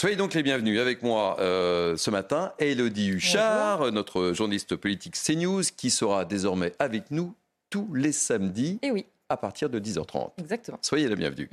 Soyez donc les bienvenus avec moi euh, ce matin, Elodie Huchard, notre journaliste politique CNews, qui sera désormais avec nous tous les samedis Et oui, à partir de 10h30. exactement. Soyez les bienvenus.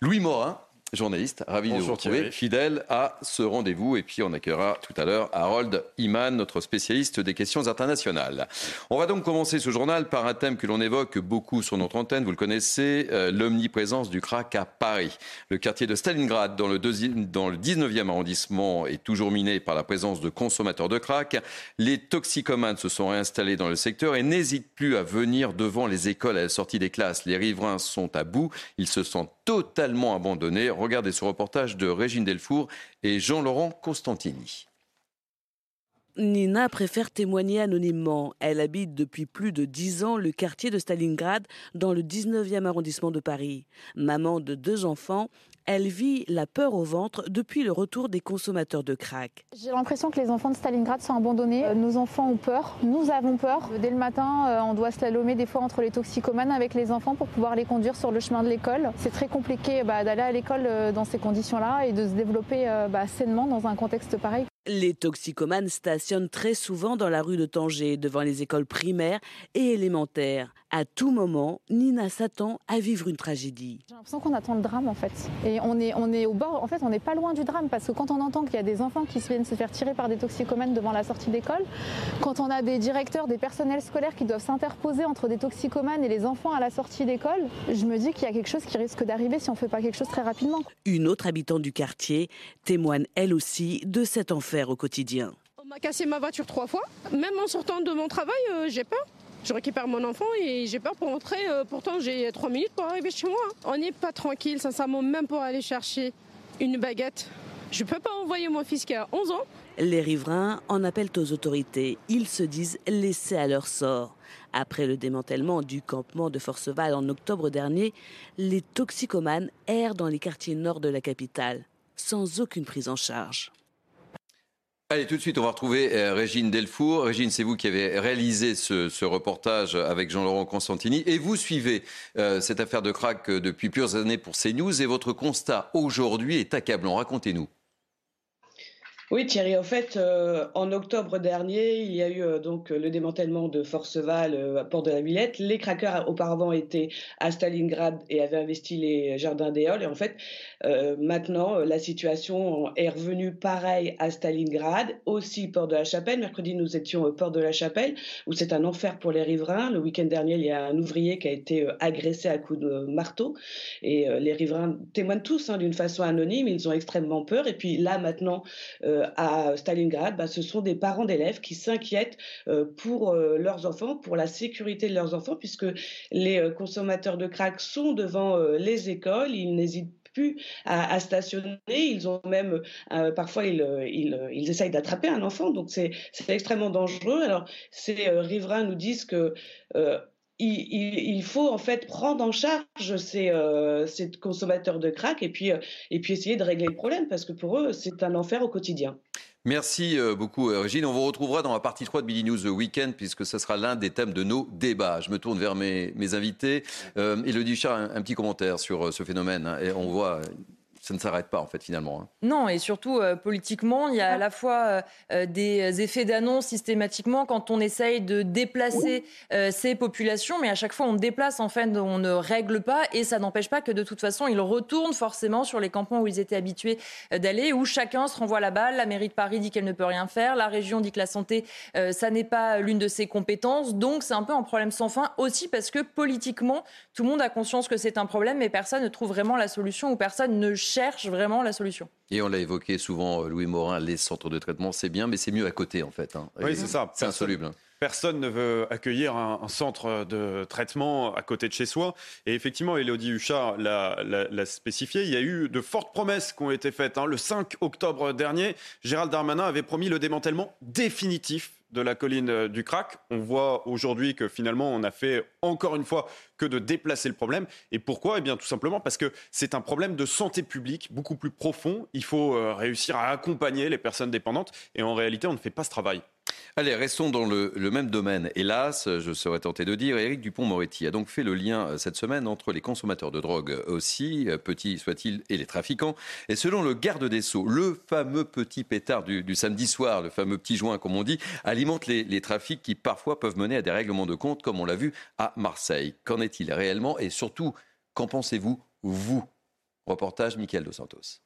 Louis Morin, journaliste, ravi de vous retrouver, Thierry. fidèle à ce rendez-vous. Et puis on accueillera tout à l'heure Harold Iman, notre spécialiste des questions internationales. On va donc commencer ce journal par un thème que l'on évoque beaucoup sur notre antenne, vous le connaissez, euh, l'omniprésence du crack à Paris. Le quartier de Stalingrad, dans le, deuxi- dans le 19e arrondissement, est toujours miné par la présence de consommateurs de crack. Les toxicomanes se sont réinstallés dans le secteur et n'hésitent plus à venir devant les écoles à la sortie des classes. Les riverains sont à bout, ils se sentent totalement abandonnés. Regardez ce reportage de Régine Delfour et Jean-Laurent Constantini. Nina préfère témoigner anonymement. Elle habite depuis plus de dix ans le quartier de Stalingrad dans le 19e arrondissement de Paris. Maman de deux enfants, elle vit la peur au ventre depuis le retour des consommateurs de crack. J'ai l'impression que les enfants de Stalingrad sont abandonnés. Euh, Nos enfants ont peur, nous avons peur. Dès le matin, euh, on doit slalomer des fois entre les toxicomanes avec les enfants pour pouvoir les conduire sur le chemin de l'école. C'est très compliqué bah, d'aller à l'école euh, dans ces conditions-là et de se développer euh, bah, sainement dans un contexte pareil. Les toxicomanes stationnent très souvent dans la rue de Tanger, devant les écoles primaires et élémentaires. À tout moment, Nina s'attend à vivre une tragédie. J'ai l'impression qu'on attend le drame en fait. Et on est, on est au bord, en fait, on n'est pas loin du drame parce que quand on entend qu'il y a des enfants qui se viennent se faire tirer par des toxicomanes devant la sortie d'école, quand on a des directeurs, des personnels scolaires qui doivent s'interposer entre des toxicomanes et les enfants à la sortie d'école, je me dis qu'il y a quelque chose qui risque d'arriver si on ne fait pas quelque chose très rapidement. Une autre habitante du quartier témoigne elle aussi de cet enfer au quotidien. On m'a cassé ma voiture trois fois. Même en sortant de mon travail, euh, j'ai peur. Je récupère mon enfant et j'ai peur pour rentrer. euh, pourtant, j'ai trois minutes pour arriver chez moi. On n'est pas tranquille, sincèrement, même pour aller chercher une baguette. Je peux pas envoyer mon fils qui a 11 ans. Les riverains en appellent aux autorités. Ils se disent laissés à leur sort. Après le démantèlement du campement de Forceval en octobre dernier, les toxicomanes errent dans les quartiers nord de la capitale, sans aucune prise en charge. Allez, tout de suite, on va retrouver euh, Régine Delfour. Régine, c'est vous qui avez réalisé ce, reportage avec Jean-Laurent Constantini. Et vous suivez euh, cette affaire de crack euh, depuis plusieurs années pour CNews. Et votre constat aujourd'hui est accablant. Racontez-nous. Oui, Thierry, en fait, euh, en octobre dernier, il y a eu euh, donc le démantèlement de Forceval euh, à Port de la Villette. Les craqueurs auparavant étaient à Stalingrad et avaient investi les jardins d'Éole. Et en fait, euh, maintenant, euh, la situation est revenue pareil à Stalingrad, aussi Port de la Chapelle. Mercredi, nous étions au Port de la Chapelle, où c'est un enfer pour les riverains. Le week-end dernier, il y a un ouvrier qui a été euh, agressé à coups de marteau. Et euh, les riverains témoignent tous hein, d'une façon anonyme. Ils ont extrêmement peur. Et puis là, maintenant, euh, à Stalingrad, bah, ce sont des parents d'élèves qui s'inquiètent euh, pour euh, leurs enfants, pour la sécurité de leurs enfants, puisque les euh, consommateurs de crack sont devant les écoles, ils n'hésitent plus à, stationner, ils ont même parfois ils, essayent d'attraper un enfant, donc c'est extrêmement dangereux. Alors ces riverains nous disent que il, faut en fait prendre en charge ces, euh, consommateurs de crack et puis, euh, et puis essayer de régler le problème parce que pour eux c'est un enfer au quotidien. Merci euh, beaucoup, Régine. On vous retrouvera dans la partie 3 de Billy News Weekend, puisque ce sera l'un des thèmes de nos débats. Je me tourne vers mes, invités. Euh, Elodie Huchard, un, un petit commentaire sur ce phénomène. hein. Et on voit, ça ne s'arrête pas, en fait, finalement. hein. Non, et surtout euh, politiquement, il y a à la fois euh, euh, des effets d'annonce systématiquement quand on essaye de déplacer ces populations, mais à chaque fois on déplace, en fait, on ne règle pas, et ça n'empêche pas que de toute façon ils retournent forcément sur les campements où ils étaient habitués d'aller, où chacun se renvoie la balle. La mairie de Paris dit qu'elle ne peut rien faire, la région dit que la santé, ça n'est pas l'une de ses compétences, donc c'est un peu un problème sans fin aussi parce que politiquement, tout le monde a conscience que c'est un problème, mais personne ne trouve vraiment la solution ou personne ne vraiment la solution. Et on l'a évoqué souvent, euh, Louis Morin, les centres de traitement, c'est bien, mais c'est mieux à côté, en fait. hein. Oui, c'est ça. C'est insoluble. Personne ne veut accueillir un, centre de traitement à côté de chez soi. Et effectivement, Elodie Huchard l'a spécifié, il y a eu de fortes promesses qui ont été faites. Hein. Le 5 octobre dernier, Gérald Darmanin avait promis le démantèlement définitif de la colline euh, du Crac. On voit aujourd'hui que finalement, on a fait encore une fois que de déplacer le problème. Et pourquoi? Eh bien, tout simplement parce que c'est un problème de santé publique beaucoup plus profond. Il faut euh, réussir à accompagner les personnes dépendantes. Et en réalité, on ne fait pas ce travail. Allez, restons dans le, même domaine. Hélas, je serais tenté de dire, Éric Dupont-Moretti a donc fait le lien euh, cette semaine entre les consommateurs de drogue aussi, euh, petits soient-ils, et les trafiquants. Et selon le garde des Sceaux, le fameux petit pétard du, samedi soir, le fameux petit joint comme on dit, alimente les, les trafics qui parfois peuvent mener à des règlements de compte, comme on l'a vu à Marseille. Qu'en est-il réellement? Et surtout, qu'en pensez-vous, vous? Reportage Michael Dos Santos.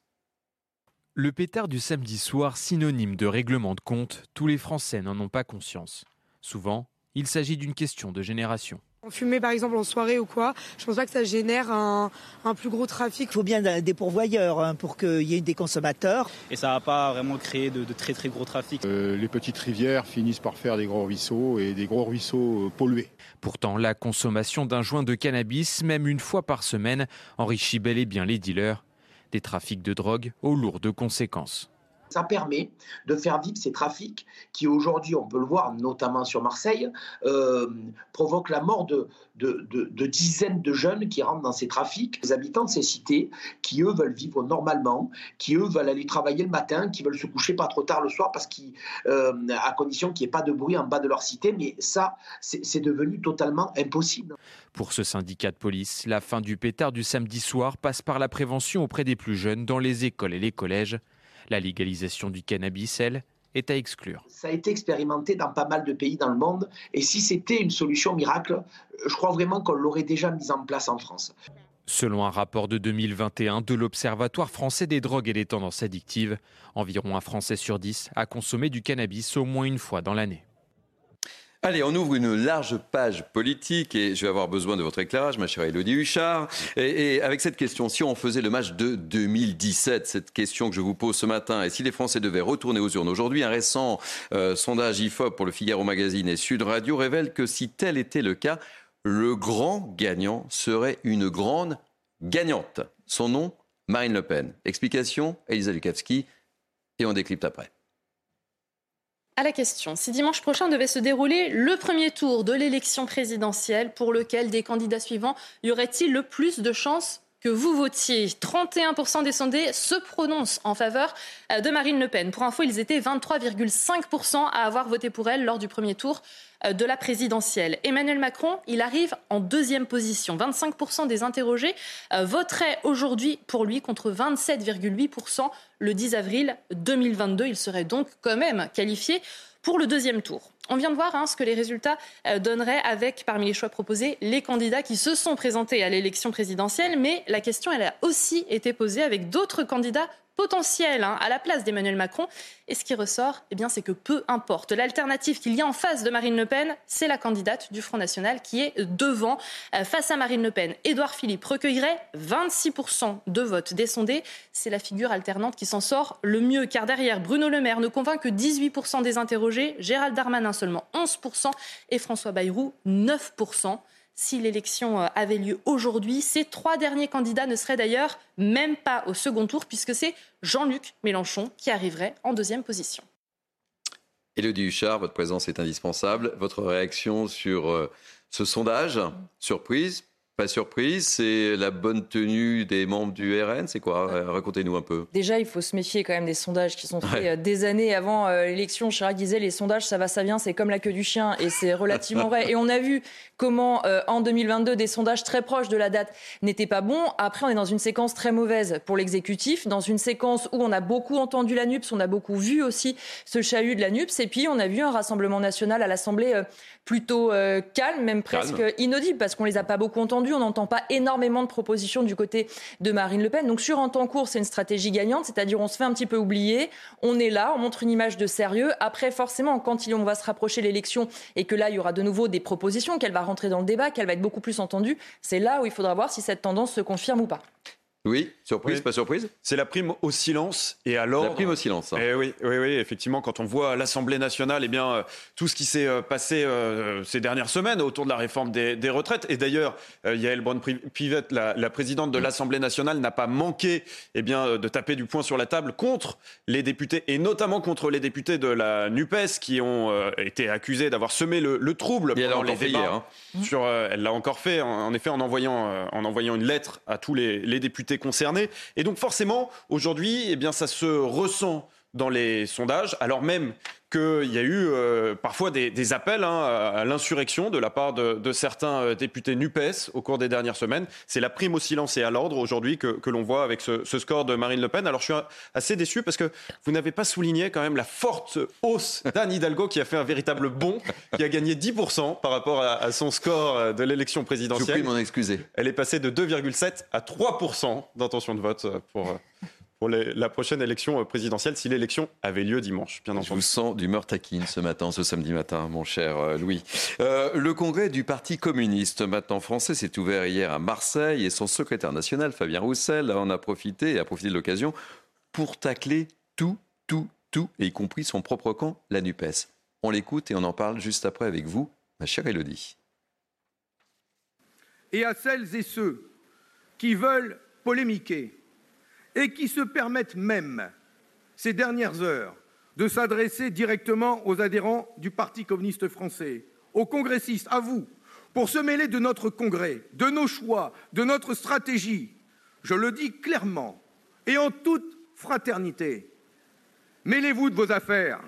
Le pétard du samedi soir, synonyme de règlement de compte, tous les Français n'en ont pas conscience. Souvent, il s'agit d'une question de génération. Fumer par exemple en soirée ou quoi, je pense pas que ça génère un, plus gros trafic. Il faut bien des pourvoyeurs hein, pour qu'il y ait des consommateurs. Et ça va pas vraiment créer de, très très gros trafic. Euh, les petites rivières finissent par faire des gros ruisseaux et des gros ruisseaux euh, pollués. Pourtant, la consommation d'un joint de cannabis, même une fois par semaine, enrichit bel et bien les dealers des trafics de drogue aux lourdes conséquences. Ça permet de faire vivre ces trafics qui aujourd'hui, on peut le voir notamment sur Marseille, euh, provoquent la mort de, dizaines de jeunes qui rentrent dans ces trafics. Les habitants de ces cités qui, eux, veulent vivre normalement, qui, eux, veulent aller travailler le matin, qui veulent se coucher pas trop tard le soir, parce qu'à euh, condition qu'il n'y ait pas de bruit en bas de leur cité. Mais ça, c'est devenu totalement impossible. Pour ce syndicat de police, la fin du pétard du samedi soir passe par la prévention auprès des plus jeunes dans les écoles et les collèges. La légalisation du cannabis, elle, est à exclure. Ça a été expérimenté dans pas mal de pays dans le monde et si c'était une solution miracle, je crois vraiment qu'on l'aurait déjà mise en place en France. Selon un rapport de 2021 de l'Observatoire français des drogues et des tendances addictives, environ un Français sur dix a consommé du cannabis au moins une fois dans l'année. Allez, on ouvre une large page politique et je vais avoir besoin de votre éclairage, ma chère Elodie Huchard. Et, avec cette question, si on faisait le match de 2017, cette question que je vous pose ce matin, et si les Français devaient retourner aux urnes aujourd'hui, un récent euh, sondage IFOP pour le Figaro Magazine et Sud Radio révèle que si tel était le cas, le grand gagnant serait une grande gagnante. Son nom, Marine Le Pen. Explication, Elisa Lukavski, et on décrypte après à la question. Si dimanche prochain devait se dérouler le premier tour de l'élection présidentielle, pour lequel des candidats suivants y aurait-il le plus de chances que vous votiez? 31% des sondés se prononcent en faveur euh, de Marine Le Pen. Pour info, ils étaient 23,5% à avoir voté pour elle lors du premier tour de la présidentielle. Emmanuel Macron, il arrive en deuxième position. 25% des interrogés euh, voteraient aujourd'hui pour lui contre 27,8% le 10 avril 2022. Il serait donc quand même qualifié pour le deuxième tour. On vient de voir hein, ce que les résultats euh, donneraient avec, parmi les choix proposés, les candidats qui se sont présentés à l'élection présidentielle. Mais la question, elle a aussi été posée avec d'autres candidats potentiel hein, à la place d'Emmanuel Macron. Et ce qui ressort, eh bien, c'est que peu importe. L'alternative qu'il y a en face de Marine Le Pen, c'est la candidate du Front National qui est devant. Euh, face à Marine Le Pen, Édouard Philippe recueillerait 26% de votes des sondés. C'est la figure alternante qui s'en sort le mieux, car derrière, Bruno Le Maire ne convainc que 18% des interrogés, Gérald Darmanin seulement 11% et François Bayrou 9% si l'élection euh, avait lieu aujourd'hui. Ces trois derniers candidats ne seraient d'ailleurs même pas au second tour, puisque c'est Jean-Luc Mélenchon qui arriverait en deuxième position. Élodie Huchard, votre présence est indispensable. Votre réaction sur euh, ce sondage Surprise pas surprise, c'est la bonne tenue des membres du RN, c'est quoi? Racontez-nous un peu. Déjà, il faut se méfier quand même des sondages qui sont faits euh, des années avant euh, l'élection. Chirac disait les sondages, ça va, ça vient, c'est comme la queue du chien, et c'est relativement vrai. Et on a vu comment euh, en 2022, des sondages très proches de la date n'étaient pas bons. Après, on est dans une séquence très mauvaise pour l'exécutif, dans une séquence où on a beaucoup entendu la NUPS, on a beaucoup vu aussi ce chahut de la NUPS, et puis on a vu un Rassemblement national à l'Assemblée plutôt calme, même presque inaudible, parce qu'on les a pas beaucoup entendus on n'entend pas énormément de propositions du côté de Marine Le Pen. Donc sur un temps court, c'est une stratégie gagnante, c'est-à-dire on se fait un petit peu oublier, on est là, on montre une image de sérieux. Après, forcément, quand on va se rapprocher l'élection et que là, il y aura de nouveau des propositions, qu'elle va rentrer dans le débat, qu'elle va être beaucoup plus entendue, c'est là où il faudra voir si cette tendance se confirme ou pas. Oui, surprise, pas surprise C'est la prime au silence et à l'ordre. La prime au silence. Hein. Eh oui, oui, oui, effectivement, quand on voit l'Assemblée nationale, eh bien, euh, tout ce qui s'est euh, passé euh, ces dernières semaines autour de la réforme des, retraites. Et d'ailleurs, Yael Braun-Pivet, la, présidente de l'Assemblée nationale, n'a pas manqué eh bien, de taper du poing sur la table contre les députés, et notamment contre les députés de la NUPES qui ont été accusés d'avoir semé le, trouble et pendant les débats. Hier, hein. sur, elle l'a encore fait, en, effet, en envoyant, en envoyant une lettre à tous les, les députés concernés. Et donc forcément, aujourd'hui, eh bien, ça se ressent dans les sondages, alors même qu'il y a eu euh, parfois des, appels hein, à, l'insurrection de la part de, certains euh, députés NUPES au cours des dernières semaines. C'est la prime au silence et à l'ordre aujourd'hui que, l'on voit avec ce, score de Marine Le Pen. Alors je suis assez déçu parce que vous n'avez pas souligné quand même la forte hausse d'Anne Hidalgo qui a fait un véritable bond, qui a gagné 10% par rapport à, son score euh, de l'élection présidentielle. Je vous prie m'en excuser. Elle est passée de 2,7 à 3% d'intention de vote pour pour la prochaine élection euh, présidentielle, si l'élection avait lieu dimanche, bien entendu. Je vous sens d'humeur taquine ce matin, ce samedi matin, mon cher euh, Louis. Euh, le congrès du Parti communiste, maintenant français, s'est ouvert hier à Marseille et son secrétaire national, Fabien Roussel, en a profité et a profité de l'occasion pour tacler tout, tout, tout, y compris son propre camp, la NUPES. On l'écoute et on en parle juste après avec vous, ma chère Elodie. Et à celles et ceux qui veulent polémiquer, et qui se permettent même, ces dernières heures, de s'adresser directement aux adhérents du Parti communiste français, aux congressistes, à vous, pour se mêler de notre congrès, de nos choix, de notre stratégie. Je le dis clairement et en toute fraternité. Mêlez-vous de vos affaires.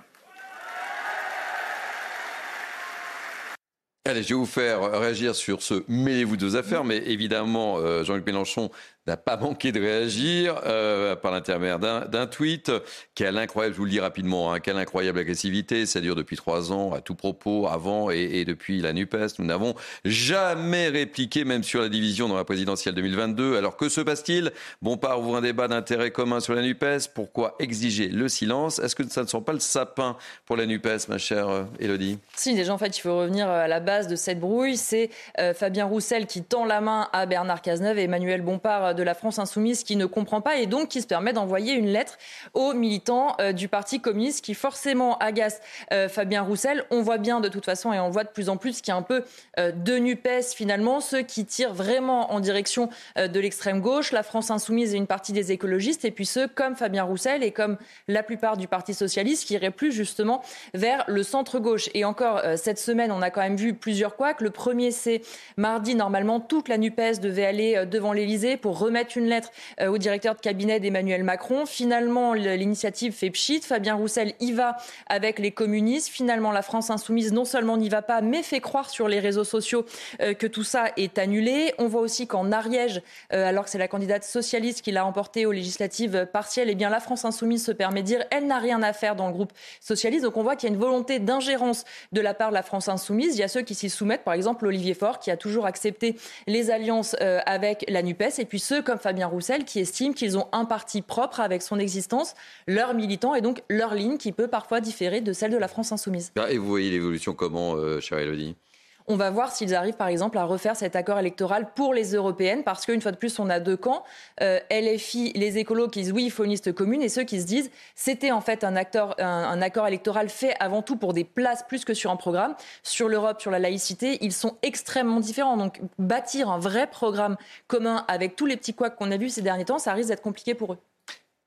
Allez, je vais vous faire réagir sur ce mêlez-vous de vos affaires, mais évidemment, euh, Jean-Luc Mélenchon n'a pas manqué de réagir euh, par l'intermédiaire d'un tweet. Quelle incroyable, je vous le dis rapidement, hein, quelle incroyable agressivité. Ça dure depuis trois ans, à tout propos, avant et, depuis la NUPES. Nous n'avons jamais répliqué, même sur la division dans la présidentielle 2022. Alors que se passe-t-il? Bompard ouvre un débat d'intérêt commun sur la NUPES. Pourquoi exiger le silence? Est-ce que ça ne sent pas le sapin pour la NUPES, ma chère Elodie euh, Si, déjà, en fait, il faut revenir à la base de cette brouille. C'est euh, Fabien Roussel qui tend la main à Bernard Cazeneuve et Emmanuel Bompard de la France insoumise qui ne comprend pas et donc qui se permet d'envoyer une lettre aux militants euh, du Parti communiste qui forcément agace euh, Fabien Roussel. On voit bien de toute façon et on voit de plus en plus qu'il y a un peu euh, de NUPES finalement, ceux qui tirent vraiment en direction de l'extrême gauche, la France insoumise et une partie des écologistes et puis ceux comme Fabien Roussel et comme la plupart du Parti socialiste qui iraient plus justement vers le centre gauche. Et encore cette semaine, on a quand même vu plusieurs couacs. Le premier, c'est mardi, normalement, toute la NUPES devait aller devant l'Elysée pour remettre une lettre euh, au directeur de cabinet d'Emmanuel Macron. Finalement, l'initiative fait pchit. Fabien Roussel y va avec les communistes. Finalement, la France insoumise non seulement n'y va pas, mais fait croire sur les réseaux sociaux euh, que tout ça est annulé. On voit aussi qu'en Ariège, euh, alors que c'est la candidate socialiste qui l'a emporté aux législatives partielles, eh bien la France insoumise se permet de dire elle n'a rien à faire dans le groupe socialiste. Donc on voit qu'il y a une volonté d'ingérence de la part de la France insoumise. Il y a ceux qui s'y soumettent, par exemple Olivier Faure, qui a toujours accepté les alliances avec la NUPES, et puis ceux comme Fabien Roussel qui estiment qu'ils ont un parti propre avec son existence, leurs militants et donc leur ligne qui peut parfois différer de celle de la France insoumise. Ah, et vous voyez l'évolution comment, euh, chère Elodie? On va voir s'ils arrivent, par exemple, à refaire cet accord électoral pour les européennes, parce qu'une fois de plus, on a deux camps. Euh, LFI, les écolos qui disent oui, il faut une liste commune, et ceux qui se disent c'était en fait un, un, accord électoral fait avant tout pour des places plus que sur un programme. Sur l'Europe, sur la laïcité, ils sont extrêmement différents. Donc, bâtir un vrai programme commun avec tous les petits couacs qu'on a vus ces derniers temps, ça risque d'être compliqué pour eux.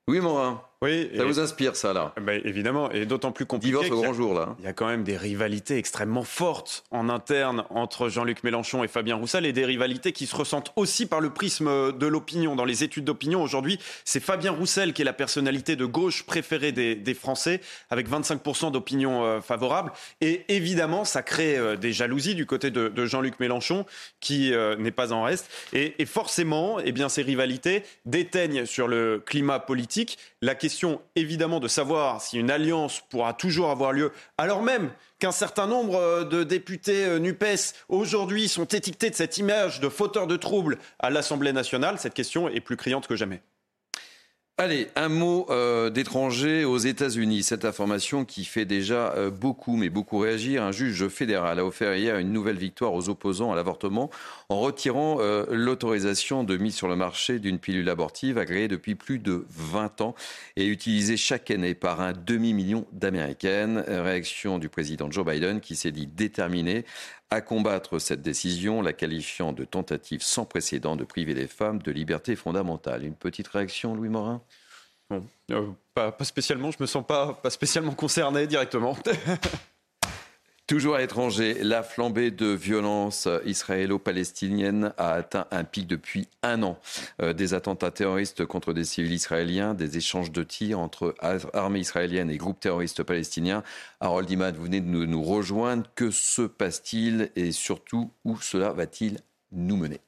Oui, Morin. Oui, ça vous inspire ça là? Bah, Évidemment, et d'autant plus compliqué. Divorce au grand jour là. Il y a quand même des rivalités extrêmement fortes en interne entre Jean-Luc Mélenchon et Fabien Roussel, et des rivalités qui se ressentent aussi par le prisme de l'opinion. Dans les études d'opinion aujourd'hui, c'est Fabien Roussel qui est la personnalité de gauche préférée des, Français, avec 25% d'opinion euh, favorable. Et évidemment, ça crée euh, des jalousies du côté de, Jean-Luc Mélenchon, qui euh, n'est pas en reste. Et, et forcément, eh bien, ces rivalités déteignent sur le climat politique. La question évidemment de savoir si une alliance pourra toujours avoir lieu, alors même qu'un certain nombre euh, de députés euh, NUPES aujourd'hui sont étiquetés de cette image de fauteurs de troubles à l'Assemblée nationale, cette question est plus criante que jamais. Allez, un mot euh, d'étranger aux États-Unis. Cette information qui fait déjà euh, beaucoup, mais beaucoup réagir. Un juge fédéral a offert hier une nouvelle victoire aux opposants à l'avortement en retirant euh, l'autorisation de mise sur le marché d'une pilule abortive agréée depuis plus de 20 ans et utilisée chaque année par un demi-million d'Américaines. Réaction du président Joe Biden qui s'est dit déterminé à combattre cette décision, la qualifiant de tentative sans précédent de priver les femmes de liberté fondamentale. Une petite réaction, Louis Morin? Euh, pas, spécialement, je me sens pas, pas spécialement concerné directement. Toujours à l'étranger, la flambée de violence israélo-palestinienne a atteint un pic depuis un an. Euh, des attentats terroristes contre des civils israéliens, des échanges de tirs entre armées israéliennes et groupes terroristes palestiniens. Harold Imad, vous venez de nous rejoindre. Que se passe-t-il et surtout où cela va-t-il nous mener?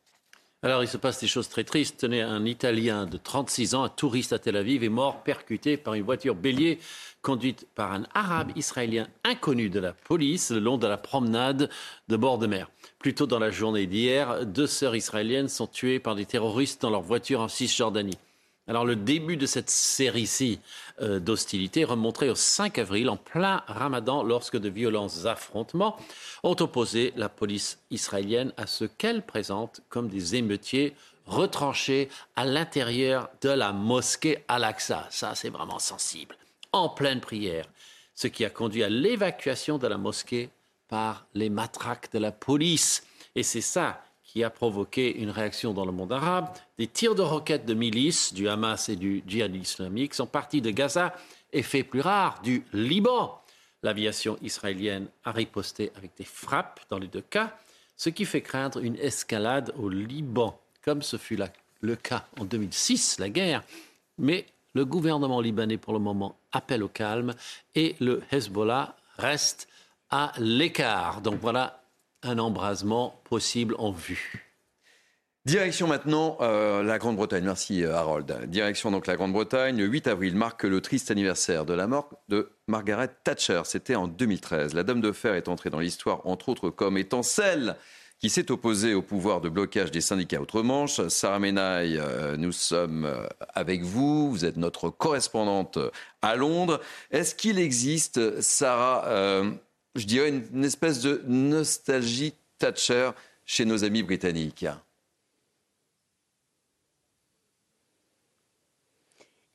Alors, il se passe des choses très tristes. Tenez, un Italien de 36 ans, un touriste à Tel Aviv, est mort percuté par une voiture bélier conduite par un arabe israélien inconnu de la police le long de la promenade de bord de mer. Plus tôt dans la journée d'hier, deux sœurs israéliennes sont tuées par des terroristes dans leur voiture en Cisjordanie. Alors le début de cette série-ci euh, d'hostilité remonterait au 5 avril, en plein ramadan, lorsque de violents affrontements ont opposé la police israélienne à ce qu'elle présente comme des émeutiers retranchés à l'intérieur de la mosquée Al-Aqsa. Ça, c'est vraiment sensible. En pleine prière. Ce qui a conduit à l'évacuation de la mosquée par les matraques de la police. Et c'est ça qui a provoqué une réaction dans le monde arabe. Des tirs de roquettes de milices du Hamas et du djihad islamique sont partis de Gaza et fait plus rare du Liban. L'aviation israélienne a riposté avec des frappes dans les deux cas, ce qui fait craindre une escalade au Liban, comme ce fut le cas en 2006, la guerre. Mais le gouvernement libanais, pour le moment, appelle au calme et le Hezbollah reste à l'écart. Donc voilà un embrasement possible en vue. Direction maintenant euh, la Grande-Bretagne. Merci euh, Harold. Direction donc la Grande-Bretagne. Le 8 avril marque le triste anniversaire de la mort de Margaret Thatcher. C'était en 2013. La Dame de Fer est entrée dans l'histoire, entre autres, comme étant celle qui s'est opposée au pouvoir de blocage des syndicats outre-Manche. Sarah Menaille, euh, nous sommes avec vous. Vous êtes notre correspondante à Londres. Est-ce qu'il existe, Sarah, je dirais, une, espèce de nostalgie Thatcher chez nos amis britanniques.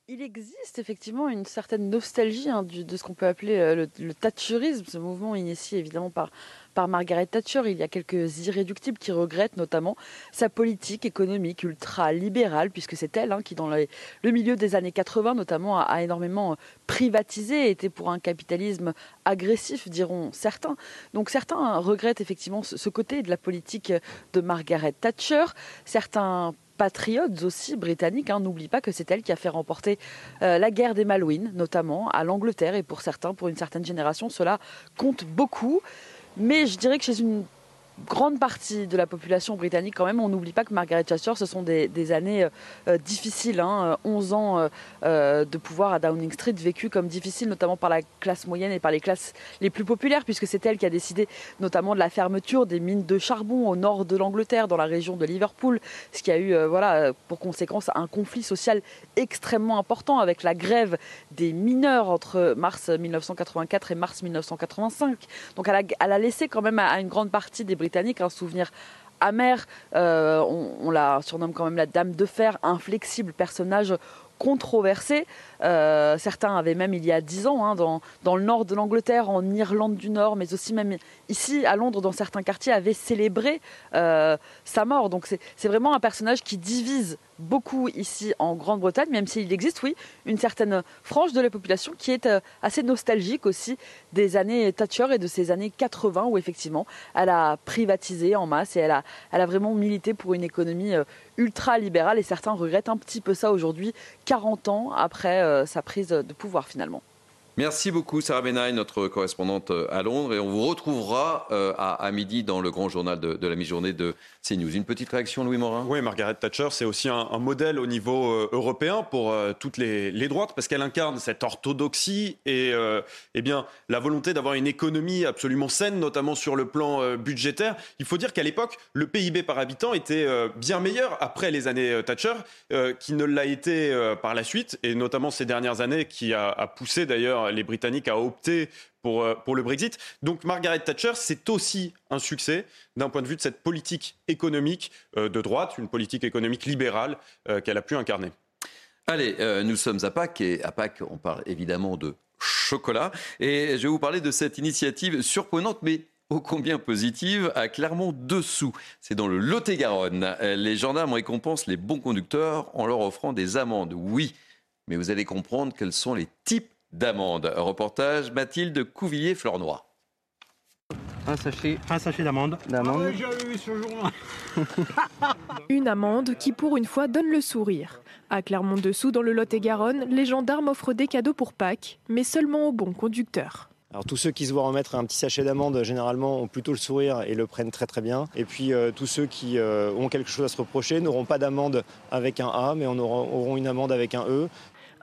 Il existe effectivement une certaine nostalgie hein, de ce qu'on peut appeler euh, le, le, Thatcherisme, ce mouvement initié évidemment par par Margaret Thatcher. Il y a quelques irréductibles qui regrettent notamment sa politique économique ultra-libérale, puisque c'est elle hein, qui, dans le milieu des années 80 notamment, a, énormément privatisé, était pour un capitalisme agressif, diront certains. Donc certains regrettent effectivement ce, côté de la politique de Margaret Thatcher. Certains patriotes aussi britanniques. Hein. N'oublie pas que c'est elle qui a fait remporter euh, la guerre des Malouines, notamment à l'Angleterre. Et pour certains, pour une certaine génération, cela compte beaucoup. Mais je dirais que chez une grande partie de la population britannique quand même. On n'oublie pas que Margaret Thatcher, ce sont des, années euh, euh, difficiles. Hein, 11 ans euh, de pouvoir à Downing Street vécu comme difficile, notamment par la classe moyenne et par les classes les plus populaires, puisque c'est elle qui a décidé notamment de la fermeture des mines de charbon au nord de l'Angleterre, dans la région de Liverpool, ce qui a eu voilà, pour conséquence un conflit social extrêmement important avec la grève des mineurs entre mars 1984 et mars 1985. Donc elle a, laissé quand même à une grande partie des britannique, un souvenir amer. Euh, on, la surnomme quand même la Dame de Fer, inflexible personnage controversé. Euh, certains avaient même il y a dix ans, hein, dans, dans, le nord de l'Angleterre, en Irlande du Nord, mais aussi même ici à Londres, dans certains quartiers, avaient célébré euh, sa mort. Donc c'est vraiment un personnage qui divise beaucoup ici en Grande-Bretagne, même s'il existe, oui, une certaine frange de la population qui est euh, assez nostalgique aussi des années Thatcher et de ces années 80 où effectivement elle a privatisé en masse et elle a, elle a vraiment milité pour une économie euh, ultra-libérale et certains regrettent un petit peu ça aujourd'hui, 40 ans après euh, sa prise de pouvoir finalement. Merci beaucoup Sarah Benaï, notre correspondante euh, à Londres. Et on vous retrouvera euh, à, midi dans le grand journal de, la mi-journée de CNews. Une petite réaction, Louis Morin? Oui, Margaret Thatcher, c'est aussi un, modèle au niveau euh, européen pour toutes les, droites, parce qu'elle incarne cette orthodoxie et eh bien, la volonté d'avoir une économie absolument saine, notamment sur le plan budgétaire. Il faut dire qu'à l'époque, le PIB par habitant était bien meilleur après les années Thatcher, qui ne l'a été par la suite, et notamment ces dernières années, qui a, a poussé d'ailleurs les Britanniques à opter pour, euh, pour le Brexit. Donc Margaret Thatcher, c'est aussi un succès d'un point de vue de cette politique économique euh, de droite, une politique économique libérale euh, qu'elle a pu incarner. Allez, nous sommes à Pâques et à Pâques, on parle évidemment de chocolat. Et je vais vous parler de cette initiative surprenante, mais ô combien positive, à Clermont-Dessous. C'est dans le Lot-et-Garonne. Les gendarmes récompensent les bons conducteurs en leur offrant des amendes. Oui, mais vous allez comprendre quels sont les types d'amende. Reportage Mathilde Couvillier-Flornois. Un sachet, un sachet d'amende. d'amende. Une amende qui pour une fois donne le sourire. À Clermont-Dessous, dans le Lot-et-Garonne, les gendarmes offrent des cadeaux pour Pâques, mais seulement aux bons conducteurs. Alors tous ceux qui se voient remettre un petit sachet d'amende, généralement, ont plutôt le sourire et le prennent très très bien. Et puis euh, tous ceux qui euh, ont quelque chose à se reprocher n'auront pas d'amende avec un A, mais on auront une amende avec un E.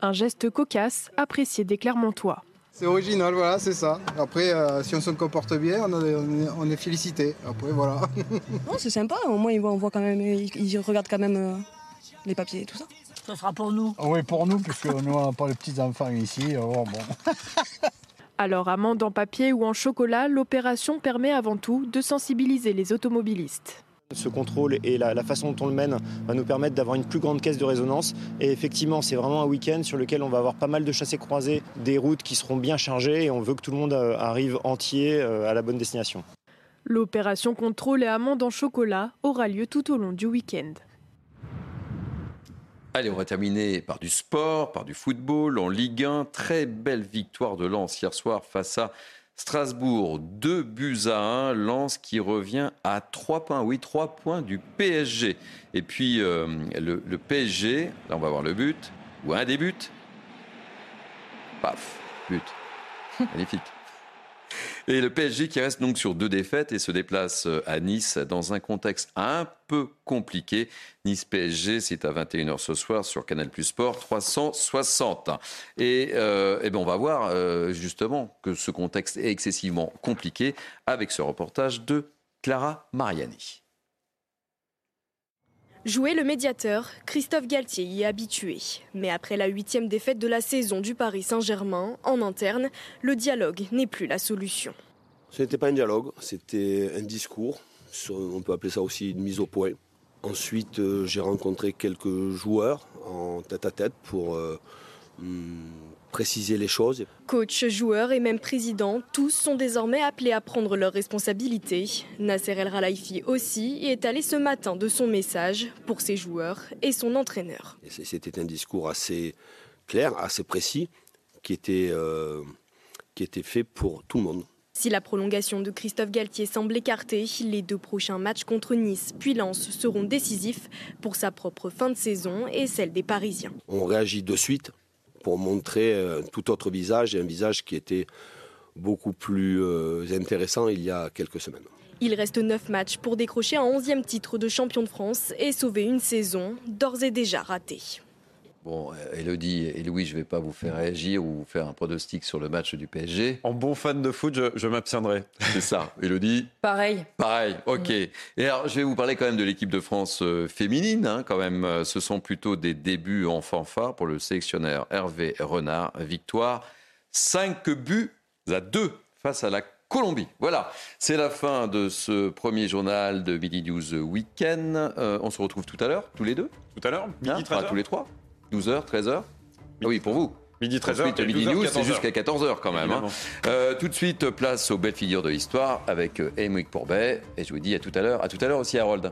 Un geste cocasse, apprécié des Clermontois. C'est original, voilà, c'est ça. Après, euh, si on se comporte bien, on, est, félicité. Après, voilà. c'est sympa, au moins ils, voient, quand même, ils, regardent quand même euh, les papiers et tout ça. Ça sera pour nous. Ah oui, pour nous, puisque nous n'avons pas les petits-enfants ici. bon. Alors, amende en papier ou en chocolat, l'opération permet avant tout de sensibiliser les automobilistes. Ce contrôle et la, façon dont on le mène va nous permettre d'avoir une plus grande caisse de résonance. Et effectivement, c'est vraiment un week-end sur lequel on va avoir pas mal de chassés croisés, des routes qui seront bien chargées et on veut que tout le monde euh, arrive entier euh, à la bonne destination. L'opération contrôle et amende en chocolat aura lieu tout au long du week-end. Allez, on va terminer par du sport, par du football en Ligue 1. Très belle victoire de Lens hier soir face à Strasbourg, 2 buts à 1. Lens qui revient à 3 points. Oui, 3 points du PSG. Et puis euh, le, le, PSG, là on va voir le but, ou un des buts. Paf, but. Magnifique. Et le PSG qui reste donc sur deux défaites et se déplace euh, à Nice dans un contexte un peu compliqué. Nice-PSG, c'est à 21h ce soir sur Canal Plus Sport 360. Et, euh, eh ben on va voir euh, justement que ce contexte est excessivement compliqué avec ce reportage de Clara Mariani. Jouer le médiateur, Christophe Galtier y est habitué. Mais après la huitième défaite de la saison du Paris Saint-Germain, en interne, le dialogue n'est plus la solution. Ce n'était pas un dialogue, c'était un discours. On peut appeler ça aussi une mise au point. Ensuite, euh, j'ai rencontré quelques joueurs en tête à tête pour euh, hmm, préciser les choses. Coach, joueur et même président, tous sont désormais appelés à prendre leurs responsabilités. Nasser El Ralaifi aussi est allé ce matin de son message pour ses joueurs et son entraîneur. C'était un discours assez clair, assez précis, qui était, euh, qui était fait pour tout le monde. Si la prolongation de Christophe Galtier semble écartée, les deux prochains matchs contre Nice puis Lens seront décisifs pour sa propre fin de saison et celle des Parisiens. On réagit de suite pour montrer un tout autre visage et un visage qui était beaucoup plus euh, intéressant il y a quelques semaines. Il reste 9 matchs pour décrocher un 11e titre de champion de France et sauver une saison d'ores et déjà ratée. Bon, Elodie et Louis, je ne vais pas vous faire réagir ou vous faire un pronostic sur le match du PSG. En bon fan de foot, je, m'abstiendrai. C'est ça. Elodie Pareil. Pareil, ok. Et alors, je vais vous parler quand même de l'équipe de France euh, féminine. Hein, quand même, euh, ce sont plutôt des débuts en fanfare pour le sélectionneur Hervé Renard. Victoire 5 buts à 2 face à la Colombie. Voilà, c'est la fin de ce premier journal de Midi News Weekend. Euh, on se retrouve tout à l'heure, tous les deux? Tout à l'heure Midi hein, tous les trois 12h, 13h ah Oui, pour vous. Midi 13h. Ensuite, Midi News, c'est jusqu'à 14h quand même. Hein. Euh, tout de suite, place aux belles figures de l'histoire avec euh, Émeric Pourbet. Et je vous dis à tout à l'heure. À tout à l'heure aussi, Harold.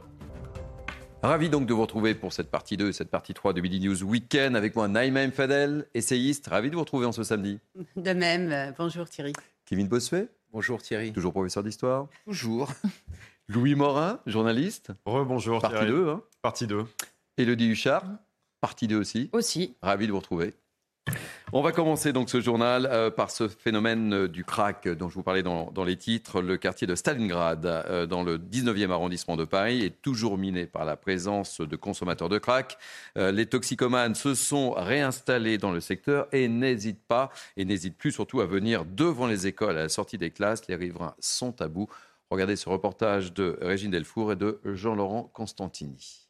Ravi donc de vous retrouver pour cette partie 2 et cette partie 3 de Midi News Weekend avec moi, Naïma Fadel, essayiste. Ravi de vous retrouver en ce samedi. De même. Euh, bonjour Thierry. Kevin Bossuet. Bonjour Thierry. Toujours professeur d'histoire. Toujours. Louis Morin, journaliste. Rebonjour Partie 2. Hein. Partie 2. Élodie Huchard. Partie 2 aussi. Aussi. Ravi de vous retrouver. On va commencer donc ce journal euh, par ce phénomène euh, du crack dont je vous parlais dans, les titres. Le quartier de Stalingrad, euh, dans le 19e arrondissement de Paris, est toujours miné par la présence de consommateurs de crack. les toxicomanes se sont réinstallés dans le secteur et n'hésitent pas, et n'hésitent plus surtout à venir devant les écoles à la sortie des classes. Les riverains sont à bout. Regardez ce reportage de Régine Delfour et de Jean-Laurent Constantini.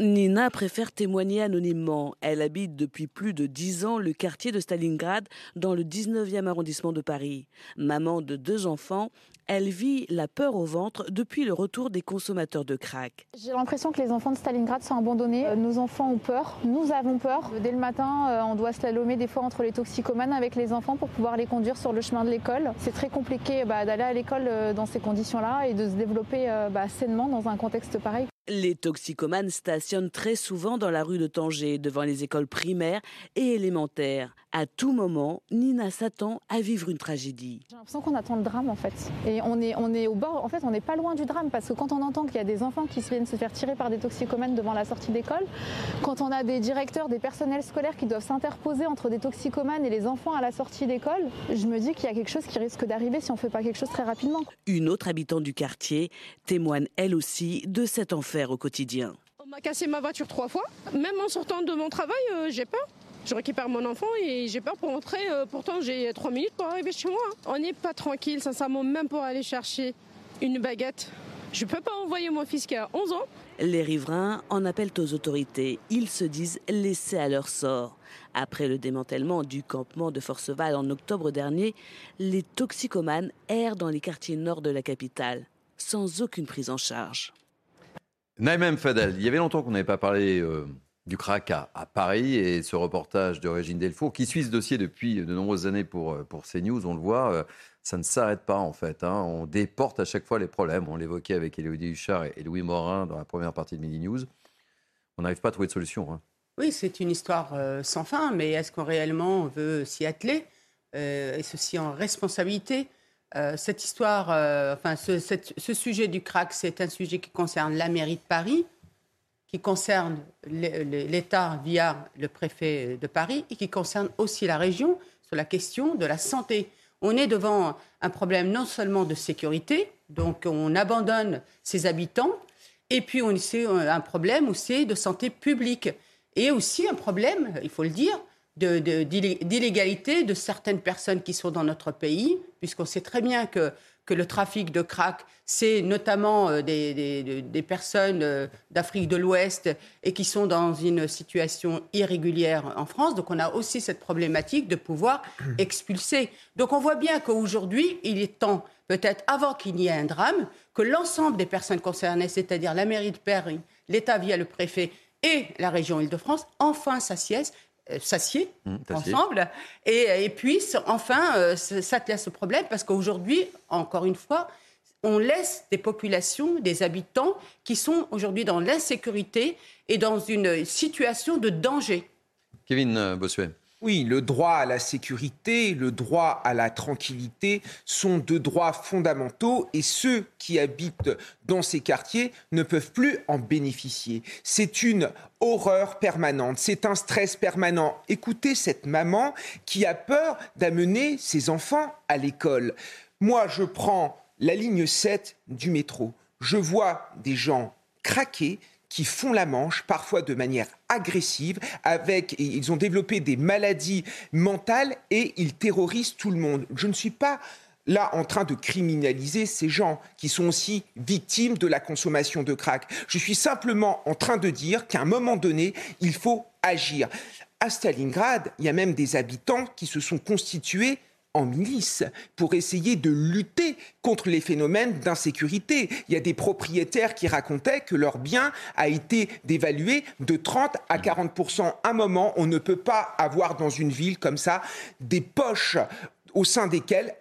Nina préfère témoigner anonymement. Elle habite depuis plus de dix ans le quartier de Stalingrad dans le 19e arrondissement de Paris. Maman de deux enfants, elle vit la peur au ventre depuis le retour des consommateurs de crack. J'ai l'impression que les enfants de Stalingrad sont abandonnés. Euh, nos enfants ont peur, nous avons peur. Dès le matin, euh, on doit slalomer des fois entre les toxicomanes avec les enfants pour pouvoir les conduire sur le chemin de l'école. C'est très compliqué bah, d'aller à l'école euh, dans ces conditions-là et de se développer bah, sainement dans un contexte pareil. Les toxicomanes stationnent très souvent dans la rue de Tanger, devant les écoles primaires et élémentaires. À tout moment, Nina s'attend à vivre une tragédie. J'ai l'impression qu'on attend le drame en fait. Et on est, on est au bord, en fait, on n'est pas loin du drame parce que quand on entend qu'il y a des enfants qui viennent se faire tirer par des toxicomanes devant la sortie d'école, quand on a des directeurs, des personnels scolaires qui doivent s'interposer entre des toxicomanes et les enfants à la sortie d'école, je me dis qu'il y a quelque chose qui risque d'arriver si on ne fait pas quelque chose très rapidement. Une autre habitante du quartier témoigne elle aussi de cet enfer au quotidien. On m'a cassé ma voiture trois fois. Même en sortant de mon travail, euh, j'ai peur. Je récupère mon enfant et j'ai peur pour rentrer. Euh, pourtant, j'ai trois minutes pour arriver chez moi. On n'est pas tranquille, sincèrement, même pour aller chercher une baguette. Je ne peux pas envoyer mon fils qui a 11 ans. Les riverains en appellent aux autorités. Ils se disent laissés à leur sort. Après le démantèlement du campement de Forceval en octobre dernier, les toxicomanes errent dans les quartiers nord de la capitale, sans aucune prise en charge. Naïm Fadel, il y avait longtemps qu'on n'avait pas parlé euh, du crack à, Paris et ce reportage de Régine Delfour qui suit ce dossier depuis de nombreuses années pour, euh, pour CNews, on le voit, euh, ça ne s'arrête pas en fait. Hein. On déporte à chaque fois les problèmes. On l'évoquait avec Élodie Huchard et, Louis Morin dans la première partie de Midi News. On n'arrive pas à trouver de solution. Hein. Oui, c'est une histoire euh, sans fin, mais est-ce qu'on réellement veut s'y atteler Et ceci en responsabilité? Cette histoire, enfin, ce sujet du crack, c'est un sujet qui concerne la mairie de Paris, qui concerne l'État via le préfet de Paris et qui concerne aussi la région sur la question de la santé. On est devant un problème non seulement de sécurité, donc on abandonne ses habitants, et puis on c'est un problème aussi de santé publique, et aussi un problème, il faut le dire, d'illégalité de, de certaines personnes qui sont dans notre pays, puisqu'on sait très bien que que le trafic de crack, c'est notamment euh, des, personnes euh, d'Afrique de l'Ouest et qui sont dans une situation irrégulière en France. Donc on a aussi cette problématique de pouvoir expulser. Donc on voit bien qu'aujourd'hui, il est temps, peut-être avant qu'il n'y ait un drame, que l'ensemble des personnes concernées, c'est-à-dire la mairie de Paris, l'État via le préfet et la région Île-de-France, enfin s'assiedent euh, s'assied mmh, ensemble et, et puisse enfin euh, s'atteler à ce problème parce qu'aujourd'hui, encore une fois, on laisse des populations, des habitants qui sont aujourd'hui dans l'insécurité et dans une situation de danger. Kevin euh, Bossuet. Oui, le droit à la sécurité, le droit à la tranquillité sont deux droits fondamentaux et ceux qui habitent dans ces quartiers ne peuvent plus en bénéficier. C'est une horreur permanente, c'est un stress permanent. Écoutez cette maman qui a peur d'amener ses enfants à l'école. Moi, je prends la ligne 7 du métro. Je vois des gens craquer, qui font la manche, parfois de manière agressive, avec, ils ont développé des maladies mentales et ils terrorisent tout le monde. Je ne suis pas là en train de criminaliser ces gens qui sont aussi victimes de la consommation de crack. Je suis simplement en train de dire qu'à un moment donné, il faut agir. À Stalingrad, il y a même des habitants qui se sont constitués en milice pour essayer de lutter contre les phénomènes d'insécurité. Il y a des propriétaires qui racontaient que leur bien a été dévalué de 30 à 40% Un moment, on ne peut pas avoir dans une ville comme ça des poches au sein desquelles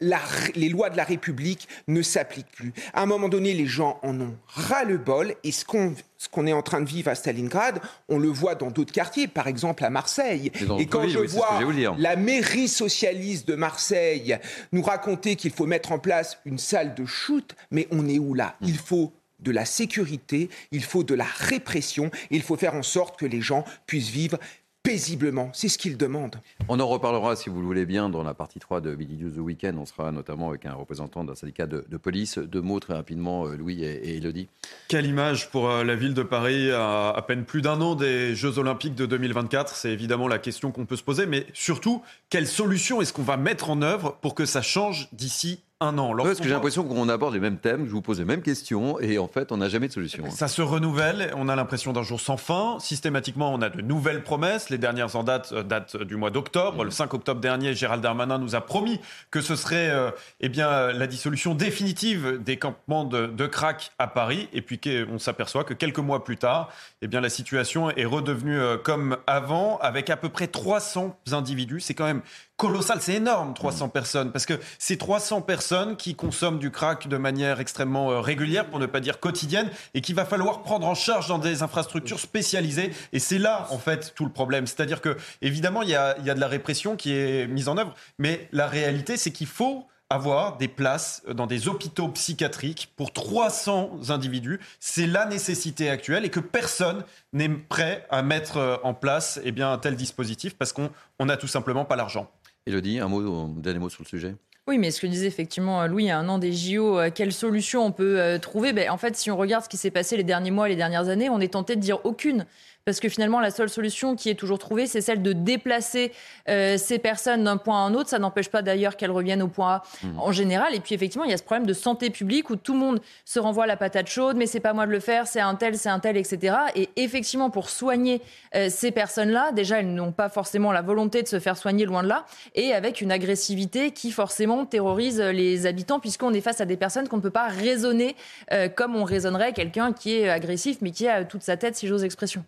les lois de la République ne s'appliquent plus. À un moment donné, les gens en ont ras-le-bol et ce qu'on est en train de vivre à Stalingrad, on le voit dans d'autres quartiers, par exemple à Marseille. Et quand je vois la mairie socialiste de Marseille nous raconter qu'il faut mettre en place une salle de shoot, mais on est où là? Il faut de la sécurité, il faut de la répression, il faut faire en sorte que les gens puissent vivre paisiblement. C'est ce qu'ils demandent. On en reparlera, si vous le voulez bien, dans la partie 3 de Midi News The Weekend. On sera notamment avec un représentant d'un syndicat de, police. Deux mots très rapidement, euh, Louis et, Elodie. Quelle image pour euh, la ville de Paris à à peine plus d'un an des Jeux Olympiques de 2024 C'est évidemment la question qu'on peut se poser. Mais surtout, quelle solution est-ce qu'on va mettre en œuvre pour que ça change d'ici un an. Parce que j'ai l'impression qu'on aborde les mêmes thèmes, je vous pose les mêmes questions et en fait, on n'a jamais de solution. Hein. Ça se renouvelle, on a l'impression d'un jour sans fin. Systématiquement, on a de nouvelles promesses. Les dernières en date euh, datent du mois d'octobre. Le 5 octobre dernier, Gérald Darmanin nous a promis que ce serait euh, eh bien, la dissolution définitive des campements de, de crack à Paris. Et puis, on s'aperçoit que quelques mois plus tard, eh bien, la situation est redevenue euh, comme avant, avec à peu près 300 individus. C'est quand même colossal, c'est énorme, 300 mm. personnes, parce que c'est 300 personnes qui consomment du crack de manière extrêmement euh, régulière, pour ne pas dire quotidienne, et qu'il va falloir prendre en charge dans des infrastructures spécialisées. Et c'est là, en fait, tout le problème. C'est-à-dire que, évidemment, il y a, y a de la répression qui est mise en œuvre, mais la réalité, c'est qu'il faut avoir des places dans des hôpitaux psychiatriques pour 300 individus. C'est la nécessité actuelle et que personne n'est prêt à mettre euh, en place eh bien, un tel dispositif parce qu'on n'a tout simplement pas l'argent. Elodie, un mot, un dernier mot sur le sujet? Oui, mais ce que disait effectivement Louis, il un an des JO, euh, quelle solution on peut euh, trouver? Ben, En fait, si on regarde ce qui s'est passé les derniers mois, les dernières années, on est tenté de dire aucune parce que finalement, la seule solution qui est toujours trouvée, c'est celle de déplacer euh, ces personnes d'un point à un autre. Ça n'empêche pas d'ailleurs qu'elles reviennent au point A mmh. en général. Et puis effectivement, il y a ce problème de santé publique où tout le monde se renvoie la patate chaude, mais c'est pas moi de le faire, c'est un tel, c'est un tel, etc. Et effectivement, pour soigner euh, ces personnes-là, déjà, elles n'ont pas forcément la volonté de se faire soigner loin de là, et avec une agressivité qui forcément terrorise les habitants, puisqu'on est face à des personnes qu'on ne peut pas raisonner euh, comme on raisonnerait quelqu'un qui est agressif, mais qui a toute sa tête, si j'ose expression.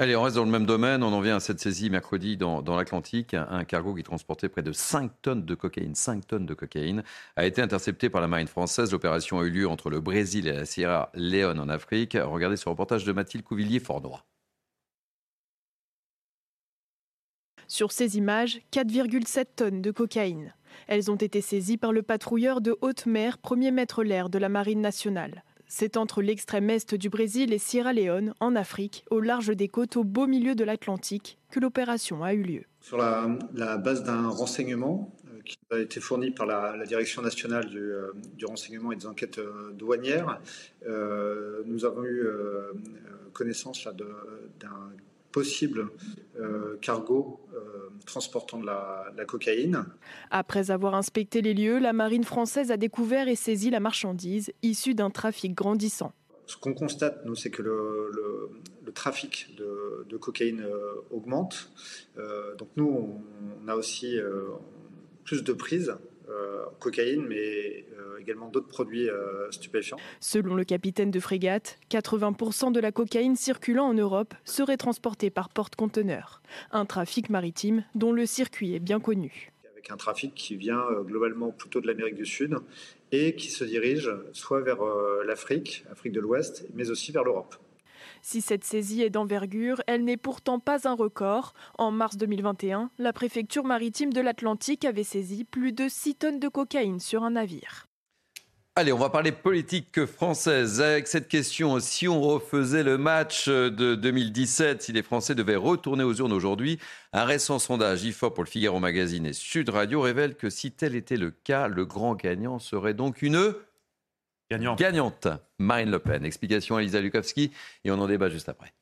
Allez, on reste dans le même domaine. On en vient à cette saisie mercredi dans, l'Atlantique. Un, cargo qui transportait près de 5 tonnes de cocaïne, 5 tonnes de cocaïne, a été intercepté par la marine française. L'opération a eu lieu entre le Brésil et la Sierra Leone en Afrique. Regardez ce reportage de Mathilde Couvillier-Fornois. Sur ces images, 4,7 tonnes de cocaïne. Elles ont été saisies par le patrouilleur de haute mer, premier maître l'air de la Marine nationale. C'est entre l'extrême est du Brésil et Sierra Leone, en Afrique, au large des côtes au beau milieu de l'Atlantique, que l'opération a eu lieu. Sur la, base d'un renseignement euh, qui a été fourni par la, Direction nationale du, euh, renseignement et des enquêtes euh, douanières, nous avons eu connaissance d'un possible euh, cargo euh, transportant de la, cocaïne. Après avoir inspecté les lieux, la marine française a découvert et saisi la marchandise issue d'un trafic grandissant. Ce qu'on constate, nous, c'est que le, trafic de, cocaïne euh, augmente. donc nous, on, a aussi plus de prises euh, cocaïne, mais euh, également d'autres produits euh, stupéfiants. Selon le capitaine de frégate, 80% de la cocaïne circulant en Europe serait transportée par porte-conteneurs. Un trafic maritime dont le circuit est bien connu. Avec un trafic qui vient globalement plutôt de l'Amérique du Sud et qui se dirige soit vers l'Afrique, Afrique de l'Ouest, mais aussi vers l'Europe. Si cette saisie est d'envergure, elle n'est pourtant pas un record. En mars 2021, la préfecture maritime de l'Atlantique avait saisi plus de 6 tonnes de cocaïne sur un navire. Allez, on va parler politique française avec cette question. Si on refaisait le match de 2017, si les Français devaient retourner aux urnes aujourd'hui, un récent sondage IFOP pour le Figaro Magazine et Sud Radio révèle que si tel était le cas, le grand gagnant serait donc une Gagnante. Marine Le Pen. Explication à Lisa Lukowski et on en débat juste après.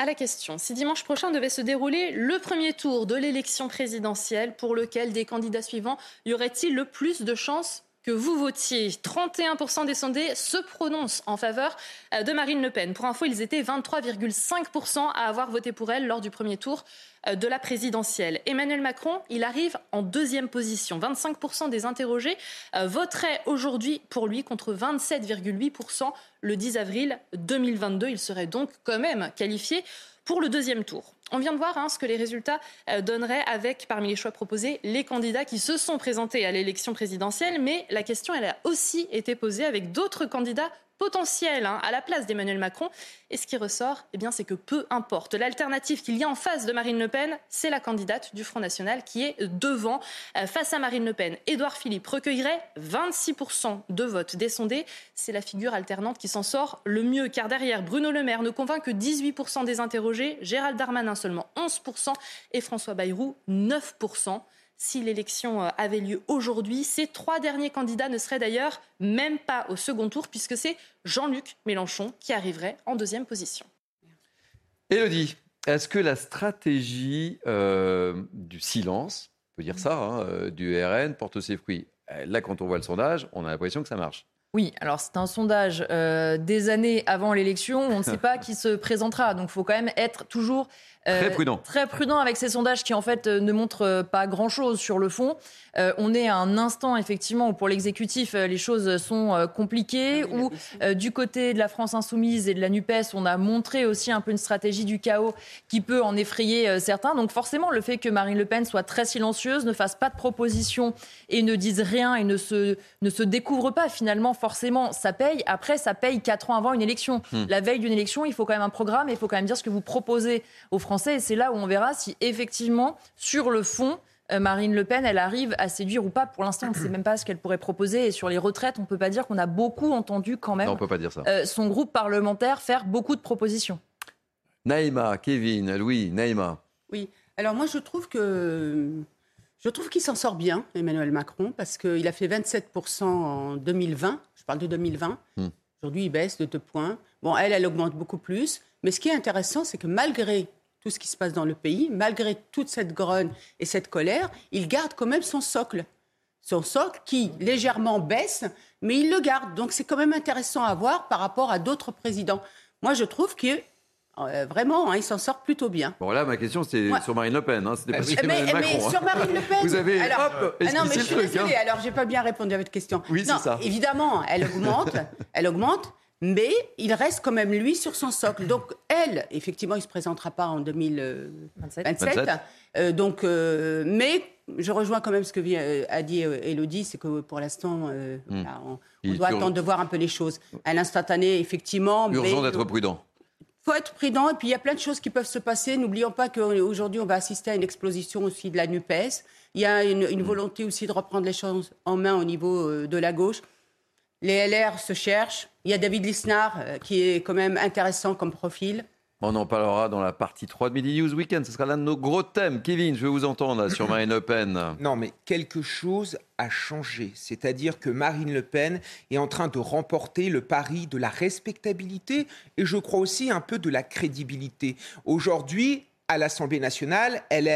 À la question, si dimanche prochain devait se dérouler le premier tour de l'élection présidentielle, pour lequel des candidats suivants y aurait-il le plus de chances que vous votiez. 31% des sondés se prononcent en faveur euh, de Marine Le Pen. Pour info, ils étaient 23,5% à avoir voté pour elle lors du premier tour euh, de la présidentielle. Emmanuel Macron, il arrive en deuxième position. 25% des interrogés euh, voteraient aujourd'hui pour lui contre 27,8% le 10 avril 2022. Il serait donc quand même qualifié pour le deuxième tour. On vient de voir hein, ce que les résultats euh, donneraient avec, parmi les choix proposés, les candidats qui se sont présentés à l'élection présidentielle. Mais la question, elle a aussi été posée avec d'autres candidats potentiel hein, à la place d'Emmanuel Macron. Et ce qui ressort, eh bien, c'est que peu importe. L'alternative qu'il y a en face de Marine Le Pen, c'est la candidate du Front National qui est devant. Euh, face à Marine Le Pen, Édouard Philippe recueillerait 26% de votes des sondés. C'est la figure alternante qui s'en sort le mieux, car derrière, Bruno Le Maire ne convainc que 18% des interrogés, Gérald Darmanin seulement 11% et François Bayrou 9% si l'élection euh, avait lieu aujourd'hui. Ces trois derniers candidats ne seraient d'ailleurs même pas au second tour, puisque c'est Jean-Luc Mélenchon qui arriverait en deuxième position. Elodie, est-ce que la stratégie euh, du silence, on peut dire ça, hein, euh, du RN porte ses fruits? Là, quand on voit le sondage, on a l'impression que ça marche. Oui, alors c'est un sondage des années avant l'élection. On ne sait pas qui se présentera. Donc il faut quand même être toujours très prudent. Très prudent avec ces sondages qui en fait ne montrent pas grand-chose sur le fond. Euh, on est à un instant effectivement où pour l'exécutif euh, les choses sont euh, compliquées, ah où du côté de la France insoumise et de la NUPES, on a montré aussi un peu une stratégie du chaos qui peut en effrayer certains. Donc forcément, le fait que Marine Le Pen soit très silencieuse, ne fasse pas de propositions et ne dise rien et ne se, ne se découvre pas finalement, forcément, ça paye. Après, ça paye quatre ans avant une élection. Hmm. La veille d'une élection, il faut quand même un programme et il faut quand même dire ce que vous proposez aux Français. Et c'est là où on verra si effectivement, sur le fond, euh, Marine Le Pen, elle arrive à séduire ou pas. Pour l'instant, on ne sait même pas ce qu'elle pourrait proposer. Et sur les retraites, on ne peut pas dire qu'on a beaucoup entendu quand même peut pas dire ça. Euh, son groupe parlementaire faire beaucoup de propositions. Naïma, Kevin, Louis, Naïma. Oui, alors moi je trouve que je trouve qu'il s'en sort bien, Emmanuel Macron, parce qu'il a fait 27% en 2020. Je parle de 2020. Hmm. Aujourd'hui, il baisse de deux points. Bon, elle, elle augmente beaucoup plus. Mais ce qui est intéressant, c'est que malgré tout ce qui se passe dans le pays, malgré toute cette grogne et cette colère, il garde quand même son socle. Son socle qui légèrement baisse, mais il le garde. Donc c'est quand même intéressant à voir par rapport à d'autres présidents. Moi, je trouve que euh, vraiment, hein, il s'en sort plutôt bien. Bon, là, ma question, c'est sur Marine Le Pen. Hein. C'était pas sur mais, Macron. Mais sur Marine Le Pen. Vous avez. Alors, hop, ah non, mais je suis désolée. hein. Alors, j'ai pas bien répondu à votre question. Oui, c'est ça. Évidemment, elle augmente. elle augmente mais il reste quand même lui sur son socle. Donc elle, effectivement, il se présentera pas en 2027. Euh, donc, euh, mais je rejoins quand même ce que euh, a dit Elodie, c'est que pour l'instant, hmm. on, doit attendre de voir un peu les choses. À l'instantané, effectivement. Urgent d'être prudent. Il faut être prudent. Et puis, il y a plein de choses qui peuvent se passer. N'oublions pas qu'aujourd'hui, on va assister à une explosion aussi de la NUPES. Il y a une, une hmm. volonté aussi de reprendre les choses en main au niveau de la gauche. Les LR se cherchent. Il y a David Lisnard, euh, qui est quand même intéressant comme profil. On en parlera dans la partie 3 de Midi News Weekend. Ce sera l'un de nos gros thèmes. Kevin, je vais vous entendre sur Marine Le Pen. Non, mais quelque chose a changé. C'est-à-dire que Marine Le Pen est en train de remporter le pari de la respectabilité et je crois aussi un peu de la crédibilité. Aujourd'hui, à l'Assemblée nationale, elle,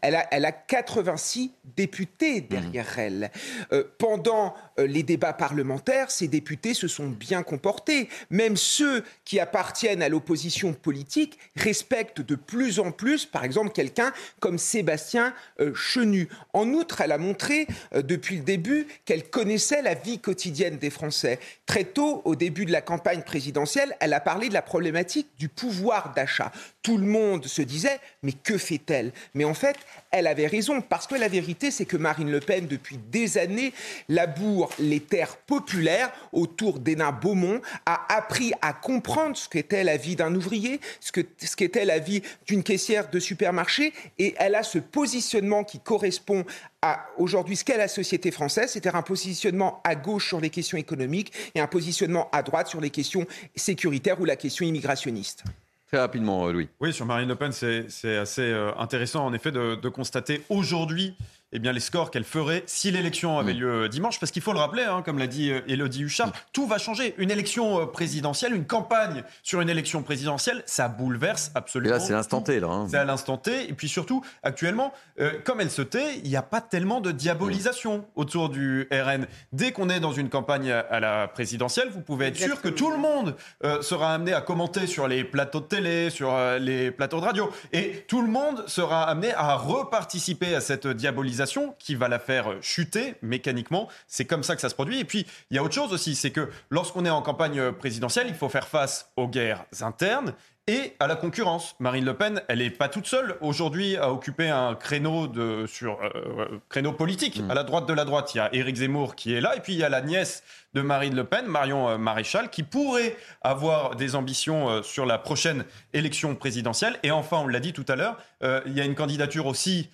elle, a, elle, a, 86 députés derrière mmh. elle. Euh, pendant euh, les débats parlementaires, ces députés se sont bien comportés. Même ceux qui appartiennent à l'opposition politique respectent de plus en plus, par exemple, quelqu'un comme Sébastien euh, Chenu. En outre, elle a montré depuis le début qu'elle connaissait la vie quotidienne des Français. Très tôt, au début de la campagne présidentielle, elle a parlé de la problématique du pouvoir d'achat. Tout le monde se disait mais que fait-elle? Mais en fait, elle avait raison, parce que la vérité, c'est que Marine Le Pen, depuis des années, laboure les terres populaires autour d'Hénin Beaumont, a appris à comprendre ce qu'était la vie d'un ouvrier, ce qu'était la vie d'une caissière de supermarché, et elle a ce positionnement qui correspond à aujourd'hui ce qu'est la société française, c'est-à-dire un positionnement à gauche sur les questions économiques et un positionnement à droite sur les questions sécuritaires ou la question immigrationniste. Très rapidement, euh, Louis. Oui, sur Marine Le Pen, c'est assez euh, intéressant en effet de, de constater aujourd'hui eh bien, les scores qu'elle ferait si l'élection avait mm. lieu dimanche. Parce qu'il faut le rappeler, hein, comme l'a dit Elodie euh, Huchard, mm. tout va changer. Une élection euh, présidentielle, une campagne sur une élection présidentielle, ça bouleverse absolument. Et là, c'est l'instant T. Là, hein. C'est à l'instant T. Et puis surtout, actuellement, euh, comme elle se tait, il n'y a pas tellement de diabolisation mm. autour du RN. Dès qu'on est dans une campagne à la présidentielle, vous pouvez être sûr que tout le monde sera amené à commenter sur les plateaux de télé, sur les plateaux de radio. Et tout le monde sera amené à reparticiper à cette diabolisation qui va la faire chuter mécaniquement. C'est comme ça que ça se produit. Et puis, il y a autre chose aussi, c'est que lorsqu'on est en campagne présidentielle, il faut faire face aux guerres internes et à la concurrence. Marine Le Pen, elle n'est pas toute seule aujourd'hui à occuper un créneau, de, sur, euh, créneau politique. Mm. À la droite de la droite, il y a Éric Zemmour qui est là, et puis il y a la nièce de Marine Le Pen, Marion euh, Maréchal, qui pourrait avoir des ambitions euh, sur la prochaine élection présidentielle. Et enfin, on l'a dit tout à l'heure, euh, il y a une candidature aussi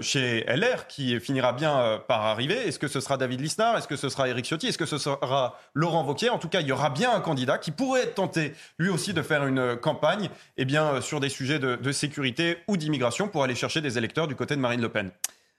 chez LR qui finira bien par arriver. Est-ce que ce sera David Lisnard Est-ce que ce sera Éric Ciotti Est-ce que ce sera Laurent Wauquiez En tout cas, il y aura bien un candidat qui pourrait être tenté, lui aussi, de faire une campagne eh bien, sur des sujets de, sécurité ou d'immigration pour aller chercher des électeurs du côté de Marine Le Pen.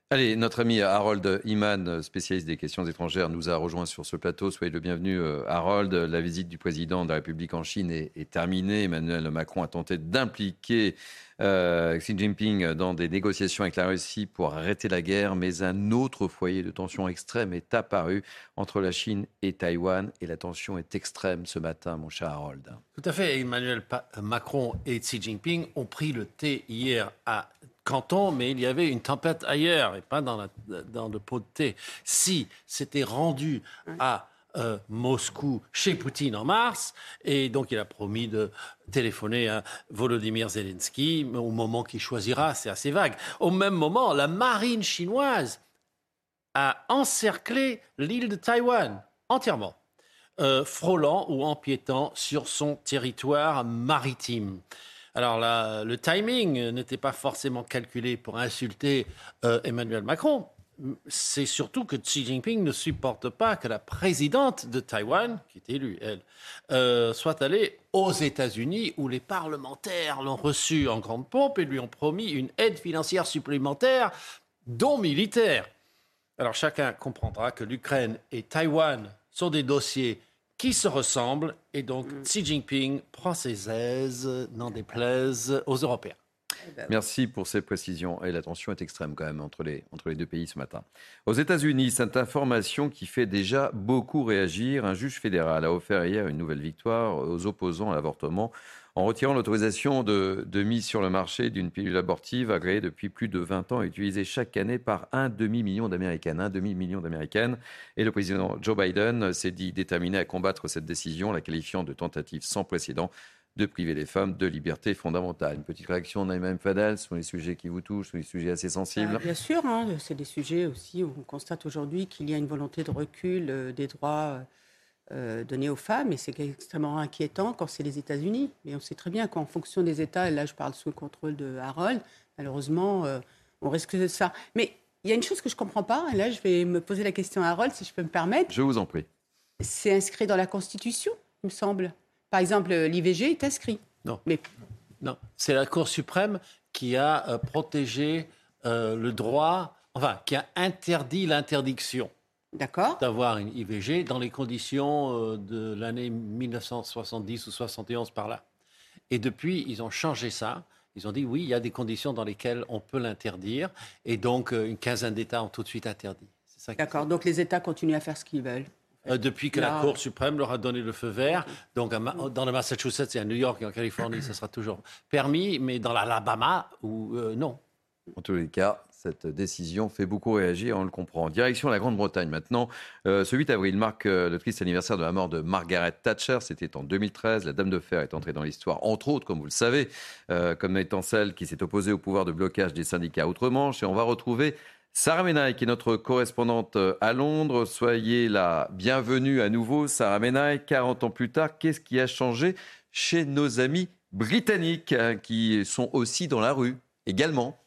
Allez, notre ami Harold Iman, spécialiste des questions étrangères, nous a rejoint sur ce plateau. Soyez le bienvenu, euh, Harold. La visite du président de la République en Chine est, terminée. Emmanuel Macron a tenté d'impliquer euh, Xi Jinping dans des négociations avec la Russie pour arrêter la guerre, mais un autre foyer de tension extrême est apparu entre la Chine et Taïwan, et la tension est extrême ce matin, mon cher Harold. Tout à fait. Emmanuel Macron et Xi Jinping ont pris le thé hier à Canton, mais il y avait une tempête ailleurs et pas dans, le pot de thé. Si c'était rendu à euh, Moscou chez Poutine en mars, et donc il a promis de téléphoner à Volodymyr Zelensky au moment qu'il choisira, c'est assez vague. Au même moment, la marine chinoise a encerclé l'île de Taïwan entièrement, euh, frôlant ou empiétant sur son territoire maritime. Alors le timing n'était pas forcément calculé pour insulter euh, Emmanuel Macron. C'est surtout que Xi Jinping ne supporte pas que la présidente de Taïwan, qui est élue, elle, euh, soit allée aux États-Unis où les parlementaires l'ont reçu en grande pompe et lui ont promis une aide financière supplémentaire, dont militaire. Alors chacun comprendra que l'Ukraine et Taïwan sont des dossiers qui se ressemblent. Et donc, mm. Xi Jinping prend ses aises, n'en déplaise aux Européens. Eh ben Merci pour ces précisions. Et la tension est extrême quand même entre les, entre les deux pays ce matin. Aux États-Unis, cette information qui fait déjà beaucoup réagir. Un juge fédéral a offert hier une nouvelle victoire aux opposants à l'avortement en retirant l'autorisation de, mise sur le marché d'une pilule abortive agréée depuis plus de 20 ans et utilisée chaque année par un demi-million d'Américaines. Un demi-million d'Américaines. Et le président Joe Biden s'est dit déterminé à combattre cette décision, la qualifiant de tentative sans précédent de priver les femmes de liberté fondamentale. Une petite réaction, Naïma Fadel, sur les sujets qui vous touchent, sur les sujets assez sensibles ah, Bien sûr, hein, c'est des sujets aussi où on constate aujourd'hui qu'il y a une volonté de recul euh, des droits euh, euh, donné aux femmes, et c'est extrêmement inquiétant quand c'est les États-Unis. Mais on sait très bien qu'en fonction des États, et là je parle sous le contrôle de Harold, malheureusement, euh, on risque de ça. Mais il y a une chose que je ne comprends pas, et là je vais me poser la question à Harold, si je peux me permettre. Je vous en prie. C'est inscrit dans la Constitution, il me semble. Par exemple, l'IVG est inscrit. Non. Mais... Non, c'est la Cour suprême qui a euh, protégé le droit, enfin, qui a interdit l'interdiction d'avoir une IVG dans les conditions euh, de l'année 1970 ou 71 par là. Et depuis, ils ont changé ça. Ils ont dit oui, il y a des conditions dans lesquelles on peut l'interdire. Et donc, euh, une quinzaine d'États ont tout de suite interdit. D'accord, donc les États continuent à faire ce qu'ils veulent. Euh, depuis que la Cour suprême leur a donné le feu vert. Donc, dans le Massachusetts et à New York et en Californie, ça sera toujours permis, mais dans l'Alabama, ou non. En tous les cas, cette décision fait beaucoup réagir, on le comprend. Direction la Grande-Bretagne maintenant. Euh, ce 8 avril marque euh, le triste anniversaire de la mort de Margaret Thatcher. C'était en 2013. La Dame de Fer est entrée dans l'histoire, entre autres, comme vous le savez, euh, comme étant celle qui s'est opposée au pouvoir de blocage des syndicats outre-Manche. Et on va retrouver Sarah Menaille, qui est notre correspondante à Londres. Soyez la bienvenue à nouveau, Sarah Menaille. 40 ans plus tard, qu'est-ce qui a changé chez nos amis britanniques, hein, qui sont aussi dans la rue également?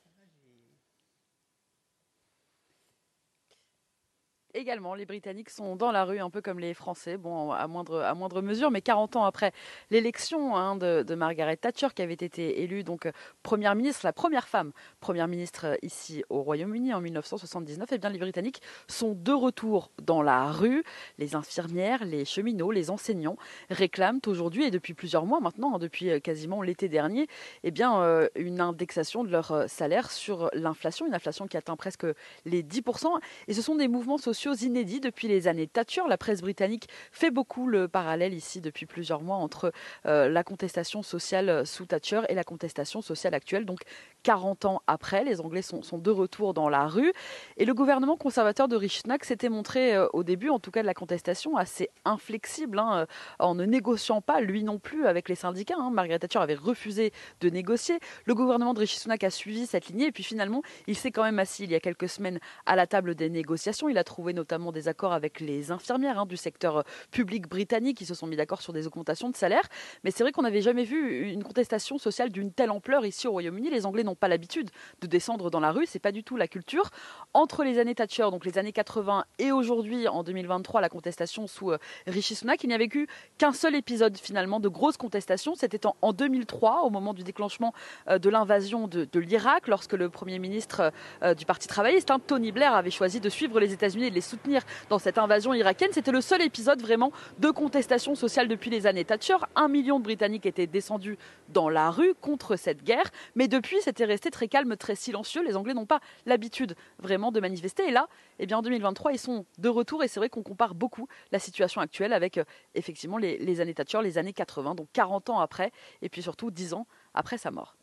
Également, les Britanniques sont dans la rue, un peu comme les Français, bon, à moindre, à moindre mesure, mais 40 ans après l'élection hein, de, Margaret Thatcher, qui avait été élue donc première ministre, la première femme première ministre euh, ici au Royaume-Uni en 1979, et eh bien les Britanniques sont de retour dans la rue. Les infirmières, les cheminots, les enseignants réclament aujourd'hui et depuis plusieurs mois maintenant, hein, depuis euh, quasiment l'été dernier, eh bien euh, une indexation de leur salaire sur l'inflation, une inflation qui atteint presque les 10%. Et ce sont des mouvements sociaux inédits depuis les années Thatcher. La presse britannique fait beaucoup le parallèle ici depuis plusieurs mois entre euh, la contestation sociale sous Thatcher et la contestation sociale actuelle. Donc 40 ans après, les Anglais sont, de retour dans la rue. Et le gouvernement conservateur de Rishi Sunak s'était montré euh, au début, en tout cas de la contestation, assez inflexible hein, euh, en ne négociant pas, lui non plus, avec les syndicats. Hein. Margaret Thatcher avait refusé de négocier. Le gouvernement de Rishi Sunak a suivi cette lignée et puis finalement, il s'est quand même assis il y a quelques semaines à la table des négociations. Il a trouvé notamment des accords avec les infirmières hein, du secteur public britannique qui se sont mis d'accord sur des augmentations de salaire. Mais c'est vrai qu'on n'avait jamais vu une contestation sociale d'une telle ampleur ici au Royaume-Uni. Les Anglais n'ont pas l'habitude de descendre dans la rue, c'est pas du tout la culture. Entre les années Thatcher, donc les années 80 et aujourd'hui, en 2023, la contestation sous euh, Rishi Sunak, il n'y avait eu qu'un seul épisode finalement de grosse contestation. C'était en, 2003, au moment du déclenchement euh, de l'invasion de, l'Irak, lorsque le Premier ministre euh, du Parti travailliste, hein, Tony Blair, avait choisi de suivre les États-Unis et de les soutenir dans cette invasion irakienne. C'était le seul épisode vraiment de contestation sociale depuis les années Thatcher. Un million de Britanniques étaient descendus dans la rue contre cette guerre, mais depuis, c'était resté très calme, très silencieux. Les Anglais n'ont pas l'habitude vraiment de manifester. Et là, eh bien, en 2023, ils sont de retour et c'est vrai qu'on compare beaucoup la situation actuelle avec euh, effectivement les, les années Thatcher, les années 80, donc 40 ans après, et puis surtout 10 ans après sa mort.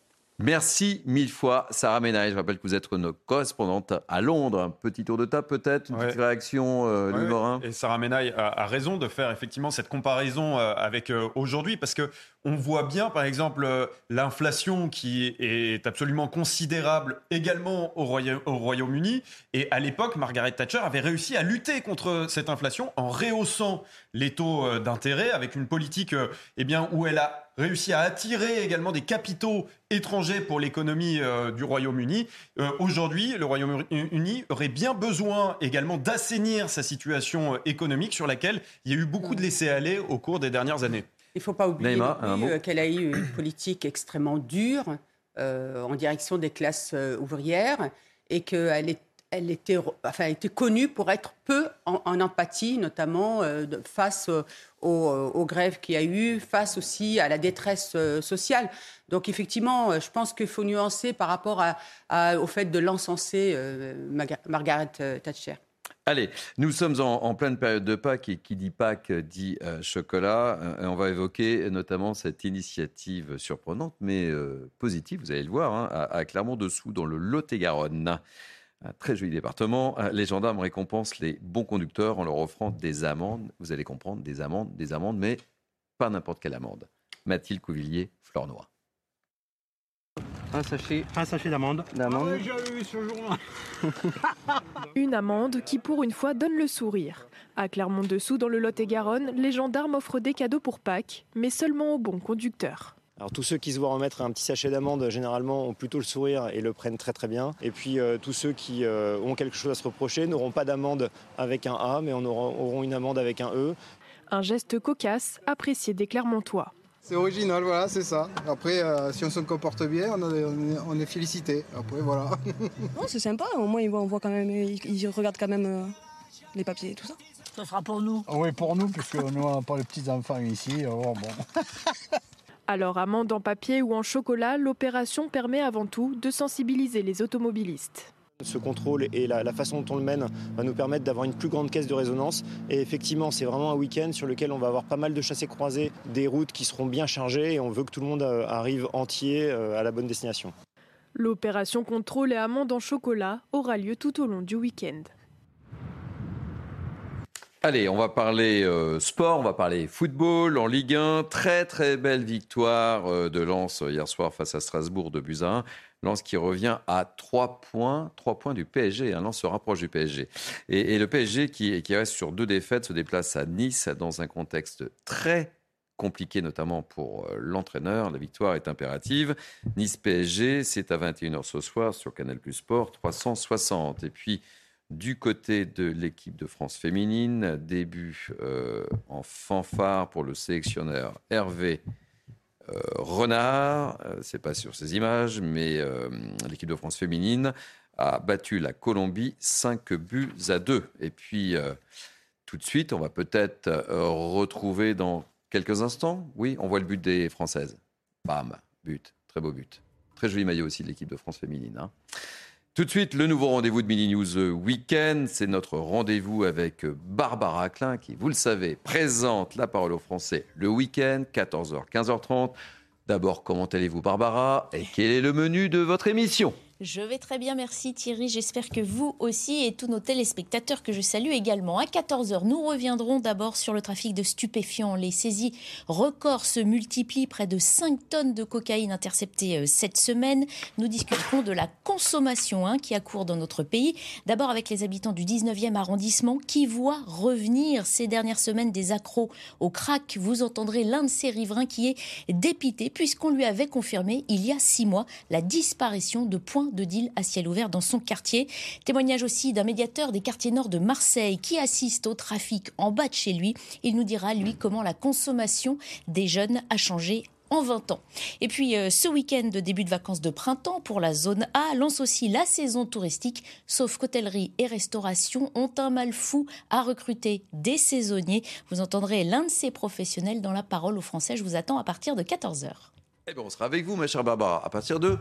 Merci mille fois, Sarah Menaille. Je rappelle que vous êtes nos correspondante à Londres. Un petit tour de table, peut-être Une petite réaction, euh, Morin Et Sarah Menaille a, raison de faire effectivement cette comparaison euh, avec euh, aujourd'hui, parce que on voit bien, par exemple, euh, l'inflation qui est absolument considérable également au, Royaume-Uni. Et à l'époque, Margaret Thatcher avait réussi à lutter contre cette inflation en rehaussant les taux d'intérêt avec une politique eh bien, où elle a réussi à attirer également des capitaux étrangers pour l'économie euh, du Royaume-Uni. Euh, aujourd'hui, le Royaume-Uni aurait bien besoin également d'assainir sa situation euh, économique sur laquelle il y a eu beaucoup de laisser-aller au cours des dernières années. Il ne faut pas oublier qu'elle a eu une politique extrêmement dure en direction des classes ouvrières et qu'elle est elle était, enfin, était connue pour être peu en, empathie, notamment euh, face aux, grèves qu'il y a eu, face aussi à la détresse euh, sociale. Donc effectivement, euh, je pense qu'il faut nuancer par rapport à, au fait de l'encenser Margaret Thatcher. Allez, nous sommes en, pleine période de Pâques et qui dit Pâques dit chocolat. on va évoquer notamment cette initiative surprenante mais positive, vous allez le voir, hein, à, Clermont-Dessous dans le Lot-et-Garonne. Un très joli département. Euh, les gendarmes récompensent les bons conducteurs en leur offrant des amendes. Vous allez comprendre, des amendes, des amendes, mais pas n'importe quelle amende. Mathilde Couvillier, Flornois. Un sachet, un sachet d'amende. Ah une amende qui, pour une fois, donne le sourire. À Clermont-Dessous, dans le Lot-et-Garonne, les gendarmes offrent des cadeaux pour Pâques, mais seulement aux bons conducteurs. Alors tous ceux qui se voient remettre un petit sachet d'amende, généralement, ont plutôt le sourire et le prennent très très bien. Et puis euh, tous ceux qui euh, ont quelque chose à se reprocher n'auront pas d'amende avec un A, mais on auront une amende avec un E. Un geste cocasse, apprécié des Clermontois. C'est original, voilà, c'est ça. Après, euh, si on se comporte bien, on, est, félicité. Après, voilà. c'est sympa, au moins ils voient, quand même, ils, regardent quand même les papiers et tout ça. Ça sera pour nous. Ah oui, pour nous, puisque nous n'a pas les petits enfants ici. bon. Alors, amende en papier ou en chocolat, l'opération permet avant tout de sensibiliser les automobilistes. Ce contrôle et la, façon dont on le mène va nous permettre d'avoir une plus grande caisse de résonance. Et effectivement, c'est vraiment un week-end sur lequel on va avoir pas mal de chassés croisés, des routes qui seront bien chargées et on veut que tout le monde euh, arrive entier euh, à la bonne destination. L'opération contrôle et amende en chocolat aura lieu tout au long du week-end. Allez, on va parler euh, sport, on va parler football en Ligue 1. Très très belle victoire euh, de Lens hier soir face à Strasbourg de Buzyn. Lens qui revient à 3 points, 3 points du PSG. Hein. Lens se rapproche du PSG. Et, le PSG qui, qui, reste sur deux défaites se déplace à Nice dans un contexte très compliqué, notamment pour euh, l'entraîneur. La victoire est impérative. Nice PSG, c'est à 21h ce soir sur Canal Plus Sport 360. Et puis du côté de l'équipe de France féminine. Début euh, en fanfare pour le sélectionneur Hervé Renard. Euh, c'est pas sur ces images, mais l'équipe de France féminine a battu la Colombie 5 buts à 2. Et puis, tout de suite, on va peut-être retrouver dans quelques instants. Oui, on voit le but des Françaises. Bam, but, très beau but. Très joli maillot aussi de l'équipe de France féminine. Hein. Tout de suite, le nouveau rendez-vous de Mini News Weekend. C'est notre rendez-vous avec Barbara Klein, qui, vous le savez, présente la parole aux Français le week-end, 14h, 15h30. D'abord, comment allez-vous, Barbara? Et quel est le menu de votre émission? Je vais très bien, merci Thierry. J'espère que vous aussi et tous nos téléspectateurs que je salue également. À 14h, nous reviendrons d'abord sur le trafic de stupéfiants. Les saisies records se multiplient, près de 5 tonnes de cocaïne interceptées euh, cette semaine. Nous discuterons de la consommation hein, qui a cours dans notre pays. D'abord avec les habitants du 19e arrondissement qui voient revenir ces dernières semaines des accros au crack. Vous entendrez l'un de ces riverains qui est dépité puisqu'on lui avait confirmé il y a six mois la disparition de points de deal à ciel ouvert dans son quartier. Témoignage aussi d'un médiateur des quartiers nord de Marseille qui assiste au trafic en bas de chez lui. Il nous dira, lui, comment la consommation des jeunes a changé en 20 ans. Et puis euh, ce week-end de début de vacances de printemps pour la zone A lance aussi la saison touristique, sauf qu'hôtellerie et restauration ont un mal fou à recruter des saisonniers. Vous entendrez l'un de ces professionnels dans la parole aux Français. Je vous attends à partir de 14h. Eh bien, on sera avec vous, ma chère Barbara, à partir de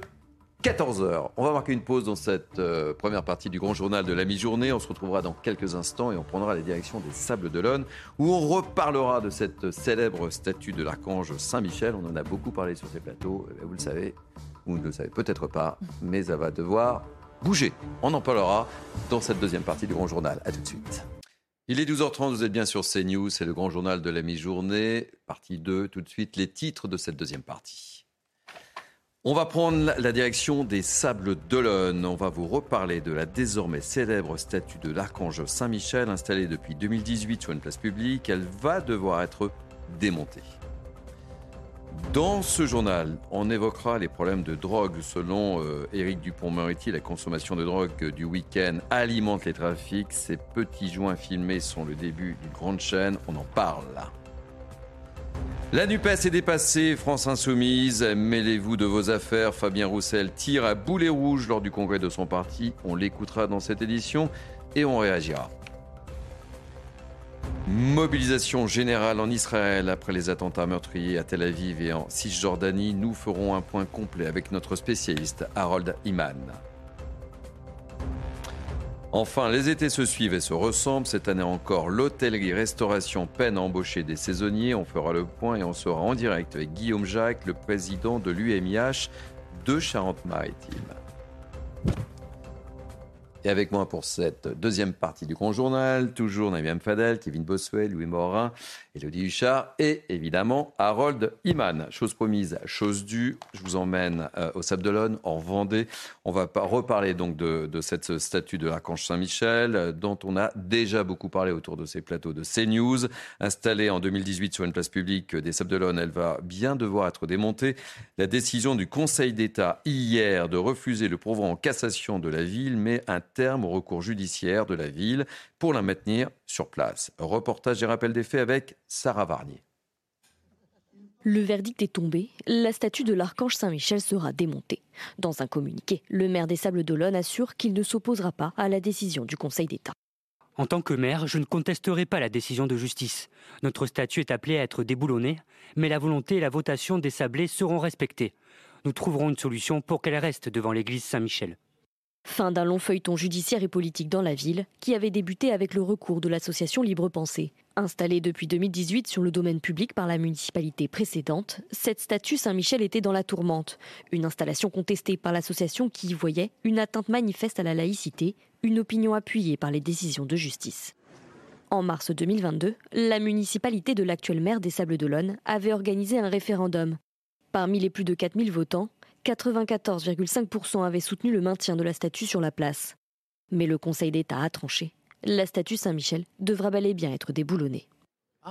14h. On va marquer une pause dans cette euh, première partie du grand journal de la mi-journée. On se retrouvera dans quelques instants et on prendra la direction des Sables d'Olonne où on reparlera de cette célèbre statue de l'archange Saint-Michel. On en a beaucoup parlé sur ces plateaux. Eh vous le savez, vous ne le savez peut-être pas, mais ça va devoir bouger. On en parlera dans cette deuxième partie du grand journal. A tout de suite. Il est 12h30, vous êtes bien sur CNews, c'est le grand journal de la mi-journée, partie 2, tout de suite les titres de cette deuxième partie. On va prendre la direction des Sables d'Olonne. On va vous reparler de la désormais célèbre statue de l'archange Saint-Michel installée depuis 2018 sur une place publique. Elle va devoir être démontée. Dans ce journal, on évoquera les problèmes de drogue. Selon euh, Éric Dupont-Moretti, la consommation de drogue du week-end alimente les trafics. Ces petits joints filmés sont le début d'une grande chaîne. On en parle là. La NUPES est dépassée, France Insoumise, mêlez-vous de vos affaires. Fabien Roussel tire à boulet rouge lors du congrès de son parti. On l'écoutera dans cette édition et on réagira. Mobilisation générale en Israël après les attentats meurtriers à Tel Aviv et en Cisjordanie. Nous ferons un point complet avec notre spécialiste Harold Iman. Enfin, les étés se suivent et se ressemblent. Cette année encore, l'hôtellerie-restauration peine à embaucher des saisonniers. On fera le point et on sera en direct avec Guillaume Jacques, le président de l'UMIH de Charente-Maritime. Et avec moi pour cette deuxième partie du Grand Journal, toujours Naïm Fadel, Kevin Boswell, Louis Morin, Elodie Huchard et évidemment Harold Iman. Chose promise, chose due, je vous emmène euh, au Sable d'Olonne, en Vendée. On va reparler donc de, cette statue de l'archange Saint-Michel, euh, dont on a déjà beaucoup parlé autour de ces plateaux de CNews. Installée en 2018 sur une place publique des Sables d'Olonne, elle va bien devoir être démontée. La décision du Conseil d'État hier de refuser le pourvoi en cassation de la ville met un terme au recours judiciaire de la ville pour la maintenir sur place. Reportage et rappel des faits avec Sarah Varnier. Le verdict est tombé, la statue de l'archange Saint-Michel sera démontée. Dans un communiqué, le maire des Sables d'Olonne assure qu'il ne s'opposera pas à la décision du Conseil d'État. En tant que maire, je ne contesterai pas la décision de justice. Notre statue est appelée à être déboulonnée, mais la volonté et la votation des Sablés seront respectées. Nous trouverons une solution pour qu'elle reste devant l'église Saint-Michel. Fin d'un long feuilleton judiciaire et politique dans la ville, qui avait débuté avec le recours de l'association Libre Pensée. Installée depuis 2018 sur le domaine public par la municipalité précédente, cette statue Saint-Michel était dans la tourmente. Une installation contestée par l'association qui y voyait une atteinte manifeste à la laïcité, une opinion appuyée par les décisions de justice. En mars 2022, la municipalité de l'actuel maire des Sables d'Olonne avait organisé un référendum. Parmi les plus de 4000 votants, 94,5% avaient soutenu le maintien de la statue sur la place. Mais le Conseil d'État a tranché. La statue Saint-Michel devra bel et bien être déboulonnée.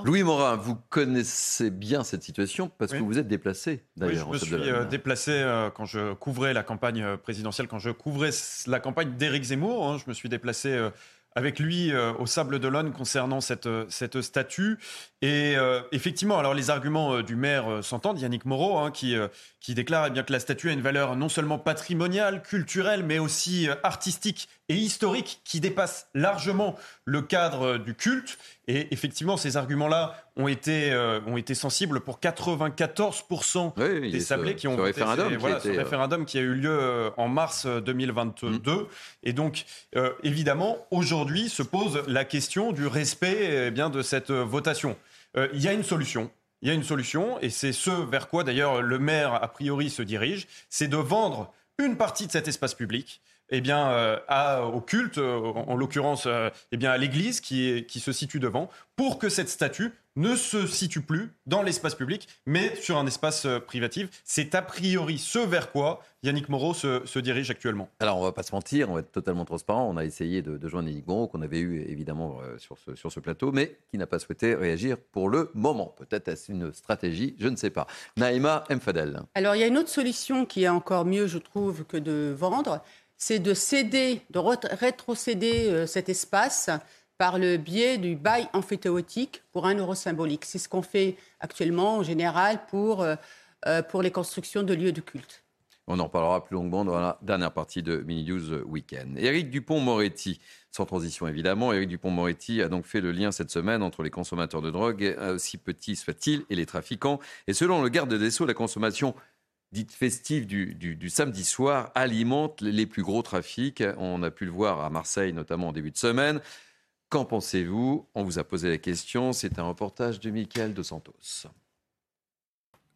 Louis Morin, vous connaissez bien cette situation parce que vous êtes déplacé d'ailleurs. Oui, je me suis euh, déplacé euh, quand je couvrais la campagne euh, présidentielle, quand je couvrais la campagne d'Éric Zemmour. Hein. je me suis déplacé avec lui au Sable d'Olonne concernant cette, cette statue. Et effectivement, alors les arguments du maire s'entendent, Yannick Moreau, hein, qui, qui déclare eh bien, que la statue a une valeur non seulement patrimoniale, culturelle, mais aussi artistique et historique qui dépasse largement le cadre du culte. Et effectivement, ces arguments-là ont été, euh, ont été sensibles pour 94% des sablés qui ont voté référendum, voilà, ce euh, référendum qui a eu lieu euh, en mars 2022. Mm. Et donc, évidemment, aujourd'hui se pose la question du respect eh bien, de cette votation. Il y a une solution. Il y a une solution, et c'est ce vers quoi d'ailleurs le maire a priori se dirige, c'est de vendre une partie de cet espace public eh bien, euh, à, au culte, euh, en, l'occurrence euh, eh bien, à l'église qui, qui se situe devant, pour que cette statue ne se situe plus dans l'espace public, mais sur un espace privatif. C'est a priori ce vers quoi Yannick Moreau se, dirige actuellement. Alors, on va pas se mentir, on va être totalement transparent. On a essayé de, joindre Yannick Moreau, qu'on avait eu évidemment sur, ce, sur ce plateau, mais qui n'a pas souhaité réagir pour le moment. Peut-être est-ce une stratégie, je ne sais pas. Naïma Mfadel. Alors, il y a une autre solution qui est encore mieux, je trouve, que de vendre c'est de céder, de rétrocéder euh, cet espace par le biais du bail amphithéotique pour un euro symbolique. C'est ce qu'on fait actuellement en général pour, euh, euh, pour les constructions de lieux de culte. On en parlera plus longuement dans la dernière partie de Mini News Weekend. Éric Dupont-Moretti, sans transition évidemment, Éric Dupont-Moretti a donc fait le lien cette semaine entre les consommateurs de drogue, aussi petits soient-ils, et les trafiquants. Et selon le garde des Sceaux, la consommation dite festive du, samedi soir alimente les plus gros trafics. On a pu le voir à Marseille, notamment en début de semaine. Qu'en pensez-vous? On vous a posé la question. C'est un reportage de Michael De Santos.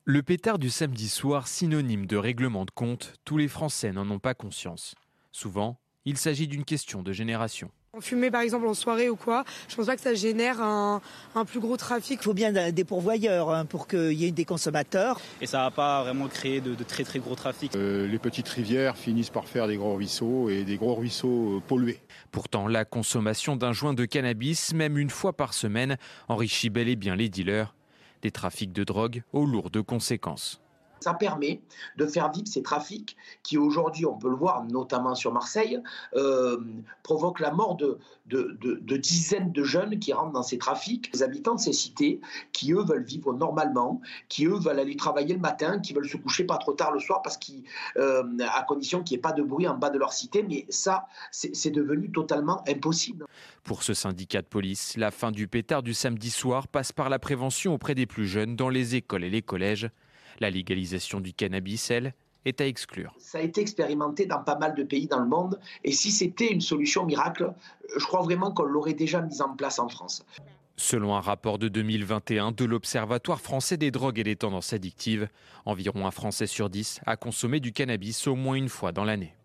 Le pétard du samedi soir, synonyme de règlement de compte, tous les Français n'en ont pas conscience. Souvent, il s'agit d'une question de génération. Fumer par exemple en soirée ou quoi, je pense pas que ça génère un, plus gros trafic. Il faut bien des pourvoyeurs hein, pour qu'il y ait des consommateurs. Et ça va pas vraiment créer de, très très gros trafic. Euh, les petites rivières finissent par faire des gros ruisseaux et des gros ruisseaux euh, pollués. Pourtant, la consommation d'un joint de cannabis, même une fois par semaine, enrichit bel et bien les dealers. Des trafics de drogue aux lourdes conséquences. Ça permet de faire vivre ces trafics qui aujourd'hui, on peut le voir notamment sur Marseille, euh, provoquent la mort de, dizaines de jeunes qui rentrent dans ces trafics. Les habitants de ces cités qui, eux, veulent vivre normalement, qui, eux, veulent aller travailler le matin, qui veulent se coucher pas trop tard le soir parce qu'à euh, condition qu'il n'y ait pas de bruit en bas de leur cité. Mais ça, c'est devenu totalement impossible. Pour ce syndicat de police, la fin du pétard du samedi soir passe par la prévention auprès des plus jeunes dans les écoles et les collèges. La légalisation du cannabis, elle, est à exclure. Ça a été expérimenté dans pas mal de pays dans le monde et si c'était une solution miracle, je crois vraiment qu'on l'aurait déjà mise en place en France. Selon un rapport de 2021 de l'Observatoire français des drogues et des tendances addictives, environ un Français sur dix a consommé du cannabis au moins une fois dans l'année.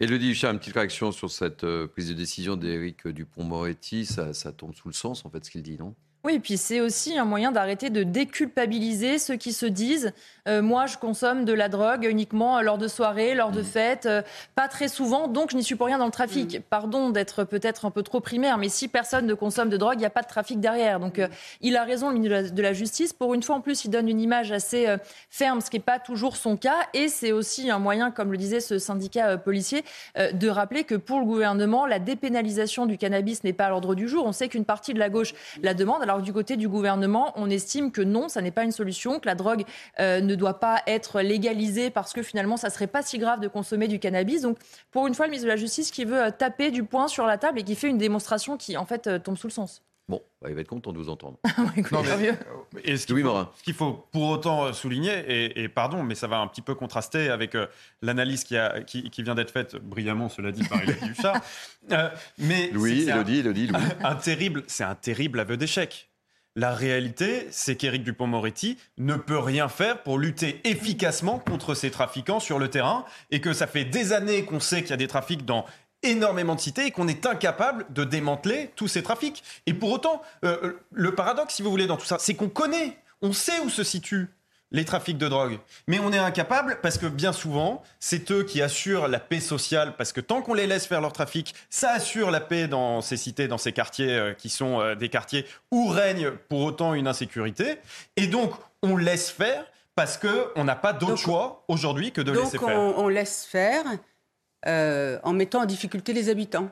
Elodie Huchard, une petite réaction sur cette euh, prise de décision d'Éric Dupont-Moretti. Ça, ça tombe sous le sens, en fait, ce qu'il dit, non? Oui, et puis c'est aussi un moyen d'arrêter de déculpabiliser ceux qui se disent euh, moi je consomme de la drogue uniquement lors de soirées, lors de mmh. fêtes, euh, pas très souvent, donc je n'y suis pour rien dans le trafic. Mmh. Pardon d'être peut-être un peu trop primaire, mais si personne ne consomme de drogue, il n'y a pas de trafic derrière. Donc euh, il a raison, le ministre de la Justice. Pour une fois en plus, il donne une image assez ferme, ce qui n'est pas toujours son cas. Et c'est aussi un moyen, comme le disait ce syndicat policier, de rappeler que pour le gouvernement, la dépénalisation du cannabis n'est pas à l'ordre du jour. On sait qu'une partie de la gauche la demande. Alors, alors du côté du gouvernement, on estime que non, ça n'est pas une solution, que la drogue euh, ne doit pas être légalisée parce que finalement, ça serait pas si grave de consommer du cannabis. Donc, pour une fois, le ministre de la Justice qui veut euh, taper du poing sur la table et qui fait une démonstration qui, en fait, euh, tombe sous le sens. Bon, bah, il va être content de vous entendre. non, mais, ce qu'il faut, pour autant souligner, et, pardon, mais ça va un petit peu contraster avec l'analyse qui, a, qui, vient d'être faite brillamment, cela dit, par Elodie Huchard. mais Louis, Elodie, Elodie, Louis. Un, terrible, c'est un terrible aveu d'échec. La réalité, c'est qu'Éric Dupont-Moretti ne peut rien faire pour lutter efficacement contre ces trafiquants sur le terrain et que ça fait des années qu'on sait qu'il y a des trafics dans énormément de cités et qu'on est incapable de démanteler tous ces trafics. Et pour autant, euh, le paradoxe, si vous voulez, dans tout ça, c'est qu'on connaît, on sait où se situent les trafics de drogue. Mais on est incapable parce que bien souvent, c'est eux qui assurent la paix sociale parce que tant qu'on les laisse faire leur trafic, ça assure la paix dans ces cités, dans ces quartiers euh, qui sont euh, des quartiers où règne pour autant une insécurité. Et donc, on laisse faire parce qu'on n'a pas d'autre choix aujourd'hui que de laisser faire. Donc, on laisse faire euh, en mettant en difficulté les habitants.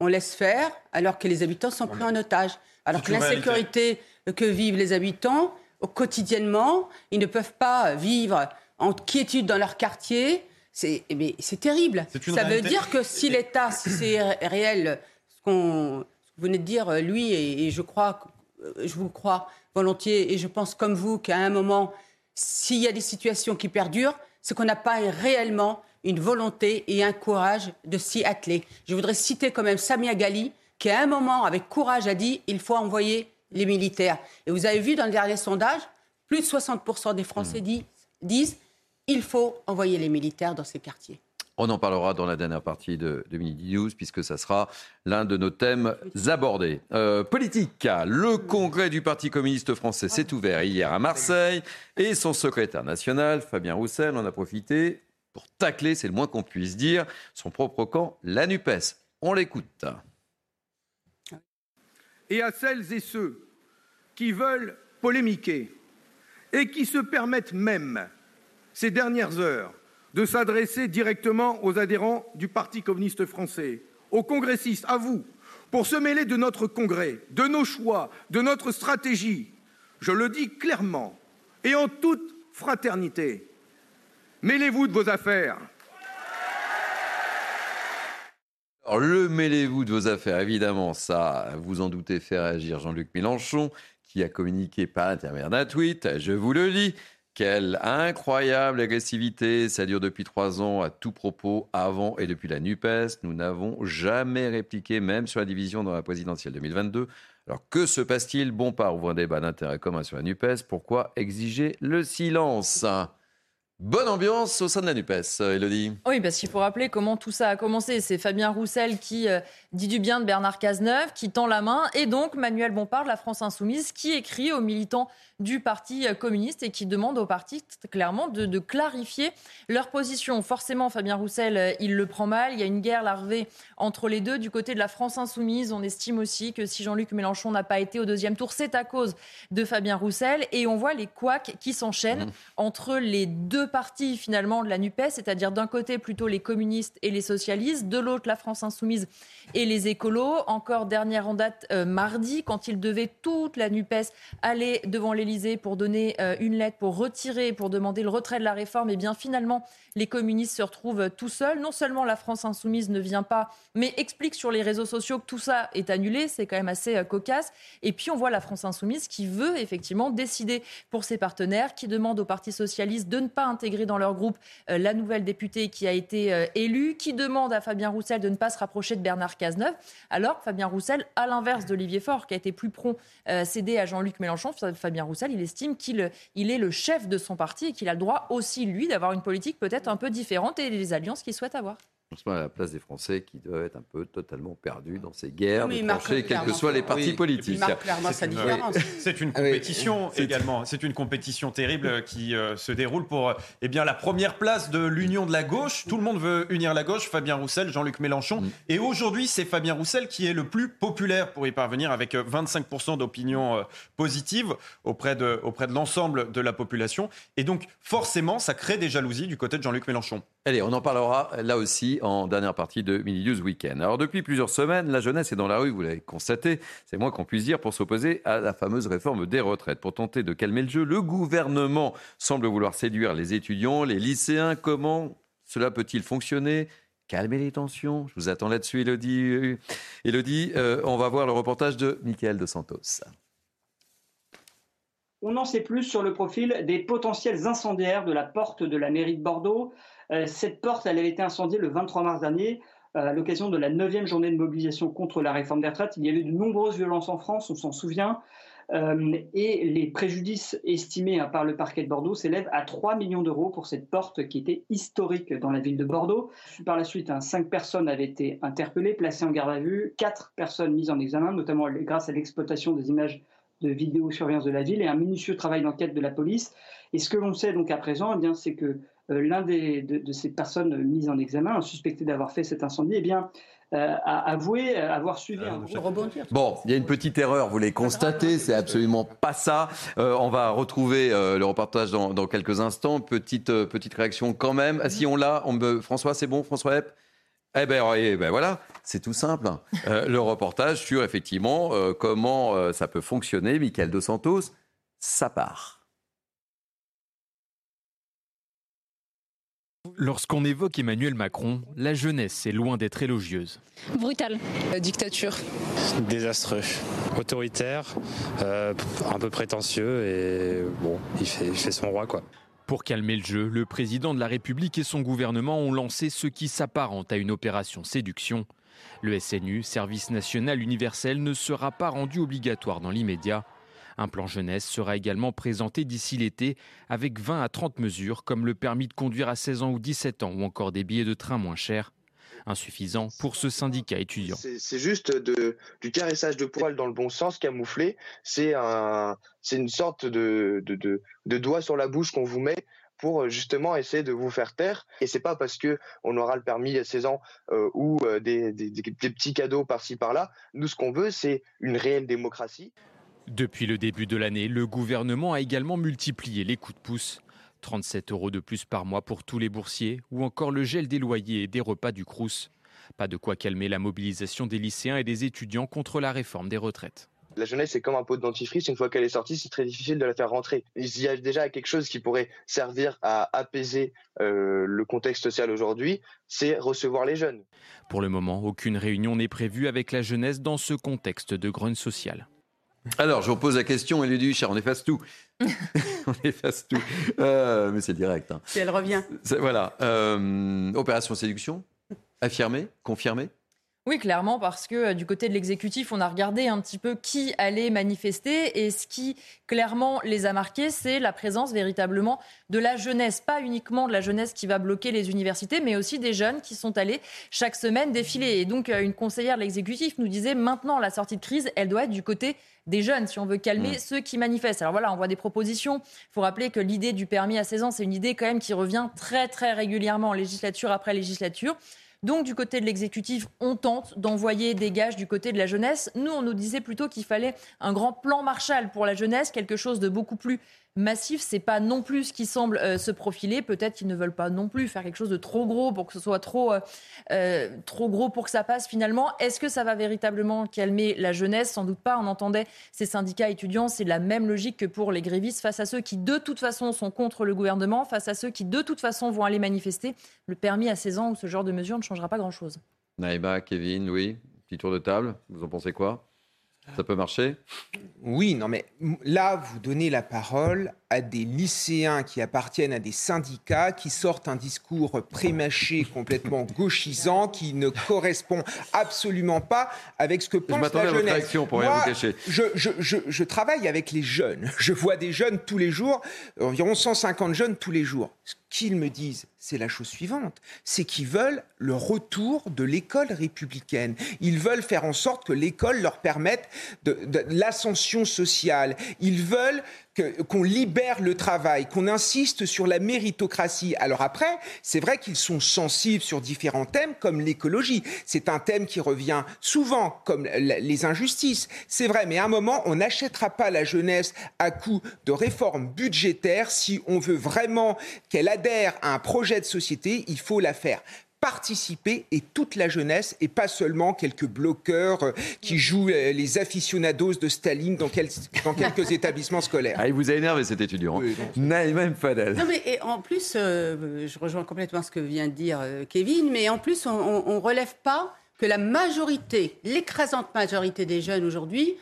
On laisse faire alors que les habitants sont pris en otage. Alors que l'insécurité que vivent les habitants, quotidiennement, ils ne peuvent pas vivre en quiétude dans leur quartier. C'est eh terrible. Ça veut dire que si l'État, si c'est réel, ce qu'on vous venez de dire, lui, et, je crois, je vous crois volontiers, et je pense comme vous qu'à un moment, s'il y a des situations qui perdurent, c'est qu'on n'a pas réellement une volonté et un courage de s'y atteler. Je voudrais citer quand même Samia Gali, qui à un moment, avec courage, a dit il faut envoyer les militaires. Et vous avez vu dans le dernier sondage, plus de 60% des Français mmh. disent il faut envoyer les militaires dans ces quartiers. On en parlera dans la dernière partie de, de Midi News, puisque ça sera l'un de nos thèmes abordés. Euh, politique, le congrès du Parti communiste français s'est ouvert hier à Marseille et son secrétaire national, Fabien Roussel, en a profité pour tacler, c'est le moins qu'on puisse dire, son propre camp, la NUPES. On l'écoute. Et à celles et ceux qui veulent polémiquer et qui se permettent même, ces dernières heures, de s'adresser directement aux adhérents du Parti communiste français, aux congressistes, à vous, pour se mêler de notre congrès, de nos choix, de notre stratégie. Je le dis clairement et en toute fraternité. Mêlez-vous de vos affaires. Alors, le mêlez-vous de vos affaires, évidemment, ça, vous en doutez, fait réagir Jean-Luc Mélenchon, qui a communiqué par l'intermédiaire d'un tweet. Je vous le lis. Quelle incroyable agressivité Ça dure depuis trois ans à tout propos, avant et depuis la NUPES. Nous n'avons jamais répliqué, même sur la division dans la présidentielle 2022. Alors que se passe-t-il? Bon part ouvre un débat d'intérêt commun sur la NUPES. Pourquoi exiger le silence? Bonne ambiance au sein de la NUPES, Elodie. Oui, parce qu'il faut rappeler comment tout ça a commencé. C'est Fabien Roussel qui euh, dit du bien de Bernard Cazeneuve, qui tend la main, et donc Manuel Bompard, la France Insoumise, qui écrit aux militants du Parti communiste et qui demande au parti clairement de, de, clarifier leur position. Forcément, Fabien Roussel, euh, il le prend mal. Il y a une guerre larvée entre les deux. Du côté de la France insoumise, on estime aussi que si Jean-Luc Mélenchon n'a pas été au deuxième tour, c'est à cause de Fabien Roussel. Et on voit les couacs qui s'enchaînent mmh. entre les deux partis finalement de la NUPES, c'est-à-dire d'un côté plutôt les communistes et les socialistes, de l'autre la France insoumise et les écolos. Encore dernière en date euh, mardi, quand il devait toute la NUPES aller devant l'Élysée pour donner euh, une lettre, pour retirer, pour demander le retrait de la réforme, et eh bien finalement, les communistes se retrouvent tout seuls. Non seulement la France insoumise ne vient pas, mais explique sur les réseaux sociaux que tout ça est annulé. C'est quand même assez euh, cocasse. Et puis on voit la France insoumise qui veut effectivement décider pour ses partenaires, qui demande au Parti socialiste de ne pas intégrer dans leur groupe euh, la nouvelle députée qui a été élue, qui demande à Fabien Roussel de ne pas se rapprocher de Bernard Cazeneuve. Alors Fabien Roussel, à l'inverse d'Olivier Faure, qui a été plus prompt cédé à Jean-Luc Mélenchon, Fabien Roussel il estime qu'il il est le chef de son parti et qu'il a le droit aussi, lui, d'avoir une politique peut-être un peu différente et les alliances qu'il souhaite avoir à la place des Français qui doivent être un peu totalement perdus dans ces guerres, trancher, quels que soient les partis politiques. C'est une compétition également. C'est une compétition terrible qui euh, se déroule pour eh bien, la première place de l'union de la gauche. Tout le monde veut unir la gauche. Fabien Roussel, Jean-Luc Mélenchon. Mm. Et aujourd'hui, c'est Fabien Roussel qui est le plus populaire pour y parvenir avec 25% euh, d'opinion euh, positive auprès de, auprès de l'ensemble de la population. Et donc, forcément, ça crée des jalousies du côté de Jean-Luc Mélenchon. Allez, on en parlera là aussi en dernière partie de Mini News Weekend. Alors depuis plusieurs semaines, la jeunesse est dans la rue, vous l'avez constaté, c'est moins qu'on puisse dire, pour s'opposer à la fameuse réforme des retraites. Pour tenter de calmer le jeu, le gouvernement semble vouloir séduire les étudiants, les lycéens. Comment cela peut-il fonctionner? Calmer les tensions. Je vous attends là-dessus, Elodie. Elodie, euh, on va voir le reportage de Michael de Santos. On en sait plus sur le profil des potentiels incendiaires de la porte de la mairie de Bordeaux. Euh, cette porte, elle avait été incendiée le 23 mars dernier euh, à l'occasion de la 9e journée de mobilisation contre la réforme des retraites. Il y avait de nombreuses violences en France, on s'en souvient. Euh, et les préjudices estimés hein, par le parquet de Bordeaux s'élèvent à 3 millions d'euros pour cette porte qui était historique dans la ville de Bordeaux. Par la suite, hein, 5 personnes avaient été interpellées, placées en garde à vue, 4 personnes mises en examen, notamment grâce à l'exploitation des images de vidéosurveillance de la ville et un minutieux travail d'enquête de la police. Et ce que l'on sait donc à présent, eh bien, c'est que euh, l'un de, ces personnes mises en examen, suspecté d'avoir fait cet incendie, eh bien, euh, a avoué avoir suivi un rebondir. Bon, il y a une petite erreur, vous l'avez constaté, c'est absolument pas ça. Euh, on va retrouver le reportage dans, quelques instants. Petite, petite réaction quand même. Ah, si on l'a, on me... François, c'est bon, François Epp eh ben, eh ben, voilà, c'est tout simple. le reportage sur effectivement comment ça peut fonctionner, Michael Dos Santos, ça part. Lorsqu'on évoque Emmanuel Macron, la jeunesse est loin d'être élogieuse. Brutal. La dictature. Désastreux. Autoritaire, euh, un peu prétentieux et bon, il fait, il fait son roi quoi. Pour calmer le jeu, le président de la République et son gouvernement ont lancé ce qui s'apparente à une opération séduction. Le SNU, Service national universel, ne sera pas rendu obligatoire dans l'immédiat. Un plan jeunesse sera également présenté d'ici l'été avec 20 à 30 mesures comme le permis de conduire à 16 ans ou 17 ans ou encore des billets de train moins chers. Insuffisant pour ce syndicat étudiant. C'est juste de, du caressage de poils dans le bon sens, camouflé. C'est un, une sorte de, de, de doigt sur la bouche qu'on vous met pour justement essayer de vous faire taire. Et c'est pas parce que on aura le permis à 16 ans euh, ou euh, des, des, des, petits cadeaux par-ci par-là. Nous, ce qu'on veut, c'est une réelle démocratie. Depuis le début de l'année, le gouvernement a également multiplié les coups de pouce. 37 euros de plus par mois pour tous les boursiers, ou encore le gel des loyers et des repas du Crous. Pas de quoi calmer la mobilisation des lycéens et des étudiants contre la réforme des retraites. La jeunesse, c'est comme un pot de dentifrice. Une fois qu'elle est sortie, c'est très difficile de la faire rentrer. Il y a déjà quelque chose qui pourrait servir à apaiser euh, le contexte social aujourd'hui, c'est recevoir les jeunes. Pour le moment, aucune réunion n'est prévue avec la jeunesse dans ce contexte de grogne sociale. Alors, je vous pose la question, Elie Duchard, on efface tout. on efface tout. Euh, mais c'est direct. Hein. Si elle revient. Voilà. Euh, opération séduction, affirmée, confirmée? Oui, clairement, parce que euh, du côté de l'exécutif, on a regardé un petit peu qui allait manifester et ce qui clairement les a marqués, c'est la présence véritablement de la jeunesse, pas uniquement de la jeunesse qui va bloquer les universités, mais aussi des jeunes qui sont allés chaque semaine défiler. Et donc, une conseillère de l'exécutif nous disait maintenant, la sortie de crise, elle doit être du côté des jeunes, si on veut calmer mmh. ceux qui manifestent. Alors voilà, on voit des propositions. Il faut rappeler que l'idée du permis à 16 ans, c'est une idée quand même qui revient très très régulièrement, législature après législature. Donc du côté de l'exécutif, on tente d'envoyer des gages du côté de la jeunesse. Nous, on nous disait plutôt qu'il fallait un grand plan Marshall pour la jeunesse, quelque chose de beaucoup plus massif, c'est pas non plus ce qui semble euh, se profiler. Peut-être qu'ils ne veulent pas non plus faire quelque chose de trop gros pour que ce soit trop, euh, euh, gros pour que ça passe finalement. Est-ce que ça va véritablement calmer la jeunesse? Sans doute pas. On entendait ces syndicats étudiants. C'est la même logique que pour les grévistes face à ceux qui de toute façon sont contre le gouvernement, face à ceux qui de toute façon vont aller manifester. Le permis à 16 ans ou ce genre de mesure ne changera pas grand-chose. Naïba, Kevin, oui, petit tour de table. Vous en pensez quoi? Ça peut marcher? Oui, non, mais là, vous donnez la parole à des lycéens qui appartiennent à des syndicats, qui sortent un discours prémâché, complètement gauchisant, qui ne correspond absolument pas avec ce que pense je la jeunesse. pour rien vous cacher. Je, je, je, je, travaille avec les jeunes. Je vois des jeunes tous les jours, environ 150 jeunes tous les jours. Ce qu'ils me disent, c'est la chose suivante, c'est qu'ils veulent le retour de l'école républicaine. Ils veulent faire en sorte que l'école leur permette de, de l'ascension sociale. Ils veulent qu'on libère le travail, qu'on insiste sur la méritocratie. Alors après, c'est vrai qu'ils sont sensibles sur différents thèmes comme l'écologie. C'est un thème qui revient souvent comme les injustices. C'est vrai, mais à un moment, on n'achètera pas la jeunesse à coup de réformes budgétaires. Si on veut vraiment qu'elle adhère à un projet de société, il faut la faire participer et toute la jeunesse et pas seulement quelques bloqueurs euh, qui jouent euh, les aficionados de Staline dans, dans quelques établissements scolaires. Ah, il vous a énervé cet étudiant. Oui, même Fadel. Non, mais et en plus, euh, je rejoins complètement ce que vient de dire Kevin, mais en plus, on ne relève pas que la majorité, l'écrasante majorité des jeunes aujourd'hui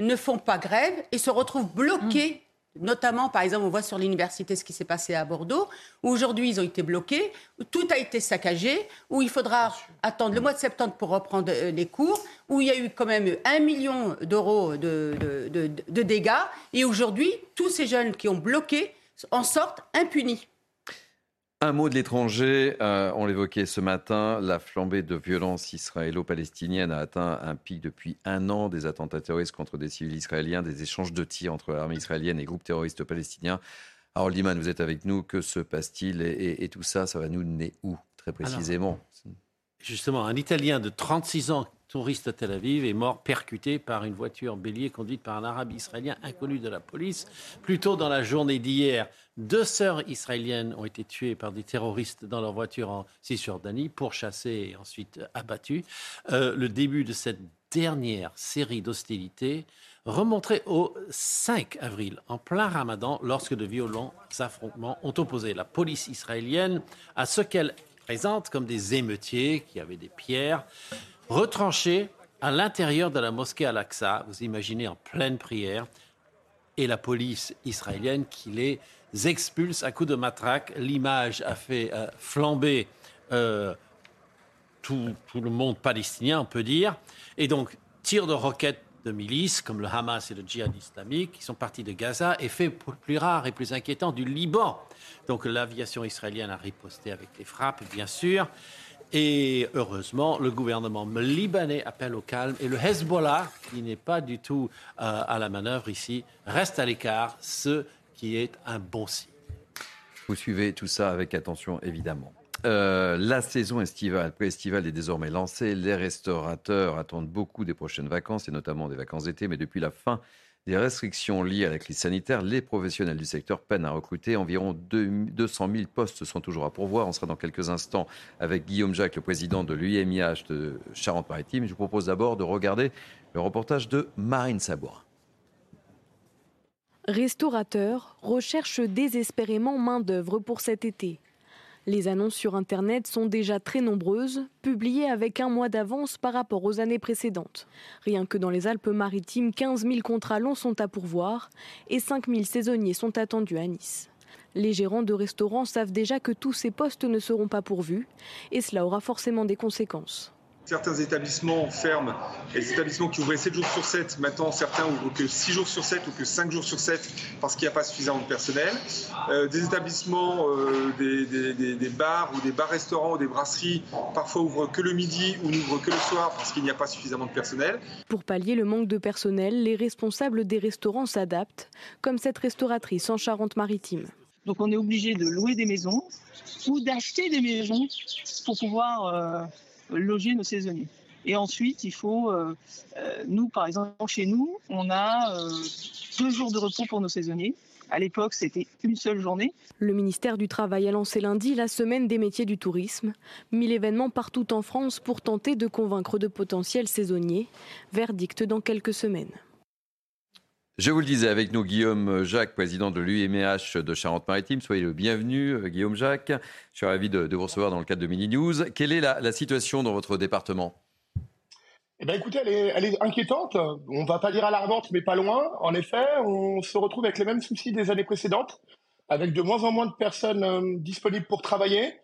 ne font pas grève et se retrouvent bloqués Notamment, par exemple, on voit sur l'université ce qui s'est passé à Bordeaux, où aujourd'hui ils ont été bloqués, où tout a été saccagé, où il faudra attendre le mois de septembre pour reprendre euh, les cours, où il y a eu quand même un million d'euros de, de dégâts, et aujourd'hui, tous ces jeunes qui ont bloqué en sortent impunis. Un mot de l'étranger, euh, on l'évoquait ce matin, la flambée de violence israélo-palestinienne a atteint un pic depuis un an, des attentats terroristes contre des civils israéliens, des échanges de tirs entre l'armée israélienne et groupes terroristes palestiniens. Harold Iman, vous êtes avec nous, que se passe-t-il et, tout ça, ça va nous mener où, très précisément? Justement, un Italien de 36 ans touriste à Tel Aviv est mort percuté par une voiture bélier conduite par un arabe israélien inconnu de la police. Plus tôt dans la journée d'hier, deux sœurs israéliennes ont été tuées par des terroristes dans leur voiture en Cisjordanie, pourchassées et ensuite abattues. Euh, le début de cette dernière série d'hostilités remonterait au 5 avril, en plein ramadan, lorsque de violents affrontements ont opposé la police israélienne à ce qu'elle présente comme des émeutiers qui avaient des pierres retranchés à l'intérieur de la mosquée Al-Aqsa, vous imaginez en pleine prière, et la police israélienne qui les expulse à coups de matraque. L'image a fait euh, flamber euh, tout, tout, le monde palestinien, on peut dire. Et donc, tir de roquettes de milices comme le Hamas et le djihad islamique qui sont partis de Gaza et fait plus rare et plus inquiétant du Liban. Donc l'aviation israélienne a riposté avec les frappes, bien sûr. Et heureusement, le gouvernement libanais appelle au calme et le Hezbollah, qui n'est pas du tout euh, à la manœuvre ici, reste à l'écart, ce qui est un bon signe. Vous suivez tout ça avec attention, évidemment. Euh, la saison estivale, pré-estivale est désormais lancée. Les restaurateurs attendent beaucoup des prochaines vacances, et notamment des vacances d'été. Mais depuis la fin des restrictions liées à la crise sanitaire, les professionnels du secteur peinent à recruter. Environ 200 000 postes sont toujours à pourvoir. On sera dans quelques instants avec Guillaume Jacques, le président de l'UMIH de Charente-Maritime. Je vous propose d'abord de regarder le reportage de Marine Sabourin. Restaurateurs recherchent désespérément main-d'œuvre pour cet été. Les annonces sur Internet sont déjà très nombreuses, publiées avec un mois d'avance par rapport aux années précédentes. Rien que dans les Alpes-Maritimes, 15 000 contrats longs sont à pourvoir et 5 000 saisonniers sont attendus à Nice. Les gérants de restaurants savent déjà que tous ces postes ne seront pas pourvus et cela aura forcément des conséquences. Certains établissements ferment et les établissements qui ouvraient 7 jours sur 7, maintenant certains ouvrent que 6 jours sur 7 ou que 5 jours sur 7 parce qu'il n'y a pas suffisamment de personnel. Euh, des établissements, euh, des, des, des, bars ou des bars-restaurants ou des brasseries parfois ouvrent que le midi ou n'ouvrent que le soir parce qu'il n'y a pas suffisamment de personnel. Pour pallier le manque de personnel, les responsables des restaurants s'adaptent, comme cette restauratrice en Charente-Maritime. Donc on est obligé de louer des maisons ou d'acheter des maisons pour pouvoir... Euh, loger nos saisonniers. Et ensuite, il faut, euh, euh, nous par exemple, chez nous, on a euh, deux jours de repos pour nos saisonniers. À l'époque, c'était une seule journée. Le ministère du Travail a lancé lundi la semaine des métiers du tourisme. Mille événements partout en France pour tenter de convaincre de potentiels saisonniers. Verdict dans quelques semaines. Je vous le disais avec nous, Guillaume Jacques, président de l'UMH de Charente-Maritime. Soyez le bienvenu, euh, Guillaume Jacques. Je suis ravi de, vous recevoir dans le cadre de Mini News. Quelle est la, situation dans votre département? Eh ben écoutez, elle est, inquiétante. On va pas dire alarmante, mais pas loin. En effet, on se retrouve avec les mêmes soucis des années précédentes, avec de moins en moins de personnes euh, disponibles pour travailler.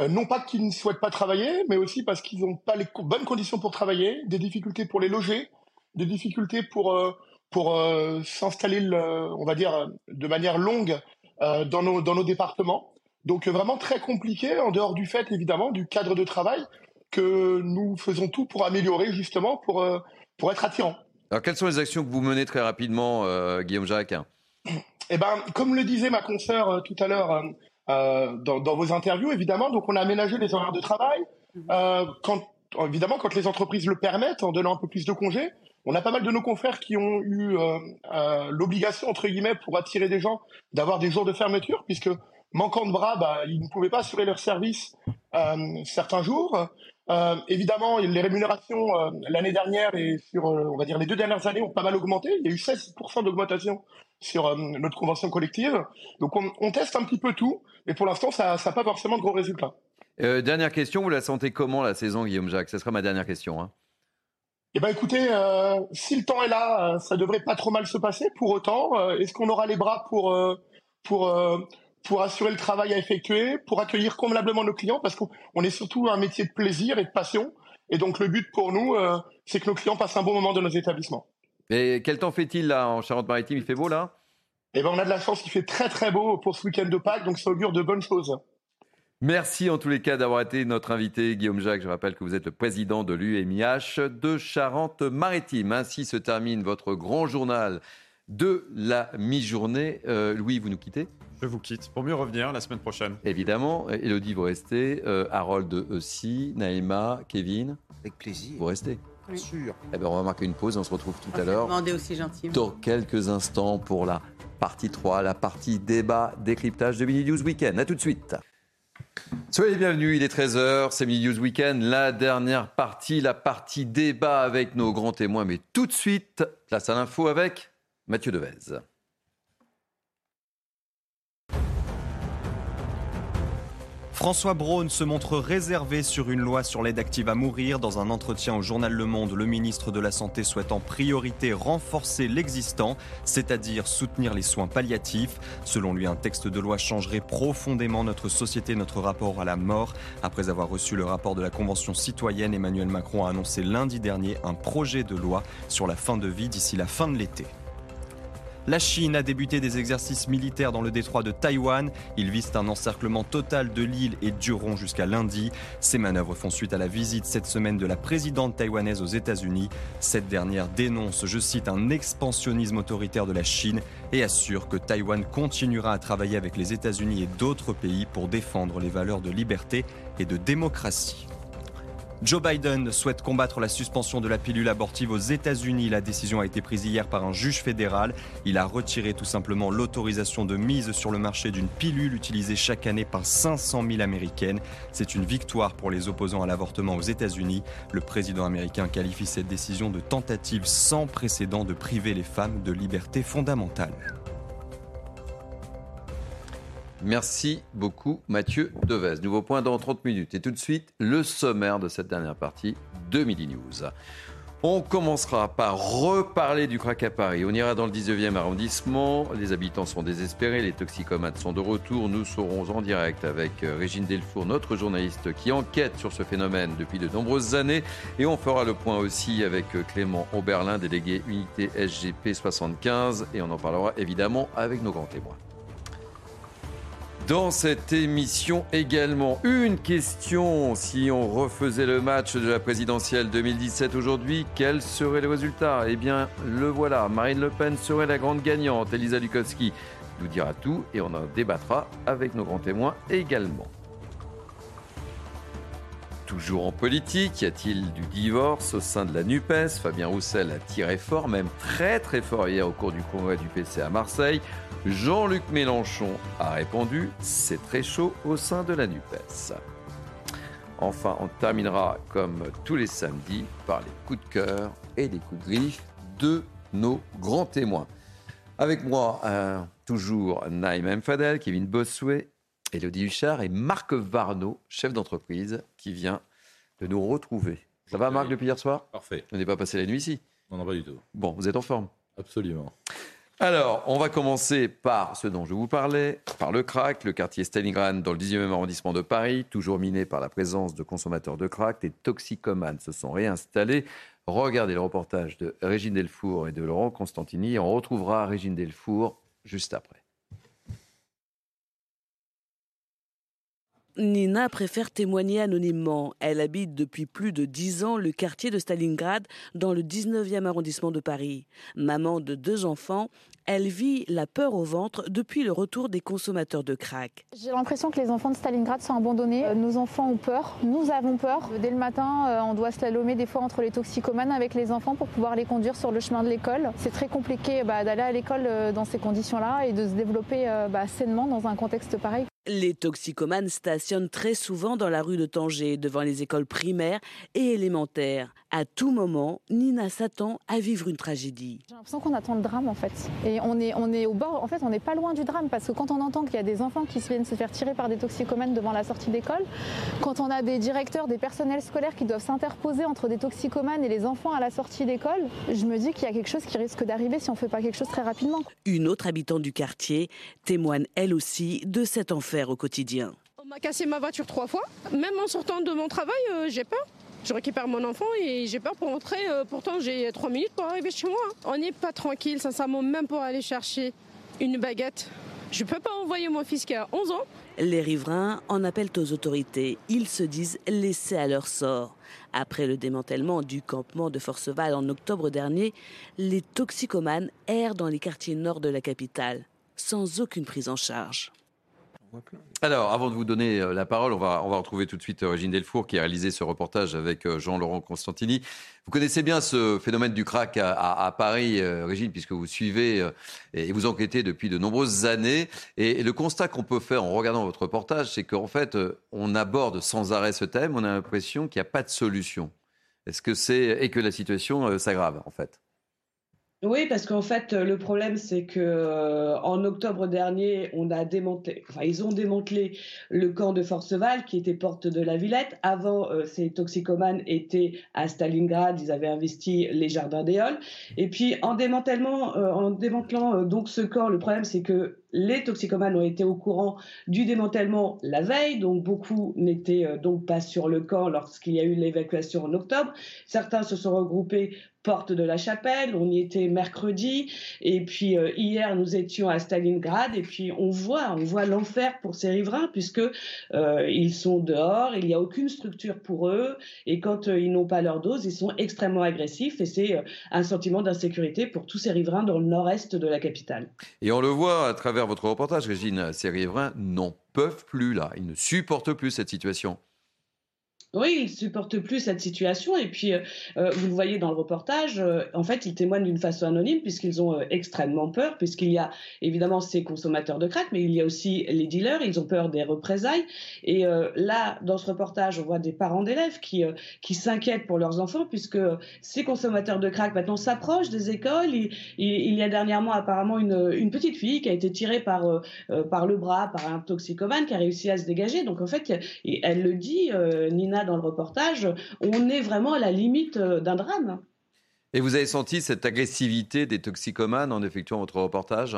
Euh, non pas qu'ils ne souhaitent pas travailler, mais aussi parce qu'ils n'ont pas les bonnes conditions pour travailler, des difficultés pour les loger, des difficultés pour pour euh, s'installer, on va dire, de manière longue euh, dans, nos, dans nos départements. Donc vraiment très compliqué, en dehors du fait, évidemment, du cadre de travail que nous faisons tout pour améliorer, justement, pour, euh, pour être attirants. Alors, quelles sont les actions que vous menez très rapidement, Guillaume Jacques? Eh ben, comme le disait ma consoeur tout à l'heure dans, dans, vos interviews, évidemment, donc on a aménagé les horaires de travail. quand, évidemment, quand les entreprises le permettent, en donnant un peu plus de congés, on a pas mal de nos confrères qui ont eu euh, euh, l'obligation, entre guillemets, pour attirer des gens, d'avoir des jours de fermeture, puisque manquant de bras, bah, ils ne pouvaient pas assurer leur service euh, certains jours. évidemment, les rémunérations l'année dernière et sur, on va dire, les deux dernières années ont pas mal augmenté. Il y a eu 16% d'augmentation sur notre convention collective. Donc on, teste un petit peu tout, mais pour l'instant, ça n'a pas forcément de gros résultats. dernière question, vous la sentez comment la saison, Guillaume Jacques? Ce sera ma dernière question. Hein. Eh ben écoutez, euh, si le temps est là, euh, ça devrait pas trop mal se passer. Pour autant, euh, est-ce qu'on aura les bras pour pour pour assurer le travail à effectuer, pour accueillir convenablement nos clients, parce qu'on est surtout un métier de plaisir et de passion. Et donc le but pour nous, c'est que nos clients passent un bon moment dans nos établissements. Et quel temps fait-il là en Charente-Maritime? Il fait beau là? Eh ben on a de la chance, il fait très très beau pour ce week-end de Pâques, donc ça augure de bonnes choses. Merci en tous les cas d'avoir été notre invité, Guillaume Jacques. Je rappelle que vous êtes le président de l'UMIH de Charente-Maritime. Ainsi se termine votre grand journal de la mi-journée. Euh, Louis, vous nous quittez? Je vous quitte pour mieux revenir la semaine prochaine. Évidemment. Elodie, vous restez. Euh, Harold aussi. Naïma, Kevin. Avec plaisir. Vous restez Bien sûr. Eh ben, on va marquer une pause. On se retrouve tout à l'heure. Demandez aussi gentiment. Dans quelques instants pour la partie 3, la partie débat, décryptage de Mini News Weekend. A tout de suite. Soyez les bienvenus, il est 13h, c'est Mini News Weekend, la dernière partie, la partie débat avec nos grands témoins. Mais tout de suite, place à l'info avec Mathieu Devez. François Braun se montre réservé sur une loi sur l'aide active à mourir. Dans un entretien au journal Le Monde, le ministre de la Santé souhaite en priorité renforcer l'existant, c'est-à-dire soutenir les soins palliatifs. Selon lui, un texte de loi changerait profondément notre société, notre rapport à la mort. Après avoir reçu le rapport de la Convention citoyenne, Emmanuel Macron a annoncé lundi dernier un projet de loi sur la fin de vie d'ici la fin de l'été. La Chine a débuté des exercices militaires dans le détroit de Taïwan. Ils visent un encerclement total de l'île et dureront jusqu'à lundi. Ces manœuvres font suite à la visite cette semaine de la présidente taïwanaise aux États-Unis. Cette dernière dénonce, je cite, un expansionnisme autoritaire de la Chine et assure que Taïwan continuera à travailler avec les États-Unis et d'autres pays pour défendre les valeurs de liberté et de démocratie. Joe Biden souhaite combattre la suspension de la pilule abortive aux États-Unis. La décision a été prise hier par un juge fédéral. Il a retiré tout simplement l'autorisation de mise sur le marché d'une pilule utilisée chaque année par 500 000 Américaines. C'est une victoire pour les opposants à l'avortement aux États-Unis. Le président américain qualifie cette décision de tentative sans précédent de priver les femmes de liberté fondamentale. Merci beaucoup Mathieu Devez. Nouveau point dans 30 minutes. Et tout de suite, le sommaire de cette dernière partie de Midi News. On commencera par reparler du crack à Paris. On ira dans le 19e arrondissement. Les habitants sont désespérés, les toxicomates sont de retour. Nous serons en direct avec euh, Régine Delfour, notre journaliste qui enquête sur ce phénomène depuis de nombreuses années. Et on fera le point aussi avec euh, Clément Auberlin, délégué unité SGP 75. Et on en parlera évidemment avec nos grands témoins. Dans cette émission également, une question. Si on refaisait le match de la présidentielle 2017 aujourd'hui, quel serait le résultat Eh bien, le voilà. Marine Le Pen serait la grande gagnante. Elisa Lukowski nous dira tout et on en débattra avec nos grands témoins également. Toujours en politique, y a-t-il du divorce au sein de la NUPES? Fabien Roussel a tiré fort, même très très fort hier au cours du congrès du PC à Marseille. Jean-Luc Mélenchon a répondu C'est très chaud au sein de la NUPES. Enfin, on terminera comme tous les samedis par les coups de cœur et les coups de griffe de nos grands témoins. Avec moi, euh, toujours Naïm Fadel, Kevin Bossuet, Elodie Huchard et Marc Varno, chef d'entreprise, qui vient de nous retrouver. Ça va, Marc, depuis hier soir? Parfait. On n'est pas passé la nuit ici? Non, non, pas du tout. Bon, vous êtes en forme? Absolument. Alors, on va commencer par ce dont je vous parlais, par le crack, le quartier Stalingrad dans le 19e arrondissement de Paris, toujours miné par la présence de consommateurs de crack. Des toxicomanes se sont réinstallés. Regardez le reportage de Régine Delfour et de Laurent Constantini. On retrouvera Régine Delfour juste après. Nina préfère témoigner anonymement. Elle habite depuis plus de dix ans le quartier de Stalingrad dans le 19e arrondissement de Paris. Maman de deux enfants, elle vit la peur au ventre depuis le retour des consommateurs de crack. J'ai l'impression que les enfants de Stalingrad sont abandonnés. Euh, Nos enfants ont peur, nous avons peur. Dès le matin, euh, on doit slalomer des fois entre les toxicomanes avec les enfants pour pouvoir les conduire sur le chemin de l'école. C'est très compliqué bah, d'aller à l'école euh, dans ces conditions-là et de se développer bah, sainement dans un contexte pareil. Les toxicomanes stationnent très souvent dans la rue de Tanger, devant les écoles primaires et élémentaires. À tout moment, Nina s'attend à vivre une tragédie. J'ai l'impression qu'on attend le drame en fait. Et on est, on est au bord, en fait, on n'est pas loin du drame parce que quand on entend qu'il y a des enfants qui se viennent se faire tirer par des toxicomanes devant la sortie d'école, quand on a des directeurs, des personnels scolaires qui doivent s'interposer entre des toxicomanes et les enfants à la sortie d'école, je me dis qu'il y a quelque chose qui risque d'arriver si on ne fait pas quelque chose très rapidement. Une autre habitante du quartier témoigne elle aussi de cet enfer au quotidien. On m'a cassé ma voiture trois fois. Même en sortant de mon travail, euh, j'ai peur. Je récupère mon enfant et j'ai peur pour rentrer. Euh, pourtant, j'ai trois minutes pour arriver chez moi. On n'est pas tranquille, sincèrement, même pour aller chercher une baguette. Je ne peux pas envoyer mon fils qui a 11 ans. Les riverains en appellent aux autorités. Ils se disent laissés à leur sort. Après le démantèlement du campement de Forceval en octobre dernier, les toxicomanes errent dans les quartiers nord de la capitale, sans aucune prise en charge. Alors, avant de vous donner euh, la parole, on va, on va retrouver tout de suite euh, Régine Delfour qui a réalisé ce reportage avec euh, Jean-Laurent Constantini. Vous connaissez bien ce phénomène du crack à, Paris, Régine, puisque vous suivez et vous enquêtez depuis de nombreuses années. Et, le constat qu'on peut faire en regardant votre reportage, c'est qu'en fait, on aborde sans arrêt ce thème, on a l'impression qu'il n'y a pas de solution. Est-ce que c'est et que la situation s'aggrave en fait? Oui, parce qu'en fait, le problème, c'est que euh, en octobre dernier, on a démantelé, enfin, ils ont démantelé le camp de Forceval, qui était porte de la Villette. Avant, euh, ces toxicomanes étaient à Stalingrad, ils avaient investi les jardins d'Éole. Et puis, en démantèlement, euh, en démantelant donc ce camp, le problème, c'est que les toxicomanes ont été au courant du démantèlement la veille, donc beaucoup n'étaient donc pas sur le camp lorsqu'il y a eu l'évacuation en octobre. Certains se sont regroupés porte de la Chapelle, on y était mercredi, et puis euh, hier nous étions à Stalingrad, et puis on voit, on voit l'enfer pour ces riverains puisque euh, ils sont dehors, il n'y a aucune structure pour eux, et quand euh, ils n'ont pas leur dose, ils sont extrêmement agressifs, et c'est un sentiment d'insécurité pour tous ces riverains dans le nord-est de la capitale. Et on le voit à travers votre reportage, Régine, ces riverains n'en peuvent plus là, ils ne supportent plus cette situation. Oui, ils supportent plus cette situation. Et puis, euh, euh, vous le voyez dans le reportage, euh, en fait, ils témoignent d'une façon anonyme puisqu'ils ont extrêmement peur, puisqu'il y a évidemment ces consommateurs de crack, mais il y a aussi les dealers. Ils ont peur des représailles. Et là, dans ce reportage, on voit des parents d'élèves qui, qui s'inquiètent pour leurs enfants puisque ces consommateurs de crack maintenant s'approchent des écoles. Il, il, y a dernièrement apparemment une, une, petite fille qui a été tirée par, par le bras par un toxicomane qui a réussi à se dégager. Donc, en fait, elle le dit, Nina dans le reportage, on est vraiment à la limite euh, d'un drame. Et vous avez senti cette agressivité des toxicomanes en effectuant votre reportage?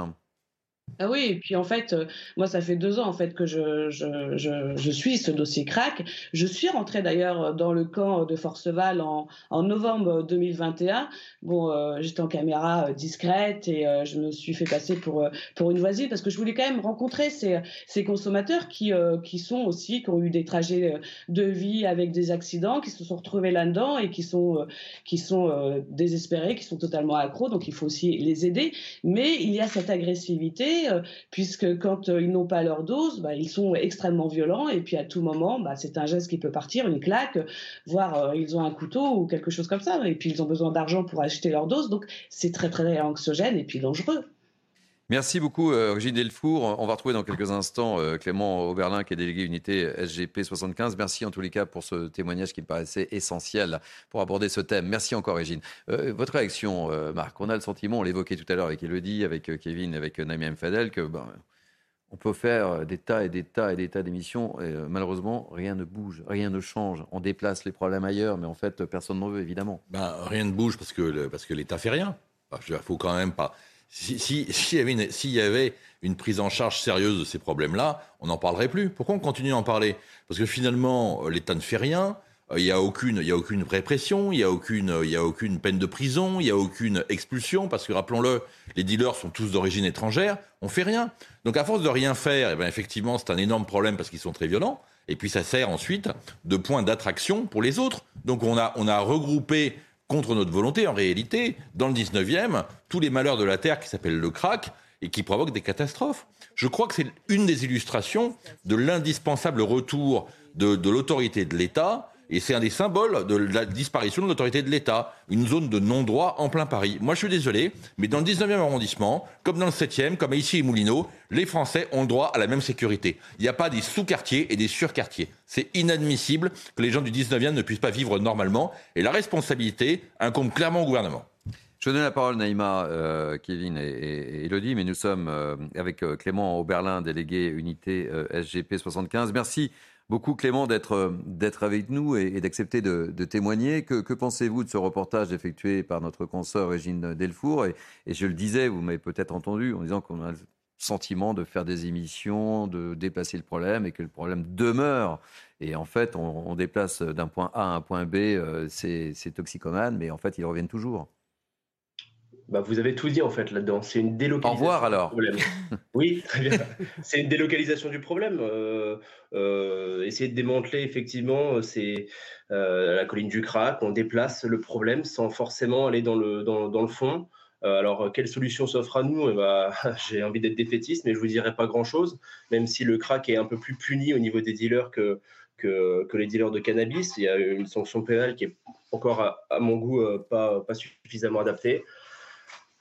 Ah oui, et puis en fait, euh, moi, ça fait deux ans en fait que je, je, je, suis ce dossier crack. Je suis rentrée d'ailleurs dans le camp de Forceval en, en novembre 2021. Bon, euh, j'étais en caméra euh, discrète et je me suis fait passer pour, pour une voisine parce que je voulais quand même rencontrer ces, ces consommateurs qui, qui sont aussi, qui ont eu des trajets de vie avec des accidents, qui se sont retrouvés là-dedans et qui sont, qui sont désespérés, qui sont totalement accros. Donc il faut aussi les aider. Mais il y a cette agressivité euh, puisque quand euh, ils n'ont pas leur dose, bah, ils sont extrêmement violents, et puis à tout moment, bah, c'est un geste qui peut partir, une claque, voire euh, ils ont un couteau ou quelque chose comme ça, et puis ils ont besoin d'argent pour acheter leur dose, donc c'est très très anxiogène et puis dangereux. Merci beaucoup, euh, Régine Delfour. On va retrouver dans quelques instants euh, Clément Auberlin, qui est délégué unité SGP 75. Merci en tous les cas pour ce témoignage qui me paraissait essentiel pour aborder ce thème. Merci encore, Régine. Euh, votre réaction, Marc? On a le sentiment, on l'évoquait tout à l'heure avec Elodie, avec Kevin, avec Naïm Fadel, que ben, on peut faire des tas et des tas et des tas d'émissions. Malheureusement, rien ne bouge, rien ne change. On déplace les problèmes ailleurs, mais en fait, personne n'en veut, évidemment. Ben, rien ne bouge parce que, parce que l'État fait rien. Il faut quand même pas s'il si, une, y avait une prise en charge sérieuse de ces problèmes-là, on n'en parlerait plus. Pourquoi on continue à en parler? Parce que finalement, euh, l'État ne fait rien. Euh, il n'y a, aucune, y a aucune répression, il n'y a, aucune, y a aucune peine de prison, il n'y a aucune expulsion, parce que rappelons-le, les dealers sont tous d'origine étrangère, on fait rien. Donc à force de rien faire, eh bien, effectivement, c'est un énorme problème parce qu'ils sont très violents, et puis ça sert ensuite de point d'attraction pour les autres. Donc on a, on a regroupé contre notre volonté, en réalité, dans le 19e, tous les malheurs de la Terre qui s'appellent le crack et qui provoquent des catastrophes. Je crois que c'est une des illustrations de l'indispensable retour de, de l'autorité de l'État et c'est un des symboles de la disparition de l'autorité de l'État, une zone de non-droit en plein Paris. Moi, je suis désolé, mais dans le 19e arrondissement, comme dans le 7e, comme ici et Moulineau, les Français ont droit à la même sécurité. Il n'y a pas des sous-quartiers et des sur-quartiers. C'est inadmissible que les gens du 19e ne puissent pas vivre normalement, et la responsabilité incombe clairement au gouvernement. Je donne la parole, Naïma, euh, Kevin et, Elodie, mais nous sommes euh, avec euh, Clément Auberlin, délégué unité SGP 75. Merci beaucoup, Clément, d'être d'être avec nous et, d'accepter de, témoigner. Que, pensez-vous de ce reportage effectué par notre consoeur Régine Delfour et, je le disais, vous m'avez peut-être entendu en disant qu'on a le sentiment de faire des émissions, de déplacer le problème et que le problème demeure. Et en fait, on, déplace d'un point A à un point B euh, ces, toxicomanes, mais en fait, ils reviennent toujours. Bah, vous avez tout dit en fait là-dedans. C'est une délocalisation. Au revoir alors. Du problème. oui, très bien. C'est une délocalisation du problème. Euh, euh, essayer de démanteler effectivement, c'est euh, la colline du crack. On déplace le problème sans forcément aller dans le, dans, dans le fond. alors, quelle solution s'offre à nous? Eh ben, J'ai envie d'être défaitiste, mais je vous dirais pas grand-chose, même si le crack est un peu plus puni au niveau des dealers que, que, que, les dealers de cannabis. Il y a une sanction pénale qui est encore, à, à mon goût, pas, pas suffisamment adaptée.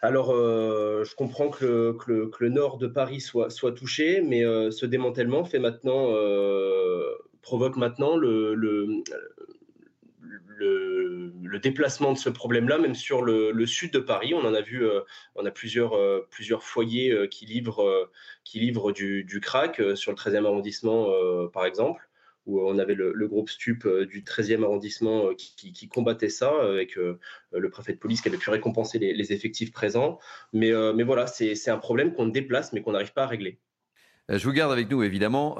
Alors, euh, je comprends que le, nord de Paris soit, soit touché, mais euh, ce démantèlement fait maintenant, euh, provoque maintenant le, le, le, déplacement de ce problème-là, même sur le, le, sud de Paris. On en a vu, on a plusieurs, plusieurs foyers qui livrent, qui livrent du, du crack sur le 13e arrondissement, par exemple où on avait le, groupe STUP du 13e arrondissement qui, qui, combattait ça, avec le préfet de police qui avait pu récompenser les, les effectifs présents. Mais, mais voilà, c'est un problème qu'on déplace, mais qu'on n'arrive pas à régler. Je vous garde avec nous, évidemment.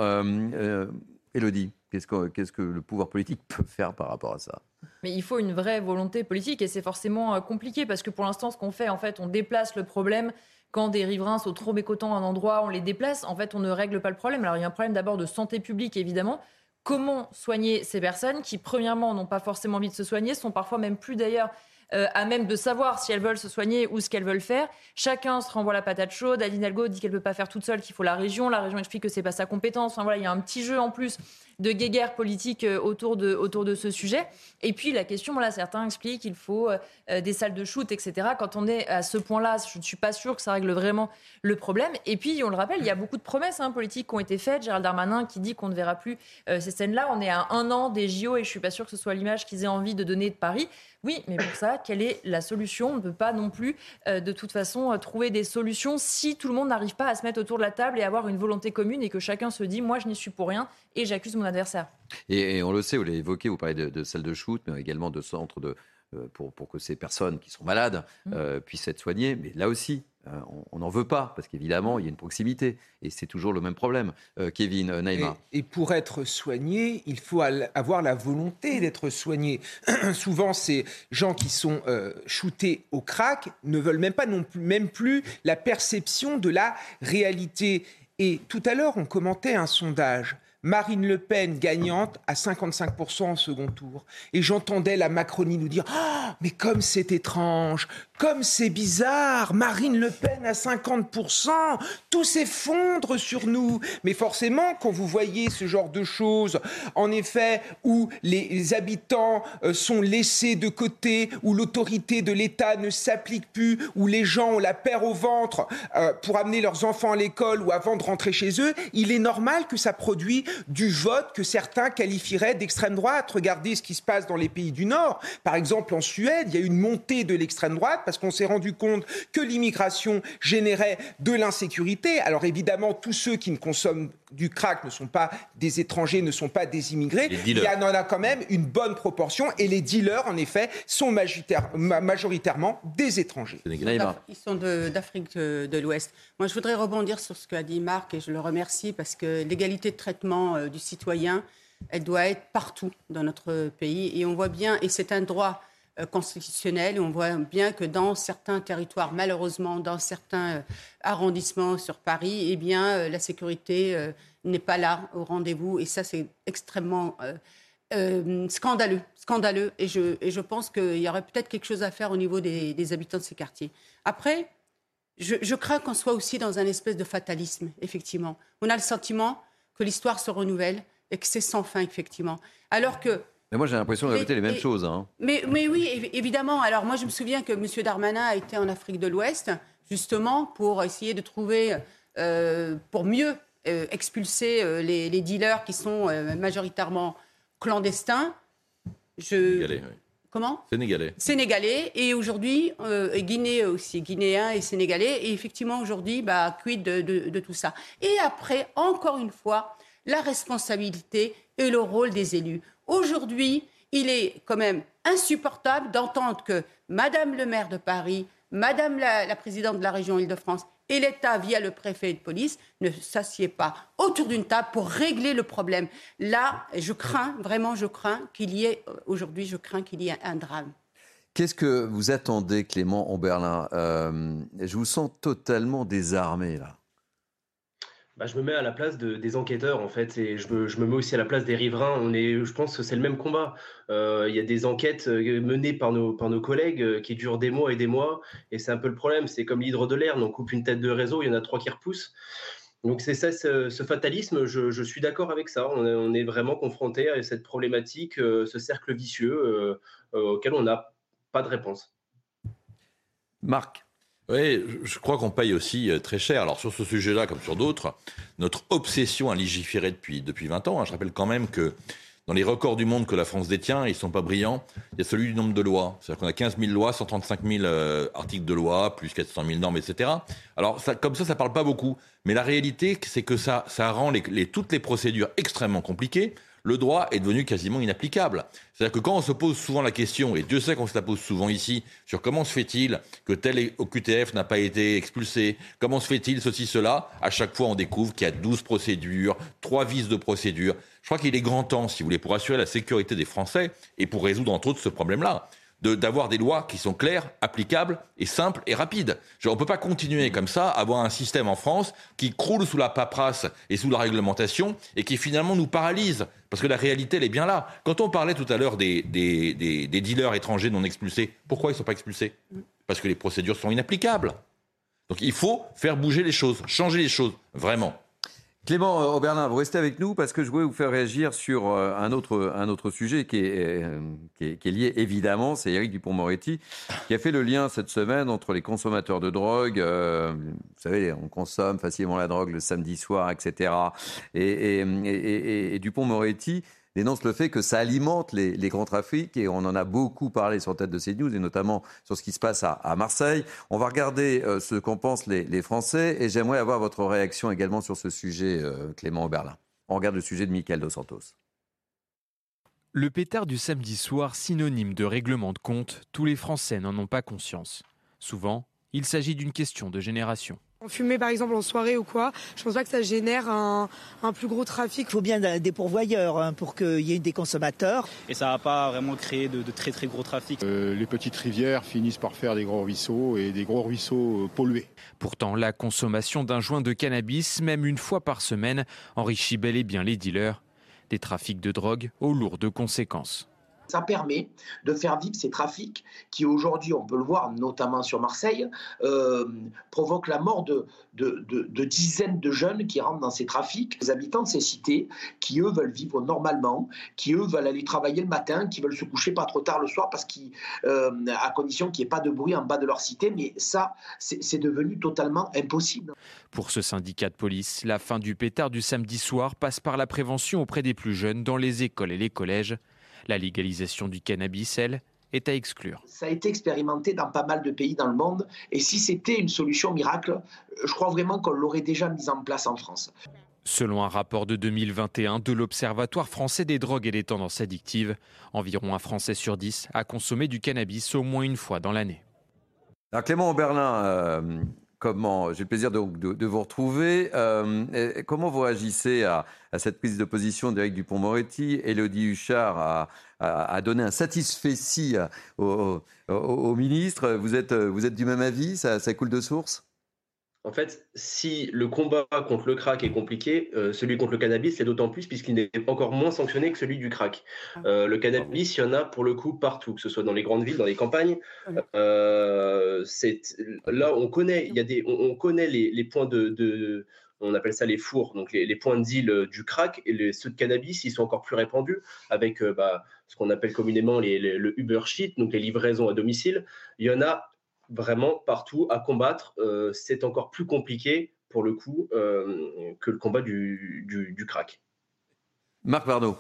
Elodie, qu'est-ce que, qu'est-ce que le pouvoir politique peut faire par rapport à ça? Mais il faut une vraie volonté politique et c'est forcément euh, compliqué parce que pour l'instant, ce qu'on fait, en fait, on déplace le problème. Quand des riverains sont trop mécontents à un endroit, on les déplace. En fait, on ne règle pas le problème. Alors, il y a un problème d'abord de santé publique, évidemment. Comment soigner ces personnes qui, premièrement, n'ont pas forcément envie de se soigner, sont parfois même plus d'ailleurs euh, à même de savoir si elles veulent se soigner ou ce qu'elles veulent faire. Chacun se renvoie la patate chaude. Aline Algo dit qu'elle ne peut pas faire toute seule, qu'il faut la région. La région explique que c'est pas sa compétence. Voilà, il y a un petit jeu en plus de guéguerre politique euh, autour de, autour de ce sujet. Et puis la question, voilà, certains expliquent qu'il faut euh, des salles de shoot, etc. Quand on est à ce point-là, je ne suis pas sûre que ça règle vraiment le problème. Et puis, on le rappelle, il y a beaucoup de promesses hein, politiques qui ont été faites. Gérald Darmanin qui dit qu'on ne verra plus ces scènes-là. On est à un an des JO et je suis pas sûre que ce soit l'image qu'ils aient envie de donner de Paris. Oui, mais pour ça, quelle est la solution? On ne peut pas non plus, euh, de toute façon, euh, trouver des solutions si tout le monde n'arrive pas à se mettre autour de la table et avoir une volonté commune et que chacun se dit, moi, je n'y suis pour rien et j'accuse mon adversaire. Et, on le sait, vous l'avez évoqué, vous parlez de, de salles de shoot, mais également de centres de, euh, pour, pour, que ces personnes qui sont malades mmh. puissent être soignées. Mais là aussi, euh, on n'en veut pas, parce qu'évidemment, il y a une proximité. Et c'est toujours le même problème. Euh, Kevin, euh, Naïma. Et, pour être soigné, il faut avoir la volonté d'être soigné. Souvent, ces gens qui sont shootés au crack ne veulent même pas non plus, même plus la perception de la réalité. Et tout à l'heure, on commentait un sondage. Marine Le Pen gagnante à 55% en second tour. Et j'entendais la Macronie nous dire ah, Mais comme c'est étrange, comme c'est bizarre, Marine Le Pen à 50%, tout s'effondre sur nous. Mais forcément, quand vous voyez ce genre de choses, en effet, où les habitants euh, sont laissés de côté, où l'autorité de l'État ne s'applique plus, où les gens ont la paire au ventre euh, pour amener leurs enfants à l'école ou avant de rentrer chez eux, il est normal que ça produise du vote que certains qualifieraient d'extrême droite. Regardez ce qui se passe dans les pays du Nord. Par exemple, en Suède, il y a une montée de l'extrême droite parce qu'on s'est rendu compte que l'immigration générait de l'insécurité. Alors évidemment, tous ceux qui ne consomment du crack ne sont pas des étrangers, ne sont pas des immigrés. Il y en a quand même une bonne proportion et les dealers, en effet, sont majoritairement des étrangers. Ils sont d'Afrique de, l'Ouest. Moi, je voudrais rebondir sur ce qu'a dit Marc et je le remercie parce que l'égalité de traitement euh, du citoyen, elle doit être partout dans notre pays et on voit bien, et c'est un droit euh, constitutionnel. Et on voit bien que dans certains territoires, malheureusement, dans certains euh, arrondissements sur Paris, eh bien, euh, la sécurité n'est pas là au rendez-vous. Et ça, c'est extrêmement scandaleux. Scandaleux. Et je, et je pense qu'il y aurait peut-être quelque chose à faire au niveau des, habitants de ces quartiers. Après, je, je crains qu'on soit aussi dans un espèce de fatalisme, effectivement. On a le sentiment que l'histoire se renouvelle et que c'est sans fin, effectivement. Alors que mais moi, j'ai l'impression de répéter les mêmes choses. Hein. Mais, mais, oui, évidemment. Alors, moi, je me souviens que M. Darmanin a été en Afrique de l'Ouest, justement, pour essayer de trouver, euh, pour mieux euh, expulser euh, les, dealers qui sont majoritairement clandestins. Je... Sénégalais, oui. Comment? Sénégalais. Sénégalais. Et aujourd'hui, Guinée aussi, Guinéens et Sénégalais. Et effectivement, aujourd'hui, bah, quid de, de tout ça? Et après, encore une fois, la responsabilité et le rôle des élus. Aujourd'hui, il est quand même insupportable d'entendre que Madame le maire de Paris, Madame la, présidente de la région Île-de-France et l'État, via le préfet de police, ne s'assied pas autour d'une table pour régler le problème. Là, je crains, vraiment, je crains qu'il y ait, aujourd'hui, je crains qu'il y ait un drame. Qu'est-ce que vous attendez, Clément Omberlin? Euh, Je vous sens totalement désarmé, là. Bah, je me mets à la place des enquêteurs en fait et je me, je me, mets aussi à la place des riverains. On est, je pense que c'est le même combat. Euh, il y a des enquêtes euh, menées par nos, par nos collègues euh, qui durent des mois et des mois et c'est un peu le problème. C'est comme l'hydre de l'air, on coupe une tête de réseau, il y en a trois qui repoussent. Donc c'est ça, ce, fatalisme, je, suis d'accord avec ça. On est, vraiment confronté à cette problématique, ce cercle vicieux auquel on n'a pas de réponse. Marc oui, je crois qu'on paye aussi euh, très cher. Alors sur ce sujet-là, comme sur d'autres, notre obsession à légiférer depuis, depuis 20 ans, hein, je rappelle quand même que dans les records du monde que la France détient, ils ne sont pas brillants, il y a celui du nombre de lois. C'est-à-dire qu'on a 15 000 lois, 135 000 euh, articles de loi, plus 400 000 normes, etc. Alors, ça, comme ça, ça ne parle pas beaucoup. Mais la réalité, c'est que ça, ça rend les, toutes les procédures extrêmement compliquées le droit est devenu quasiment inapplicable. C'est-à-dire que quand on se pose souvent la question, et Dieu sait qu'on se la pose souvent ici, sur comment se fait-il que tel OQTF n'a pas été expulsé, comment se fait-il ceci, cela, à chaque fois on découvre qu'il y a 12 procédures, 3 vices de procédure. Je crois qu'il est grand temps, si vous voulez, pour assurer la sécurité des Français et pour résoudre entre autres ce problème-là, d'avoir des lois qui sont claires, applicables et simples et rapides. on ne peut pas continuer comme ça, avoir un système en France qui croule sous la paperasse et sous la réglementation et qui finalement nous paralyse. Parce que la réalité, elle est bien là. Quand on parlait tout à l'heure des, des, des, dealers étrangers non expulsés, pourquoi ils ne sont pas expulsés? Parce que les procédures sont inapplicables. Donc il faut faire bouger les choses, changer les choses, vraiment. Clément euh, Auberlin, vous restez avec nous parce que je voulais vous faire réagir sur euh, un autre, un autre sujet qui est, euh, qui est, lié évidemment, c'est Éric Dupont-Moretti qui a fait le lien cette semaine entre les consommateurs de drogue, vous savez, on consomme facilement la drogue le samedi soir, etc. Et, et, et Dupont-Moretti dénonce le fait que ça alimente les, grands trafics et on en a beaucoup parlé sur tête de ces news et notamment sur ce qui se passe à, Marseille. On va regarder euh, ce qu'en pensent les, Français et j'aimerais avoir votre réaction également sur ce sujet, euh, Clément Oberlin. On regarde le sujet de Michael Dos Santos. Le pétard du samedi soir, synonyme de règlement de compte, tous les Français n'en ont pas conscience. Souvent, il s'agit d'une question de génération. Fumer par exemple en soirée ou quoi, je pense pas que ça génère un, plus gros trafic. Il faut bien des pourvoyeurs hein, pour qu'il y ait des consommateurs. Et ça va pas vraiment créer de, très très gros trafic. Euh, les petites rivières finissent par faire des gros ruisseaux et des gros ruisseaux euh, pollués. Pourtant, la consommation d'un joint de cannabis, même une fois par semaine, enrichit bel et bien les dealers. Des trafics de drogue aux lourdes conséquences. Ça permet de faire vivre ces trafics qui aujourd'hui, on peut le voir notamment sur Marseille, euh, provoquent la mort de, dizaines de jeunes qui rentrent dans ces trafics. Les habitants de ces cités qui, eux, veulent vivre normalement, qui, eux, veulent aller travailler le matin, qui veulent se coucher pas trop tard le soir parce qu'ils, euh, à condition qu'il n'y ait pas de bruit en bas de leur cité. Mais ça, c'est devenu totalement impossible. Pour ce syndicat de police, la fin du pétard du samedi soir passe par la prévention auprès des plus jeunes dans les écoles et les collèges. La légalisation du cannabis, elle, est à exclure. Ça a été expérimenté dans pas mal de pays dans le monde et si c'était une solution miracle, je crois vraiment qu'on l'aurait déjà mise en place en France. Selon un rapport de 2021 de l'Observatoire français des drogues et des tendances addictives, environ un Français sur dix a consommé du cannabis au moins une fois dans l'année. Clément Berlin, euh, comment j'ai le plaisir de, de, vous retrouver. Euh, comment vous réagissez à, cette prise de position d'Éric Dupont-Moretti? Élodie Huchard a, donné un satisfait au, au, ministre. Êtes, vous êtes du même avis? Ça coule de source? En fait, si le combat contre le crack est compliqué, euh, celui contre le cannabis, c'est d'autant plus puisqu'il n'est encore moins sanctionné que celui du crack. Ah. Euh, le cannabis, il y en a pour le coup partout, que ce soit dans les grandes villes, dans les campagnes. Euh, là, on connaît, il y a des, on, connaît les, points de, on appelle ça les fours, donc les, points de deal du crack et les, ceux de cannabis, ils sont encore plus répandus avec bah, ce qu'on appelle communément le Uber Sheet, donc les livraisons à domicile. Il y en a vraiment partout à combattre. Euh, c'est encore plus compliqué pour le coup euh, que le combat du, du, crack. Marc Bardot.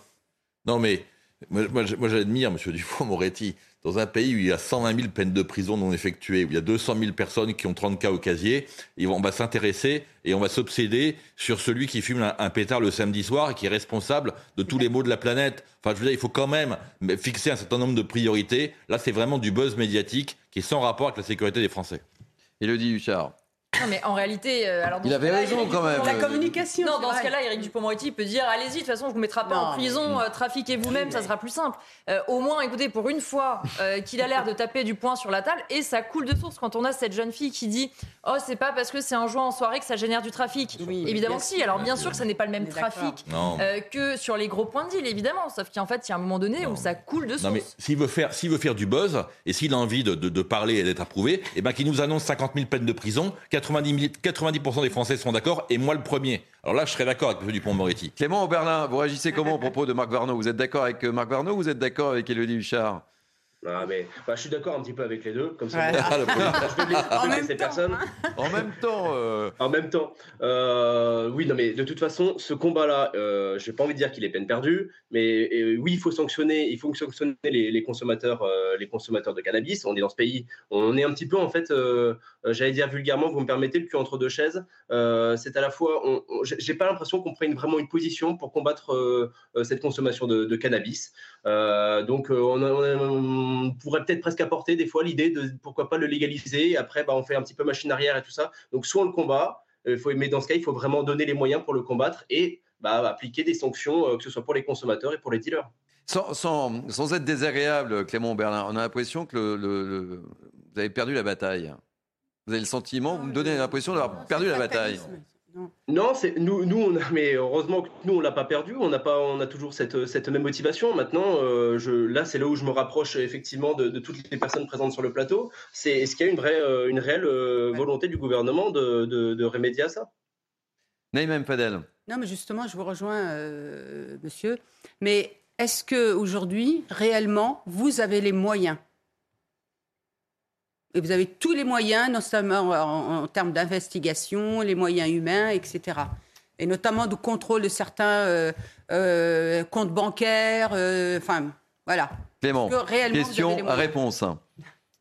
Non mais moi, moi j'admire M. Dupont-Moretti dans un pays où il y a 120 000 peines de prison non effectuées, où il y a 200 000 personnes qui ont 30 cas au casier, on va s'intéresser et on va s'obséder sur celui qui fume un, pétard le samedi soir et qui est responsable de tous les maux de la planète. Enfin, je veux dire, il faut quand même fixer un certain nombre de priorités. Là, c'est vraiment du buzz médiatique qui est sans rapport avec la sécurité des Français. Elodie Huchard. Non, mais en réalité, euh, alors il avait raison quand même. La communication. Non, dans ce cas-là, Eric Dupond-Moretti peut dire allez-y, de toute façon, je vous mettrai pas en prison, euh, trafiquez vous-même, ça sera plus simple. Euh, au moins, écoutez, pour une fois qu'il a l'air de taper du poing sur la table, et ça coule de source quand on a cette jeune fille qui dit oh, c'est pas parce que c'est un joint en soirée que ça génère du trafic. évidemment, si. Alors, bien sûr que ça n'est pas le même trafic que sur les gros points de deal, évidemment. Sauf qu'en fait, il y a un moment donné où ça coule de source. Non, mais s'il veut faire, s'il veut faire du buzz et s'il a envie de, de, parler et d'être approuvé, eh ben, qu'il nous annonce 50 000 peines de prison, 90 000, 90% des Français sont d'accord, et moi le premier. Alors là, je serais d'accord avec M. Dupont-Moretti. Clément Berlin, vous réagissez comment au propos de Marc Varnaud Vous êtes d'accord avec euh, Marc Varnaud ou vous êtes d'accord avec Élodie Huchard? Ah, mais, bah, je suis d'accord un petit peu avec les deux, comme ça. Ouais. Ah, le je je En même blesser temps, personne. En même temps. euh, En même temps, euh, oui, non, mais de toute façon, ce combat-là, euh, j'ai pas envie de dire qu'il est peine perdue, mais euh, oui, il faut sanctionner, il faut sanctionner les, les consommateurs, euh, les consommateurs de cannabis. On est dans ce pays, on est un petit peu en fait, j'allais dire vulgairement, vous me permettez, le cul entre deux chaises. Euh, c'est à la fois, on- on- j'ai pas l'impression qu'on prenne vraiment une position pour combattre cette consommation de, de cannabis. Euh, donc, euh, on, a- on a- on pourrait peut-être presque apporter des fois l'idée de pourquoi pas le légaliser. Et après, bah, on fait un petit peu machine arrière et tout ça. Donc, soit on le combat, euh, faut, mais dans ce cas, il faut vraiment donner les moyens pour le combattre et bah, appliquer des sanctions, euh, que ce soit pour les consommateurs et pour les dealers. Sans, sans- sans être désagréable, Clément Berlin, on a l'impression que le, le- le- vous avez perdu la bataille. Vous avez le sentiment, vous me donnez l'impression d'avoir perdu la bataille. Non, c'est nous, nous on a, mais heureusement que nous on l'a pas perdu, on n'a pas, on a toujours cette, cette même motivation. Maintenant, euh, je, là c'est là où je me rapproche effectivement de, de toutes les personnes présentes sur le plateau. C'est est-ce qu'il y a une vraie, euh, une réelle euh, volonté du gouvernement de, de, de remédier à ça? Naïm Fadel. Non, mais justement, je vous rejoins, euh, monsieur. Mais est-ce que aujourd'hui, réellement, vous avez les moyens Et vous avez tous les moyens, notamment en, en termes d'investigation, les moyens humains, etc. Et notamment de contrôle de certains euh, euh, comptes bancaires. euh, Enfin, voilà. Clément, que réellement, question, réponse.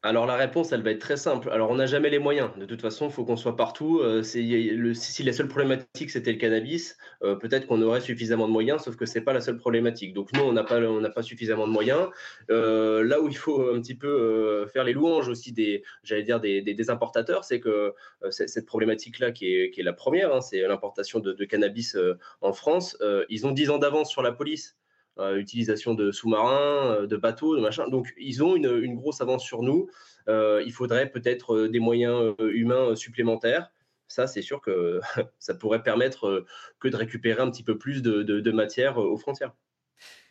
Alors la réponse, elle va être très simple. Alors on n'a jamais les moyens. De toute façon, il faut qu'on soit partout. Euh, si la seule problématique c'était le cannabis, euh, peut-être qu'on aurait suffisamment de moyens, sauf que c'est pas la seule problématique. Donc nous, on n'a pas, suffisamment de moyens. Euh, là où il faut un petit peu faire les louanges aussi des, j'allais dire des, importateurs, c'est que cette problématique-là qui est, la première, hein, c'est l'importation de, de cannabis en France. Ils ont 10 ans d'avance sur la police utilisation de sous-marins, euh, de bateaux, de machin. Donc, ils ont une, une grosse avance sur nous. Euh, il faudrait peut-être euh, des moyens euh, humains euh, supplémentaires. Ça, c'est sûr que ça pourrait permettre euh, que de récupérer un petit peu plus de, de- de matière euh, aux frontières.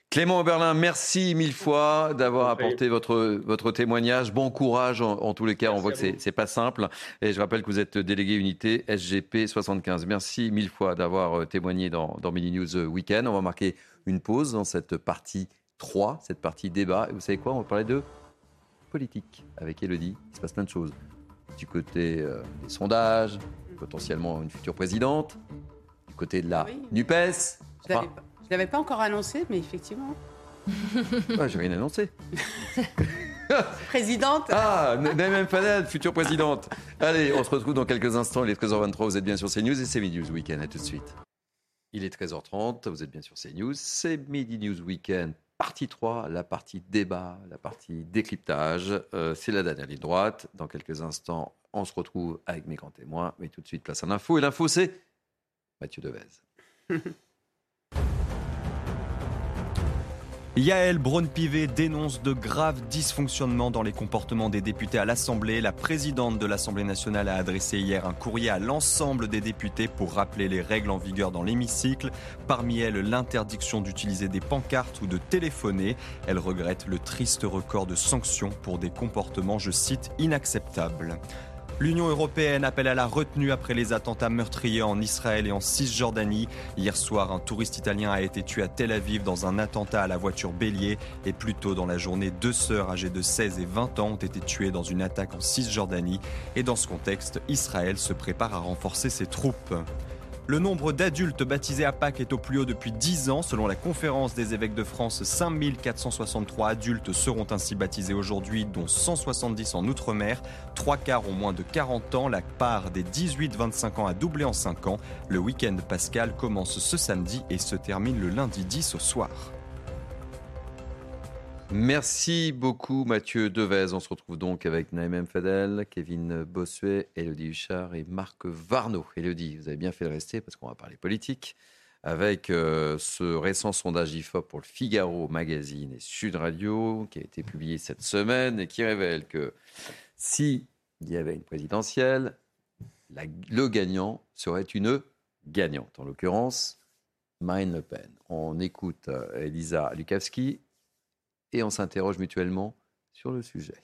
Clément Berlin, merci mille fois d'avoir apporté votre, votre témoignage. Bon courage en, en tous les cas. On voit que c'est c'est pas simple. Et je rappelle que vous êtes délégué unité SGP 75. Merci mille fois d'avoir euh, témoigné dans, dans Mini News Weekend. On va marquer une pause dans cette partie 3, cette partie débat. Et vous savez quoi On va parler de politique avec Elodie. Il se passe plein de choses. Du côté euh, des sondages, potentiellement une future présidente. Du côté de la Oui. NUPES. Je ne Enfin, l'avais pas encore annoncé, mais effectivement. ouais, j'ai rien annoncé. Présidente. Ah, Naïm Fadel, future présidente. Allez, on se retrouve dans quelques instants. Il est 13h23, vous êtes bien sur CNews et c'est Midi News Weekend. À tout de suite. Il est 13h30, vous êtes bien sur CNews. C'est Midi News Weekend, partie 3, la partie débat, la partie décryptage. Euh, c'est la dernière ligne droite. Dans quelques instants, on se retrouve avec mes grands témoins. Mais tout de suite, place à l'info. Et l'info, c'est Mathieu Devez. Yael Braun-Pivet dénonce de graves dysfonctionnements dans les comportements des députés à l'Assemblée. La présidente de l'Assemblée nationale a adressé hier un courrier à l'ensemble des députés pour rappeler les règles en vigueur dans l'hémicycle. Parmi elles, l'interdiction d'utiliser des pancartes ou de téléphoner. Elle regrette le triste record de sanctions pour des comportements, je cite, inacceptables. L'Union européenne appelle à la retenue après les attentats meurtriers en Israël et en Cisjordanie. Hier soir, un touriste italien a été tué à Tel Aviv dans un attentat à la voiture bélier. Et plus tôt dans la journée, deux sœurs âgées de 16 et 20 ans ont été tuées dans une attaque en Cisjordanie. Et dans ce contexte, Israël se prépare à renforcer ses troupes. Le nombre d'adultes baptisés à Pâques est au plus haut depuis 10 ans. Selon la conférence des évêques de France, 5463 adultes seront ainsi baptisés aujourd'hui, dont 170 en Outre-mer. Trois quarts ont moins de 40 ans. La part des 18-25 ans a doublé en 5 ans. Le week-end pascal commence ce samedi et se termine le lundi 10 au soir. Merci beaucoup Mathieu Devez. On se retrouve donc avec Naïm Fadel, Kevin Bossuet, Elodie Huchard et Marc Varno. Elodie, vous avez bien fait de rester parce qu'on va parler politique avec euh, ce récent sondage IFOP pour le Figaro Magazine et Sud Radio qui a été publié cette semaine et qui révèle que si y avait une présidentielle, le gagnant serait une gagnante. En l'occurrence, Marine Le Pen. On écoute euh, Elisa Lukavski et on s'interroge mutuellement sur le sujet.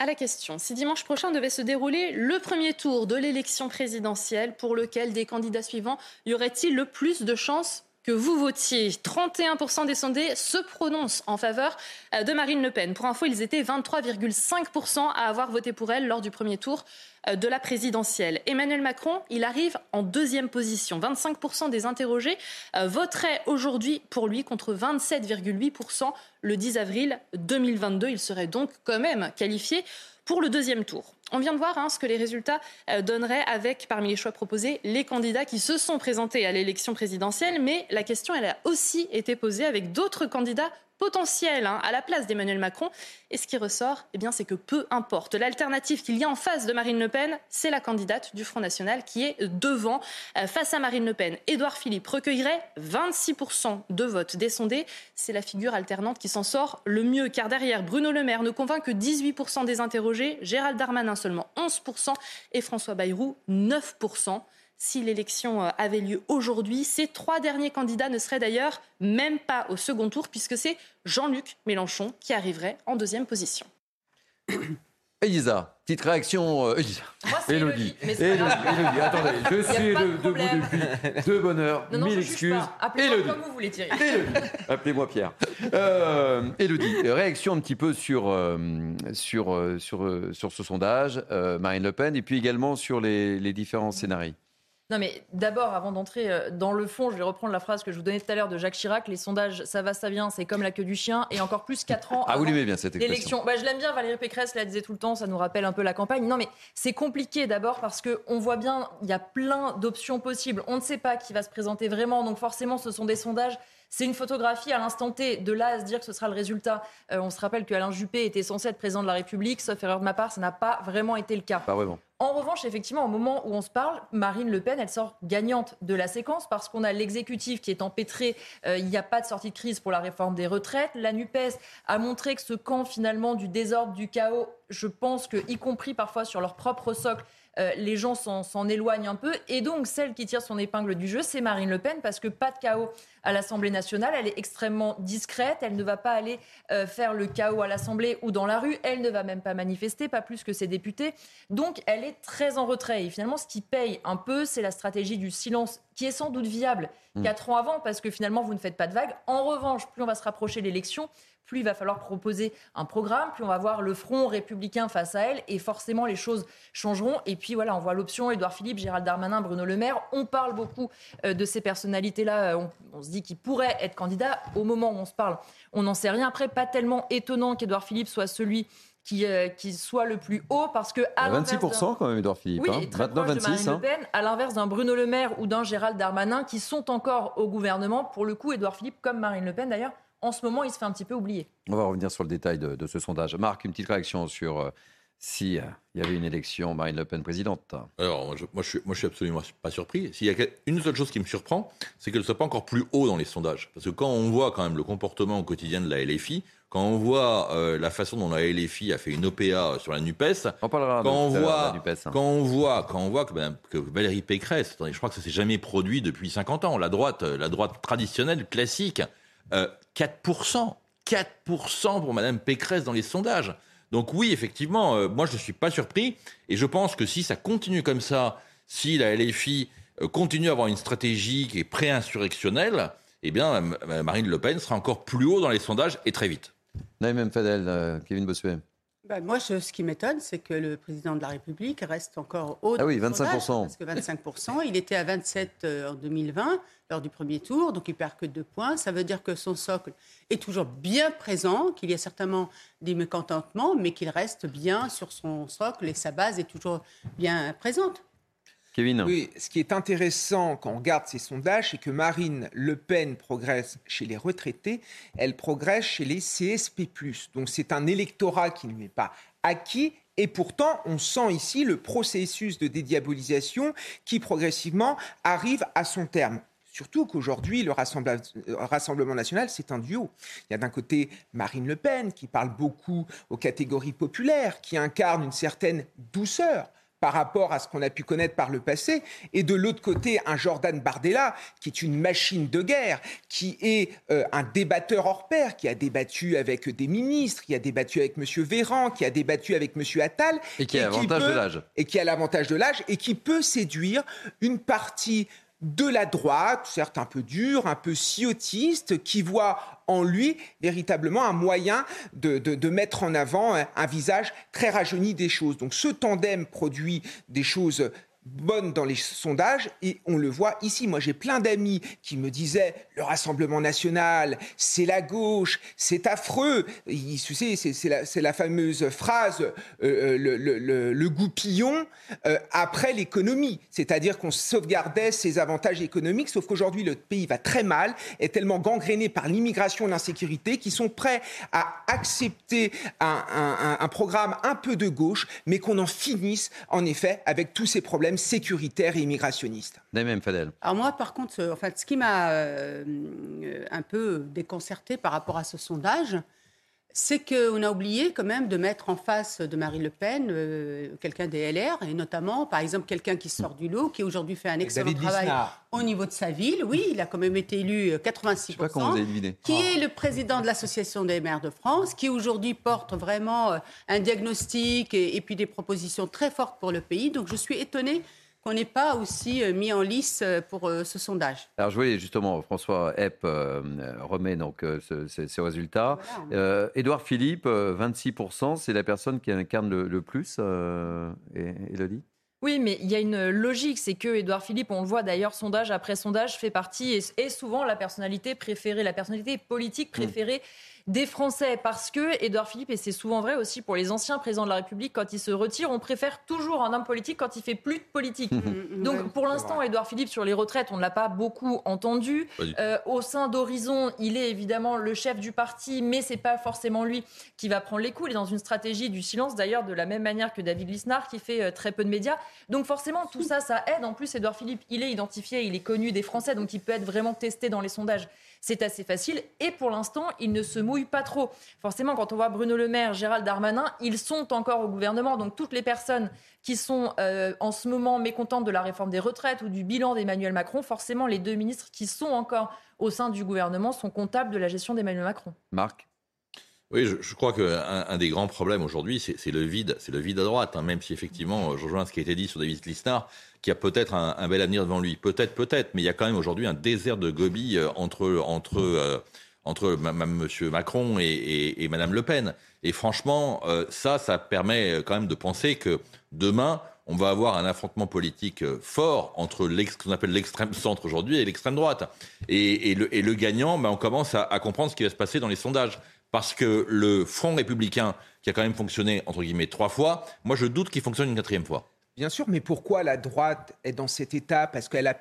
À la question, si dimanche prochain devait se dérouler le premier tour de l'élection présidentielle, pour lequel des candidats suivants y aurait-il le plus de chances que vous votiez. 31% des sondés se prononcent en faveur euh, de Marine Le Pen. Pour info, ils étaient 23,5% à avoir voté pour elle lors du premier tour euh, de la présidentielle. Emmanuel Macron, il arrive en deuxième position. 25% des interrogés euh, voteraient aujourd'hui pour lui contre 27,8% le 10 avril 2022. Il serait donc quand même qualifié pour le deuxième tour. On vient de voir hein, ce que les résultats euh, donneraient avec, parmi les choix proposés, les candidats qui se sont présentés à l'élection présidentielle. Mais la question, elle a aussi été posée avec d'autres candidats potentiel hein, à la place d'Emmanuel Macron. Et ce qui ressort, eh bien, c'est que peu importe. L'alternative qu'il y a en face de Marine Le Pen, c'est la candidate du Front National qui est devant. Euh, face à Marine Le Pen, Édouard Philippe recueillerait 26% de votes des sondés. C'est la figure alternante qui s'en sort le mieux, car derrière, Bruno Le Maire ne convainc que 18% des interrogés, Gérald Darmanin seulement 11% et François Bayrou 9% si l'élection euh, avait lieu aujourd'hui. Ces trois derniers candidats ne seraient d'ailleurs même pas au second tour, puisque c'est Jean-Luc Mélenchon qui arriverait en deuxième position. Elisa, petite réaction. Euh, Elisa. Elodie. Elodie, Elodie, attendez, je suis de, debout depuis de bonne heure. Non, non, mille excuses. Appelez-moi comme vous voulez, Thierry. Appelez-moi Pierre. Euh, Elodie, réaction un petit peu sur, euh, sur, euh, sur, sur ce sondage, euh, Marine Le Pen, et puis également sur les, les différents scénarios. Non, mais d'abord, avant d'entrer euh, dans le fond, je vais reprendre la phrase que je vous donnais tout à l'heure de Jacques Chirac les sondages, ça va, ça vient, c'est comme la queue du chien, et encore plus 4 ans. Ah, vous l'aimez bien cette. L'élection. Bah, je l'aime bien, Valérie Pécresse la disait tout le temps, ça nous rappelle un peu la campagne. Non, mais c'est compliqué d'abord parce qu'on voit bien, il y a plein d'options possibles. On ne sait pas qui va se présenter vraiment, donc forcément, ce sont des sondages. C'est une photographie à l'instant T. De là à se dire que ce sera le résultat. Euh, on se rappelle qu'Alain Juppé était censé être président de la République, sauf erreur de ma part, ça n'a pas vraiment été le cas. Pas vraiment. En revanche, effectivement, au moment où on se parle, Marine Le Pen, elle sort gagnante de la séquence parce qu'on a l'exécutif qui est empêtré. Euh, il n'y a pas de sortie de crise pour la réforme des retraites. La NUPES a montré que ce camp, finalement, du désordre, du chaos, je pense que, y compris parfois sur leur propre socle, euh, les gens s'en éloignent un peu. Et donc, celle qui tire son épingle du jeu, c'est Marine Le Pen, parce que pas de chaos à l'Assemblée nationale. Elle est extrêmement discrète. Elle ne va pas aller euh, faire le chaos à l'Assemblée ou dans la rue. Elle ne va même pas manifester, pas plus que ses députés. Donc, elle est très en retrait. Et finalement, ce qui paye un peu, c'est la stratégie du silence, qui est sans doute viable Mm. quatre ans avant, parce que finalement, vous ne faites pas de vagues. En revanche, plus on va se rapprocher de l'élection, plus il va falloir proposer un programme, plus on va voir le front républicain face à elle, et forcément les choses changeront. Et puis voilà, on voit l'option Édouard Philippe, Gérald Darmanin, Bruno Le Maire. On parle beaucoup euh, de ces personnalités-là. On, on se dit qu'ils pourraient être candidats. Au moment où on se parle, on n'en sait rien. Après, pas tellement étonnant qu'Édouard Philippe soit celui qui, euh, qui soit le plus haut, parce que à l'inverse d'un- 26% quand même, Edouard Philippe. oui, hein. et très 29, proche de 26. Marine hein. Le Pen, à l'inverse d'un Bruno Le Maire ou d'un Gérald Darmanin qui sont encore au gouvernement. Pour le coup, Édouard Philippe, comme Marine Le Pen d'ailleurs, en ce moment, il se fait un petit peu oublier. On va revenir sur le détail de, de ce sondage. Marc, une petite réaction sur euh, si euh, il y avait une élection Marine Le Pen présidente. Alors, moi, je, moi, je suis, moi, je suis absolument pas surpris. S'il y a une seule chose qui me surprend, c'est qu'elle ne soit pas encore plus haut dans les sondages. Parce que quand on voit quand même le comportement au quotidien de la LFI, quand on voit euh, la façon dont la LFI a fait une OPA sur la NUPES, On parlera de- quand, on voit, la NUPES, hein. quand on voit, quand on voit que, que Valérie Pécresse, attendez, je crois que ça s'est jamais produit depuis 50 ans, la droite, euh, la droite traditionnelle, classique, euh, 4%, 4% pour Madame Pécresse dans les sondages. Donc oui, effectivement, euh, moi je ne suis pas surpris, et je pense que si ça continue comme ça, si la LFI euh, continue à avoir une stratégie qui est pré-insurrectionnelle, eh bien Marine Le Pen sera encore plus haut dans les sondages et très vite. Naïm Fadel, Kevin Bossuet. Ben, moi, je- ce qui m'étonne, c'est que le président de la République reste encore haut. Ah oui, le 25%. sondage, Parce que 25%, il était à 27 euh, en 2020, lors du premier tour, donc il perd que deux points. Ça veut dire que son socle est toujours bien présent, qu'il y a certainement des mécontentements, mais qu'il reste bien sur son socle et sa base est toujours bien présente. Oui, ce qui est intéressant quand on regarde ces sondages, c'est que Marine Le Pen progresse chez les retraités, elle progresse chez les CSP+. Donc c'est un électorat qui ne n'est pas acquis. Et pourtant, on sent ici le processus de dédiabolisation qui progressivement arrive à son terme. Surtout qu'aujourd'hui, le Rassembla- euh, Rassemblement national, c'est un duo. Il y a d'un côté Marine Le Pen, qui parle beaucoup aux catégories populaires, qui incarne une certaine douceur par rapport à ce qu'on a pu connaître par le passé, et de l'autre côté, un Jordan Bardella, qui est une machine de guerre, qui est euh, un débatteur hors pair, qui a débattu avec des ministres, qui a débattu avec M. Véran, qui a débattu avec M. Attal. Et qui a l'avantage de l'âge. Et qui a l'avantage de l'âge, et qui peut séduire une partie de la droite, certes un peu dur, un peu siotiste, qui voit en lui véritablement un moyen de, de, mettre en avant un visage très rajeuni des choses. Donc ce tandem produit des choses bonne dans les sondages et on le voit ici. Moi, j'ai plein d'amis qui me disaient le Rassemblement national, c'est la gauche, c'est affreux. C'est la, fameuse phrase euh, euh, le, goupillon euh, après l'économie, c'est-à-dire qu'on sauvegardait ses avantages économiques, sauf qu'aujourd'hui le pays va très mal, est tellement gangréné par l'immigration et l'insécurité qu'ils sont prêts à accepter un programme un peu de gauche, mais qu'on en finisse en effet avec tous ces problèmes sécuritaire et immigrationniste. Même Fadel. Alors moi, par contre, en fait, ce qui m'a euh, un peu déconcerté par rapport à ce sondage, c'est qu'on a oublié quand même de mettre en face de Marine Le Pen euh, quelqu'un des LR, et notamment, par exemple, quelqu'un qui sort du lot, qui aujourd'hui fait un excellent David travail Lisnard. au niveau de sa ville. Oui, il a quand même été élu 86%. Je sais pas comment vous avez deviné. Qui est le président de l'Association des maires de France, qui aujourd'hui porte vraiment euh, un diagnostic et, et puis des propositions très fortes pour le pays. Donc je suis étonnée qu'on n'ait pas aussi euh, mis en lice euh, pour euh, ce sondage. Alors je voyais justement François Epp euh, remet donc euh, ce, ce, ces résultats. Euh, Édouard Philippe, 26%, c'est la personne qui incarne le, le plus. Elodie oui, mais il y a une logique, c'est que Édouard Philippe, on le voit d'ailleurs, sondage après sondage, fait partie et est souvent la personnalité préférée, la personnalité politique préférée. Mmh des Français parce que Édouard Philippe, et c'est souvent vrai aussi pour les anciens présidents de la République, quand ils se retirent, on préfère toujours un homme politique quand il fait plus de politique. Donc pour l'instant, Édouard Philippe sur les retraites, on ne l'a pas beaucoup entendu. Euh, au sein d'Horizon, il est évidemment le chef du parti, mais c'est pas forcément lui qui va prendre les coups. Il est dans une stratégie du silence, d'ailleurs, de la même manière que David Lisnard, qui fait euh, très peu de médias. Donc forcément, tout ça, ça aide. En plus, Édouard Philippe, il est identifié, il est connu des Français, donc il peut être vraiment testé dans les sondages c'est assez facile. Et pour l'instant, il ne se mouille pas trop. Forcément, quand on voit Bruno Le Maire, Gérald Darmanin, ils sont encore au gouvernement. Donc toutes les personnes qui sont euh, en ce moment mécontentes de la réforme des retraites ou du bilan d'Emmanuel Macron, forcément, les deux ministres qui sont encore au sein du gouvernement sont comptables de la gestion d'Emmanuel Macron. Marc? Oui, je, crois qu'un un des grands problèmes aujourd'hui, c'est le vide, c'est le vide à droite. Hein, même si effectivement, je rejoins ce qui a été dit sur David Lisnard, qui a peut-être un, bel avenir devant lui, peut-être, peut-être, mais il y a quand même aujourd'hui un désert de gobi entre entre euh, entre Monsieur Macron et, Madame Le Pen. Et franchement, euh, ça, ça permet quand même de penser que demain, on va avoir un affrontement politique fort entre ce qu'on appelle l'extrême centre aujourd'hui et l'extrême droite. Et, le, gagnant, ben, on commence à comprendre ce qui va se passer dans les sondages parce que le Front républicain, qui a quand même fonctionné, entre guillemets, trois fois, moi je doute qu'il fonctionne une quatrième fois. Bien sûr, mais pourquoi la droite est dans cet état? Parce qu'elle a,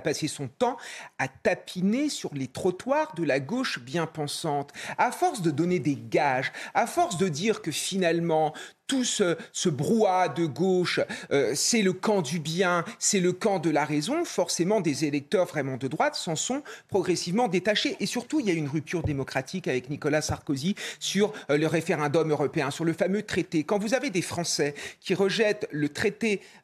passé son temps à tapiner sur les trottoirs de la gauche bien pensante. À force de donner des gages, à force de dire que finalement tout ce, ce brouhaha de gauche, euh, c'est le camp du bien, c'est le camp de la raison, forcément des électeurs vraiment de droite s'en sont progressivement détachés. Et surtout, il y a une rupture démocratique avec Nicolas Sarkozy sur euh, le référendum européen, sur le fameux traité. Quand vous avez des Français qui rejettent le traité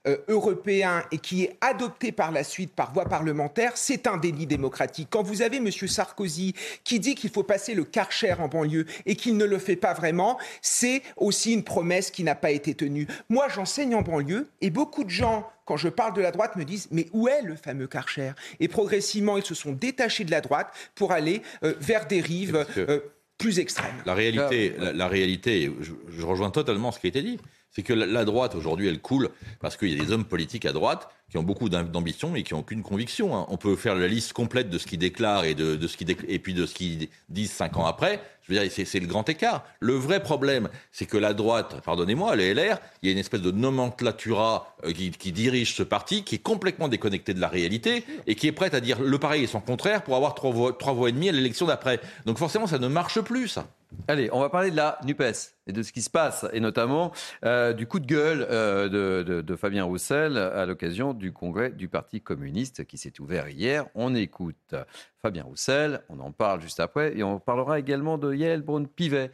euh, européen et qui est adopté par la suite par voie parlementaire, c'est un délit démocratique. Quand vous avez M. Sarkozy qui dit qu'il faut passer le Karcher en banlieue et qu'il ne le fait pas vraiment, c'est aussi une promesse qui n'a pas été tenu. Moi, j'enseigne en banlieue et beaucoup de gens, quand je parle de la droite, me disent mais où est le fameux Karcher? Et progressivement, ils se sont détachés de la droite pour aller euh, vers des rives euh, plus extrêmes. La réalité, la, la réalité je, je, rejoins totalement ce qui a été dit. C'est que la, droite, aujourd'hui, elle coule parce qu'il y a des hommes politiques à droite qui ont beaucoup d'ambition et qui n'ont aucune conviction. Hein. On peut faire la liste complète de ce qu'ils déclarent et, de, de ce qui et puis de ce qu'ils disent cinq ans après. Je veux dire, c'est le grand écart. Le vrai problème, c'est que la droite, pardonnez-moi, les LR, il y a une espèce de nomenclatura euh, qui, qui, dirige ce parti, qui est complètement déconnecté de la réalité et qui est prête à dire le pareil et son contraire pour avoir trois voix, trois voix et demie à l'élection d'après. Donc forcément, ça ne marche plus, ça. Allez, on va parler de la NUPES et de ce qui se passe, et notamment euh, du coup de gueule euh, de, de, de, Fabien Roussel à l'occasion du congrès du Parti communiste qui s'est ouvert hier. On écoute Fabien Roussel, on en parle juste après, et on parlera également de Yael Braun-Pivet,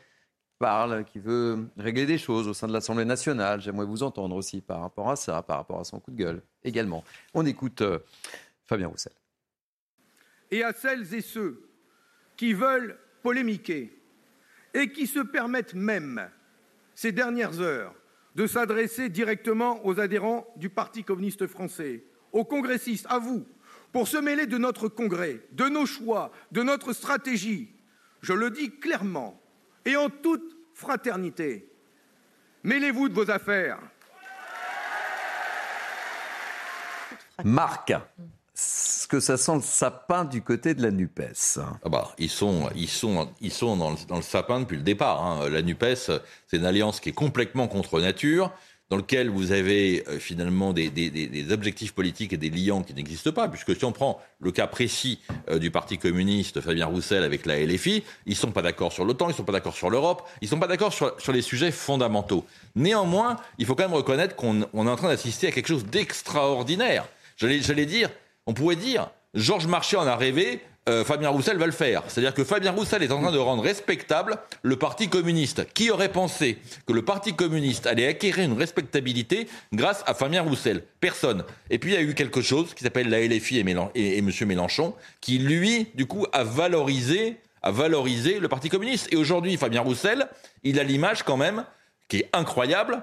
parle, qui veut régler des choses au sein de l'Assemblée nationale. J'aimerais vous entendre aussi par rapport à ça, par rapport à son coup de gueule également. On écoute euh, Fabien Roussel. Et à celles et ceux qui veulent polémiquer et qui se permettent même, ces dernières heures, de s'adresser directement aux adhérents du Parti communiste français, aux congressistes, à vous, pour se mêler de notre congrès, de nos choix, de notre stratégie. Je le dis clairement et en toute fraternité. Mêlez-vous de vos affaires. Marc, ce que ça sent le sapin du côté de la NUPES. Ah bah, ils sont, ils sont, ils sont dans, le, dans le sapin depuis le départ. hein. La NUPES, c'est une alliance qui est complètement contre nature, dans lequel vous avez euh, finalement des, des- des- objectifs politiques et des liants qui n'existent pas, puisque si on prend le cas précis euh, du Parti communiste, Fabien Roussel avec la LFI, ils sont pas d'accord sur l'OTAN, ils sont pas d'accord sur l'Europe, ils sont pas d'accord sur, sur les sujets fondamentaux. Néanmoins, il faut quand même reconnaître qu'on on est en train d'assister à quelque chose d'extraordinaire. J'allais dire, on pourrait dire, Georges Marchais en a rêvé, euh, Fabien Roussel va le faire. C'est-à-dire que Fabien Roussel est en train de rendre respectable le Parti communiste. Qui aurait pensé que le Parti communiste allait acquérir une respectabilité grâce à Fabien Roussel? Personne. Et puis il y a eu quelque chose qui s'appelle la LFI et, M. Mélenchon, qui lui, du coup, a valorisé, a valorisé le Parti communiste. Et aujourd'hui, Fabien Roussel, il a l'image quand même, qui est incroyable,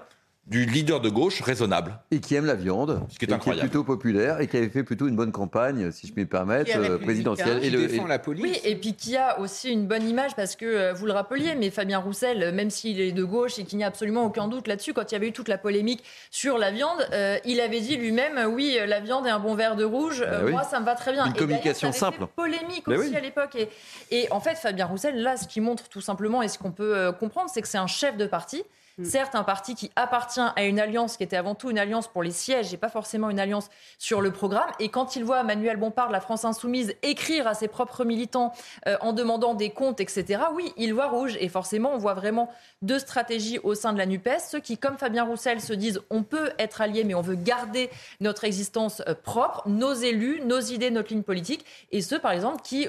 du leader de gauche raisonnable. Et qui aime la viande, Ce qui est et qui est incroyable. plutôt populaire et qui avait fait plutôt une bonne campagne, si je puis me permettre, est euh, présidentielle. qui le- défend et- Oui, et puis qui a aussi une bonne image parce que euh, vous le rappeliez, mais Fabien Roussel, euh, même s'il est de gauche et qu'il n'y a absolument aucun doute là-dessus, quand il y avait eu toute la polémique sur la viande, euh, il avait dit lui-même, oui, la viande et un bon verre de rouge, euh, oui. moi ça me va très bien. Une Et communication ça avait fait simple. Polémique Bah aussi oui. à l'époque. Et, et en fait, Fabien Roussel, là, ce qui montre tout simplement et ce qu'on peut euh, comprendre, c'est que c'est un chef de parti. Certes, un parti qui appartient à une alliance qui était avant tout une alliance pour les sièges et pas forcément une alliance sur le programme. Et quand il voit Manuel Bompard, la France Insoumise, écrire à ses propres militants euh, en demandant des comptes, etc., oui, il voit rouge. Et forcément, on voit vraiment deux stratégies au sein de la NUPES. Ceux qui, comme Fabien Roussel, se disent on peut être alliés, mais on veut garder notre existence euh, propre, nos élus, nos idées, notre ligne politique. Et ceux, par exemple, qui,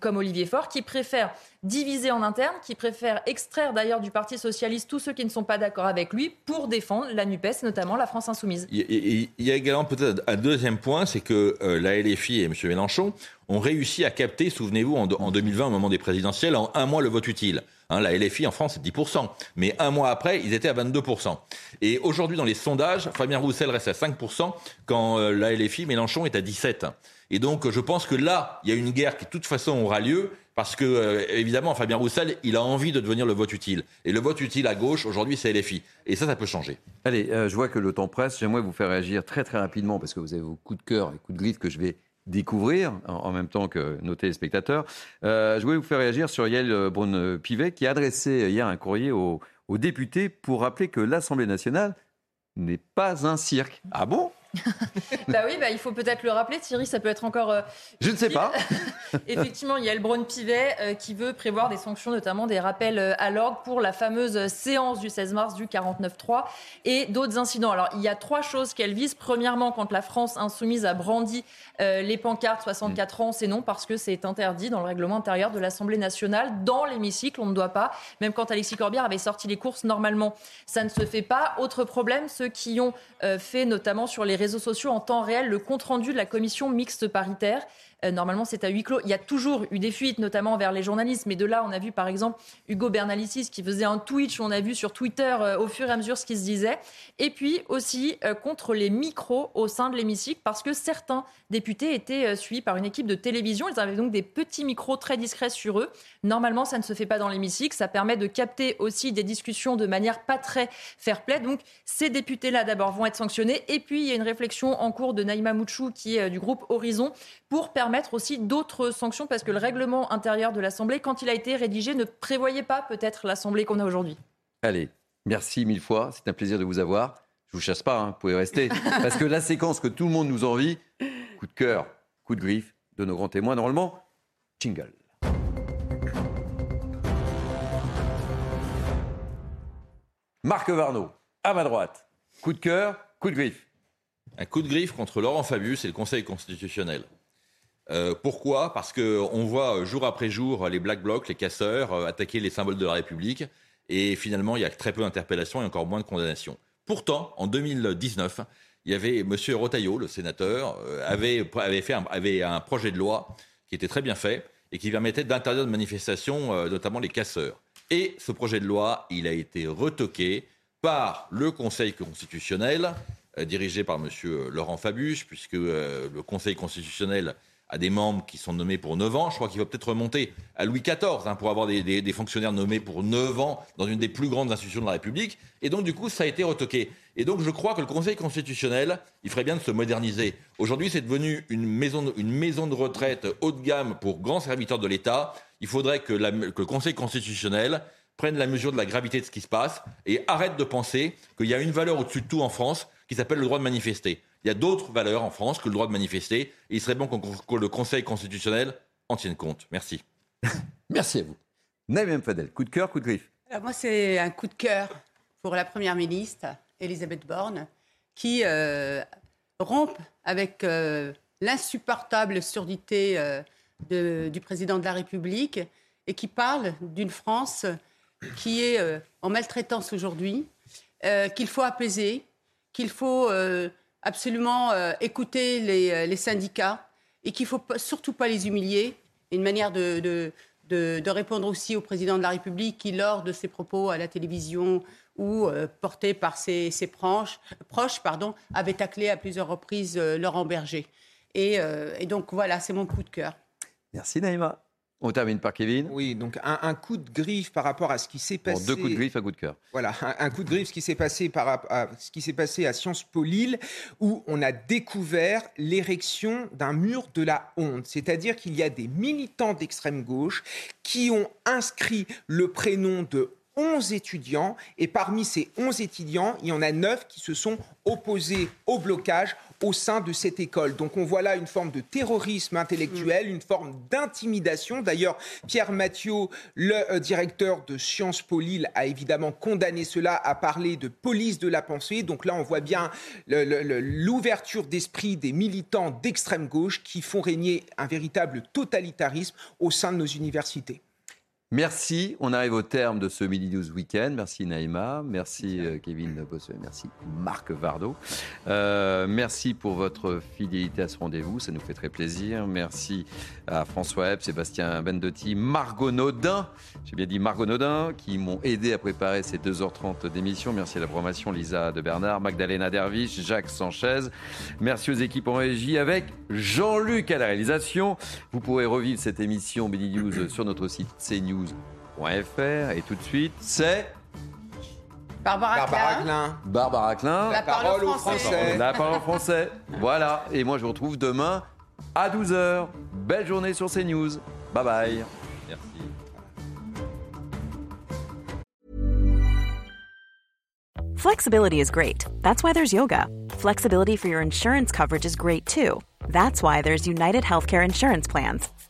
comme Olivier Faure, qui préfèrent diviser en interne, qui préfèrent extraire d'ailleurs du Parti socialiste tous ceux qui ne sont pas d'accord avec lui pour défendre la NUPES, notamment la France insoumise. Il y a- également peut-être un deuxième point, c'est que euh, la LFI et M. Mélenchon ont réussi à capter, souvenez-vous, en, en 2020, au moment des présidentielles, en un mois le vote utile. Hein, la LFI en France, c'est 10%. Mais un mois après, ils étaient à 22%. Et aujourd'hui, dans les sondages, Fabien Roussel reste à 5%, quand euh, la LFI, Mélenchon, est à 17%. Et donc, je pense que là, il y a une guerre qui, de toute façon, aura lieu, parce que, euh, évidemment, Fabien Roussel, il a envie de devenir le vote utile. Et le vote utile à gauche, aujourd'hui, c'est LFI. Et ça, ça peut changer. Allez, euh, je vois que le temps presse. J'aimerais vous faire réagir très très rapidement parce que vous avez vos coups de cœur et coups de griffe que je vais découvrir en, en même temps que nos téléspectateurs. Euh, je voulais vous faire réagir sur Yael Braun-Pivet qui a adressé hier un courrier aux, aux députés pour rappeler que l'Assemblée nationale n'est pas un cirque. Ah bon? bah oui, bah, il faut peut-être le rappeler, Thierry, ça peut être encore. euh, Je ne sais pas. Effectivement, il y a le Braun-Pivet euh, qui veut prévoir des sanctions, notamment des rappels euh, à l'ordre pour la fameuse séance du 16 mars du 49-3 et d'autres incidents. Alors, il y a trois choses qu'elle vise. Premièrement, quand la France insoumise a brandi euh, les pancartes 64 ans, c'est non parce que c'est interdit dans le règlement intérieur de l'Assemblée nationale. Dans l'hémicycle, on ne doit pas. Même quand Alexis Corbière avait sorti les courses, normalement, ça ne se fait pas. Autre problème, ceux qui ont euh, fait notamment sur les réseaux sociaux en temps réel le compte-rendu de la commission mixte paritaire. Euh, normalement, c'est à huis clos. Il y a toujours eu des fuites, notamment vers les journalistes. Mais de là, on a vu par exemple Hugo Bernalicis qui faisait un Twitch. On a vu sur Twitter euh, au fur et à mesure ce qui se disait. Et puis aussi euh, contre les micros au sein de l'hémicycle parce que certains députés étaient suivis par une équipe de télévision. Ils avaient donc des petits micros très discrets sur eux. Normalement, ça ne se fait pas dans l'hémicycle. Ça permet de capter aussi des discussions de manière pas très fair-play. Donc, ces députés-là, d'abord, vont être sanctionnés. Et puis, il y a une réflexion en cours de Naïma Mouchou, qui est du groupe Horizon, pour permettre aussi d'autres sanctions, parce que le règlement intérieur de l'Assemblée, quand il a été rédigé, ne prévoyait pas peut-être l'Assemblée qu'on a aujourd'hui. Allez, merci mille fois. C'est un plaisir de vous avoir. Je vous chasse pas, hein, vous pouvez rester. Parce que la séquence que tout le monde nous envie, coup de cœur, coup de griffe de nos grands témoins, normalement, jingle. Marc Varno, à ma droite. Coup de cœur, coup de griffe. Un coup de griffe contre Laurent Fabius et le Conseil constitutionnel. Euh, pourquoi? Parce qu'on voit euh, jour après jour les Black Blocs, les casseurs, euh, attaquer les symboles de la République. Et finalement, il y a très peu d'interpellations et encore moins de condamnations. Pourtant, en 2019, il y avait M. Rotaillot, le sénateur, avait, avait fait un, avait un projet de loi qui était très bien fait et qui permettait d'interdire de manifestations, notamment les casseurs. Et ce projet de loi, il a été retoqué par le Conseil constitutionnel dirigée par M. Laurent Fabius, puisque le Conseil constitutionnel a des membres qui sont nommés pour 9 ans. Je crois qu'il va peut-être remonter à Louis XIV hein, pour avoir des, fonctionnaires nommés pour 9 ans dans une des plus grandes institutions de la République. Et donc, du coup, ça a été retoqué. Et donc, je crois que le Conseil constitutionnel, il ferait bien de se moderniser. Aujourd'hui, c'est devenu une maison, de, une maison de retraite haut de gamme pour grands serviteurs de l'État. Il faudrait que le Conseil constitutionnel prenne la mesure de la gravité de ce qui se passe et arrête de penser qu'il y a une valeur au-dessus de tout en France qui s'appelle le droit de manifester. Il y a d'autres valeurs en France que le droit de manifester et il serait bon que le Conseil constitutionnel en tienne compte. Merci. Merci à vous. Naïm Fadel, coup de cœur, coup de griffe. Alors moi, c'est un coup de cœur pour la Première ministre, Elisabeth Borne, qui euh, rompt avec euh, l'insupportable surdité euh, de- du président de la République et qui parle d'une France qui est euh, en maltraitance aujourd'hui, euh, qu'il faut apaiser, qu'il faut euh, absolument euh, écouter les, euh, les syndicats et qu'il ne faut pas- surtout pas les humilier. Une manière de, répondre aussi au président de la République qui, lors de ses propos à la télévision ou euh, portés par ses, proches, pardon, avait taclé à plusieurs reprises euh, Laurent Berger. Et, et donc voilà, c'est mon coup de cœur. Merci Naïma. On termine par Kevin. Oui, donc un, un coup de griffe par rapport à ce qui s'est Bon, passé. deux coups de griffe, un coup de cœur. Voilà, un, un coup de griffe, ce qui s'est passé par à ce qui s'est passé à Sciences Po Lille, où on a découvert l'érection d'un mur de la honte. C'est-à-dire qu'il y a des militants d'extrême gauche qui ont inscrit le prénom de 11 étudiants, et parmi ces 11 étudiants, il y en a 9 qui se sont opposés au blocage au sein de cette école. Donc on voit là une forme de terrorisme intellectuel, une forme d'intimidation. D'ailleurs, Pierre Mathieu, le euh, directeur de Sciences Po Lille, a évidemment condamné cela, a parlé de police de la pensée. Donc là, on voit bien l'ouverture d'esprit des militants d'extrême gauche qui font régner un véritable totalitarisme au sein de nos universités. Merci. On arrive au terme de ce Midi News Weekend. Merci Naïma. Merci euh, Kevin Bossuet. Merci Marc Vardo. Euh, merci pour votre fidélité à ce rendez-vous. Ça nous fait très plaisir. Merci à François Hebb, Sébastien Bendotti, Margot Naudin. J'ai bien dit Margot Naudin, qui m'ont aidé à préparer ces 2h30 d'émission. Merci à la programmation Lisa de Bernard, Magdalena Derviche, Jacques Sanchez. Merci aux équipes en régie avec Jean-Luc à la réalisation. Vous pourrez revivre cette émission Midi News sur notre site cnews.fr. Et tout de suite, c'est Barbara, Barbara Klein. Klein. Barbara Klein. La parole au français. La parole en français. Voilà. Et moi, je vous retrouve demain à 12h. Belle journée sur CNews. Bye bye. Merci. Flexibility is great. That's why there's yoga. Flexibility for your insurance coverage is great too. That's why there's United Healthcare Insurance Plans.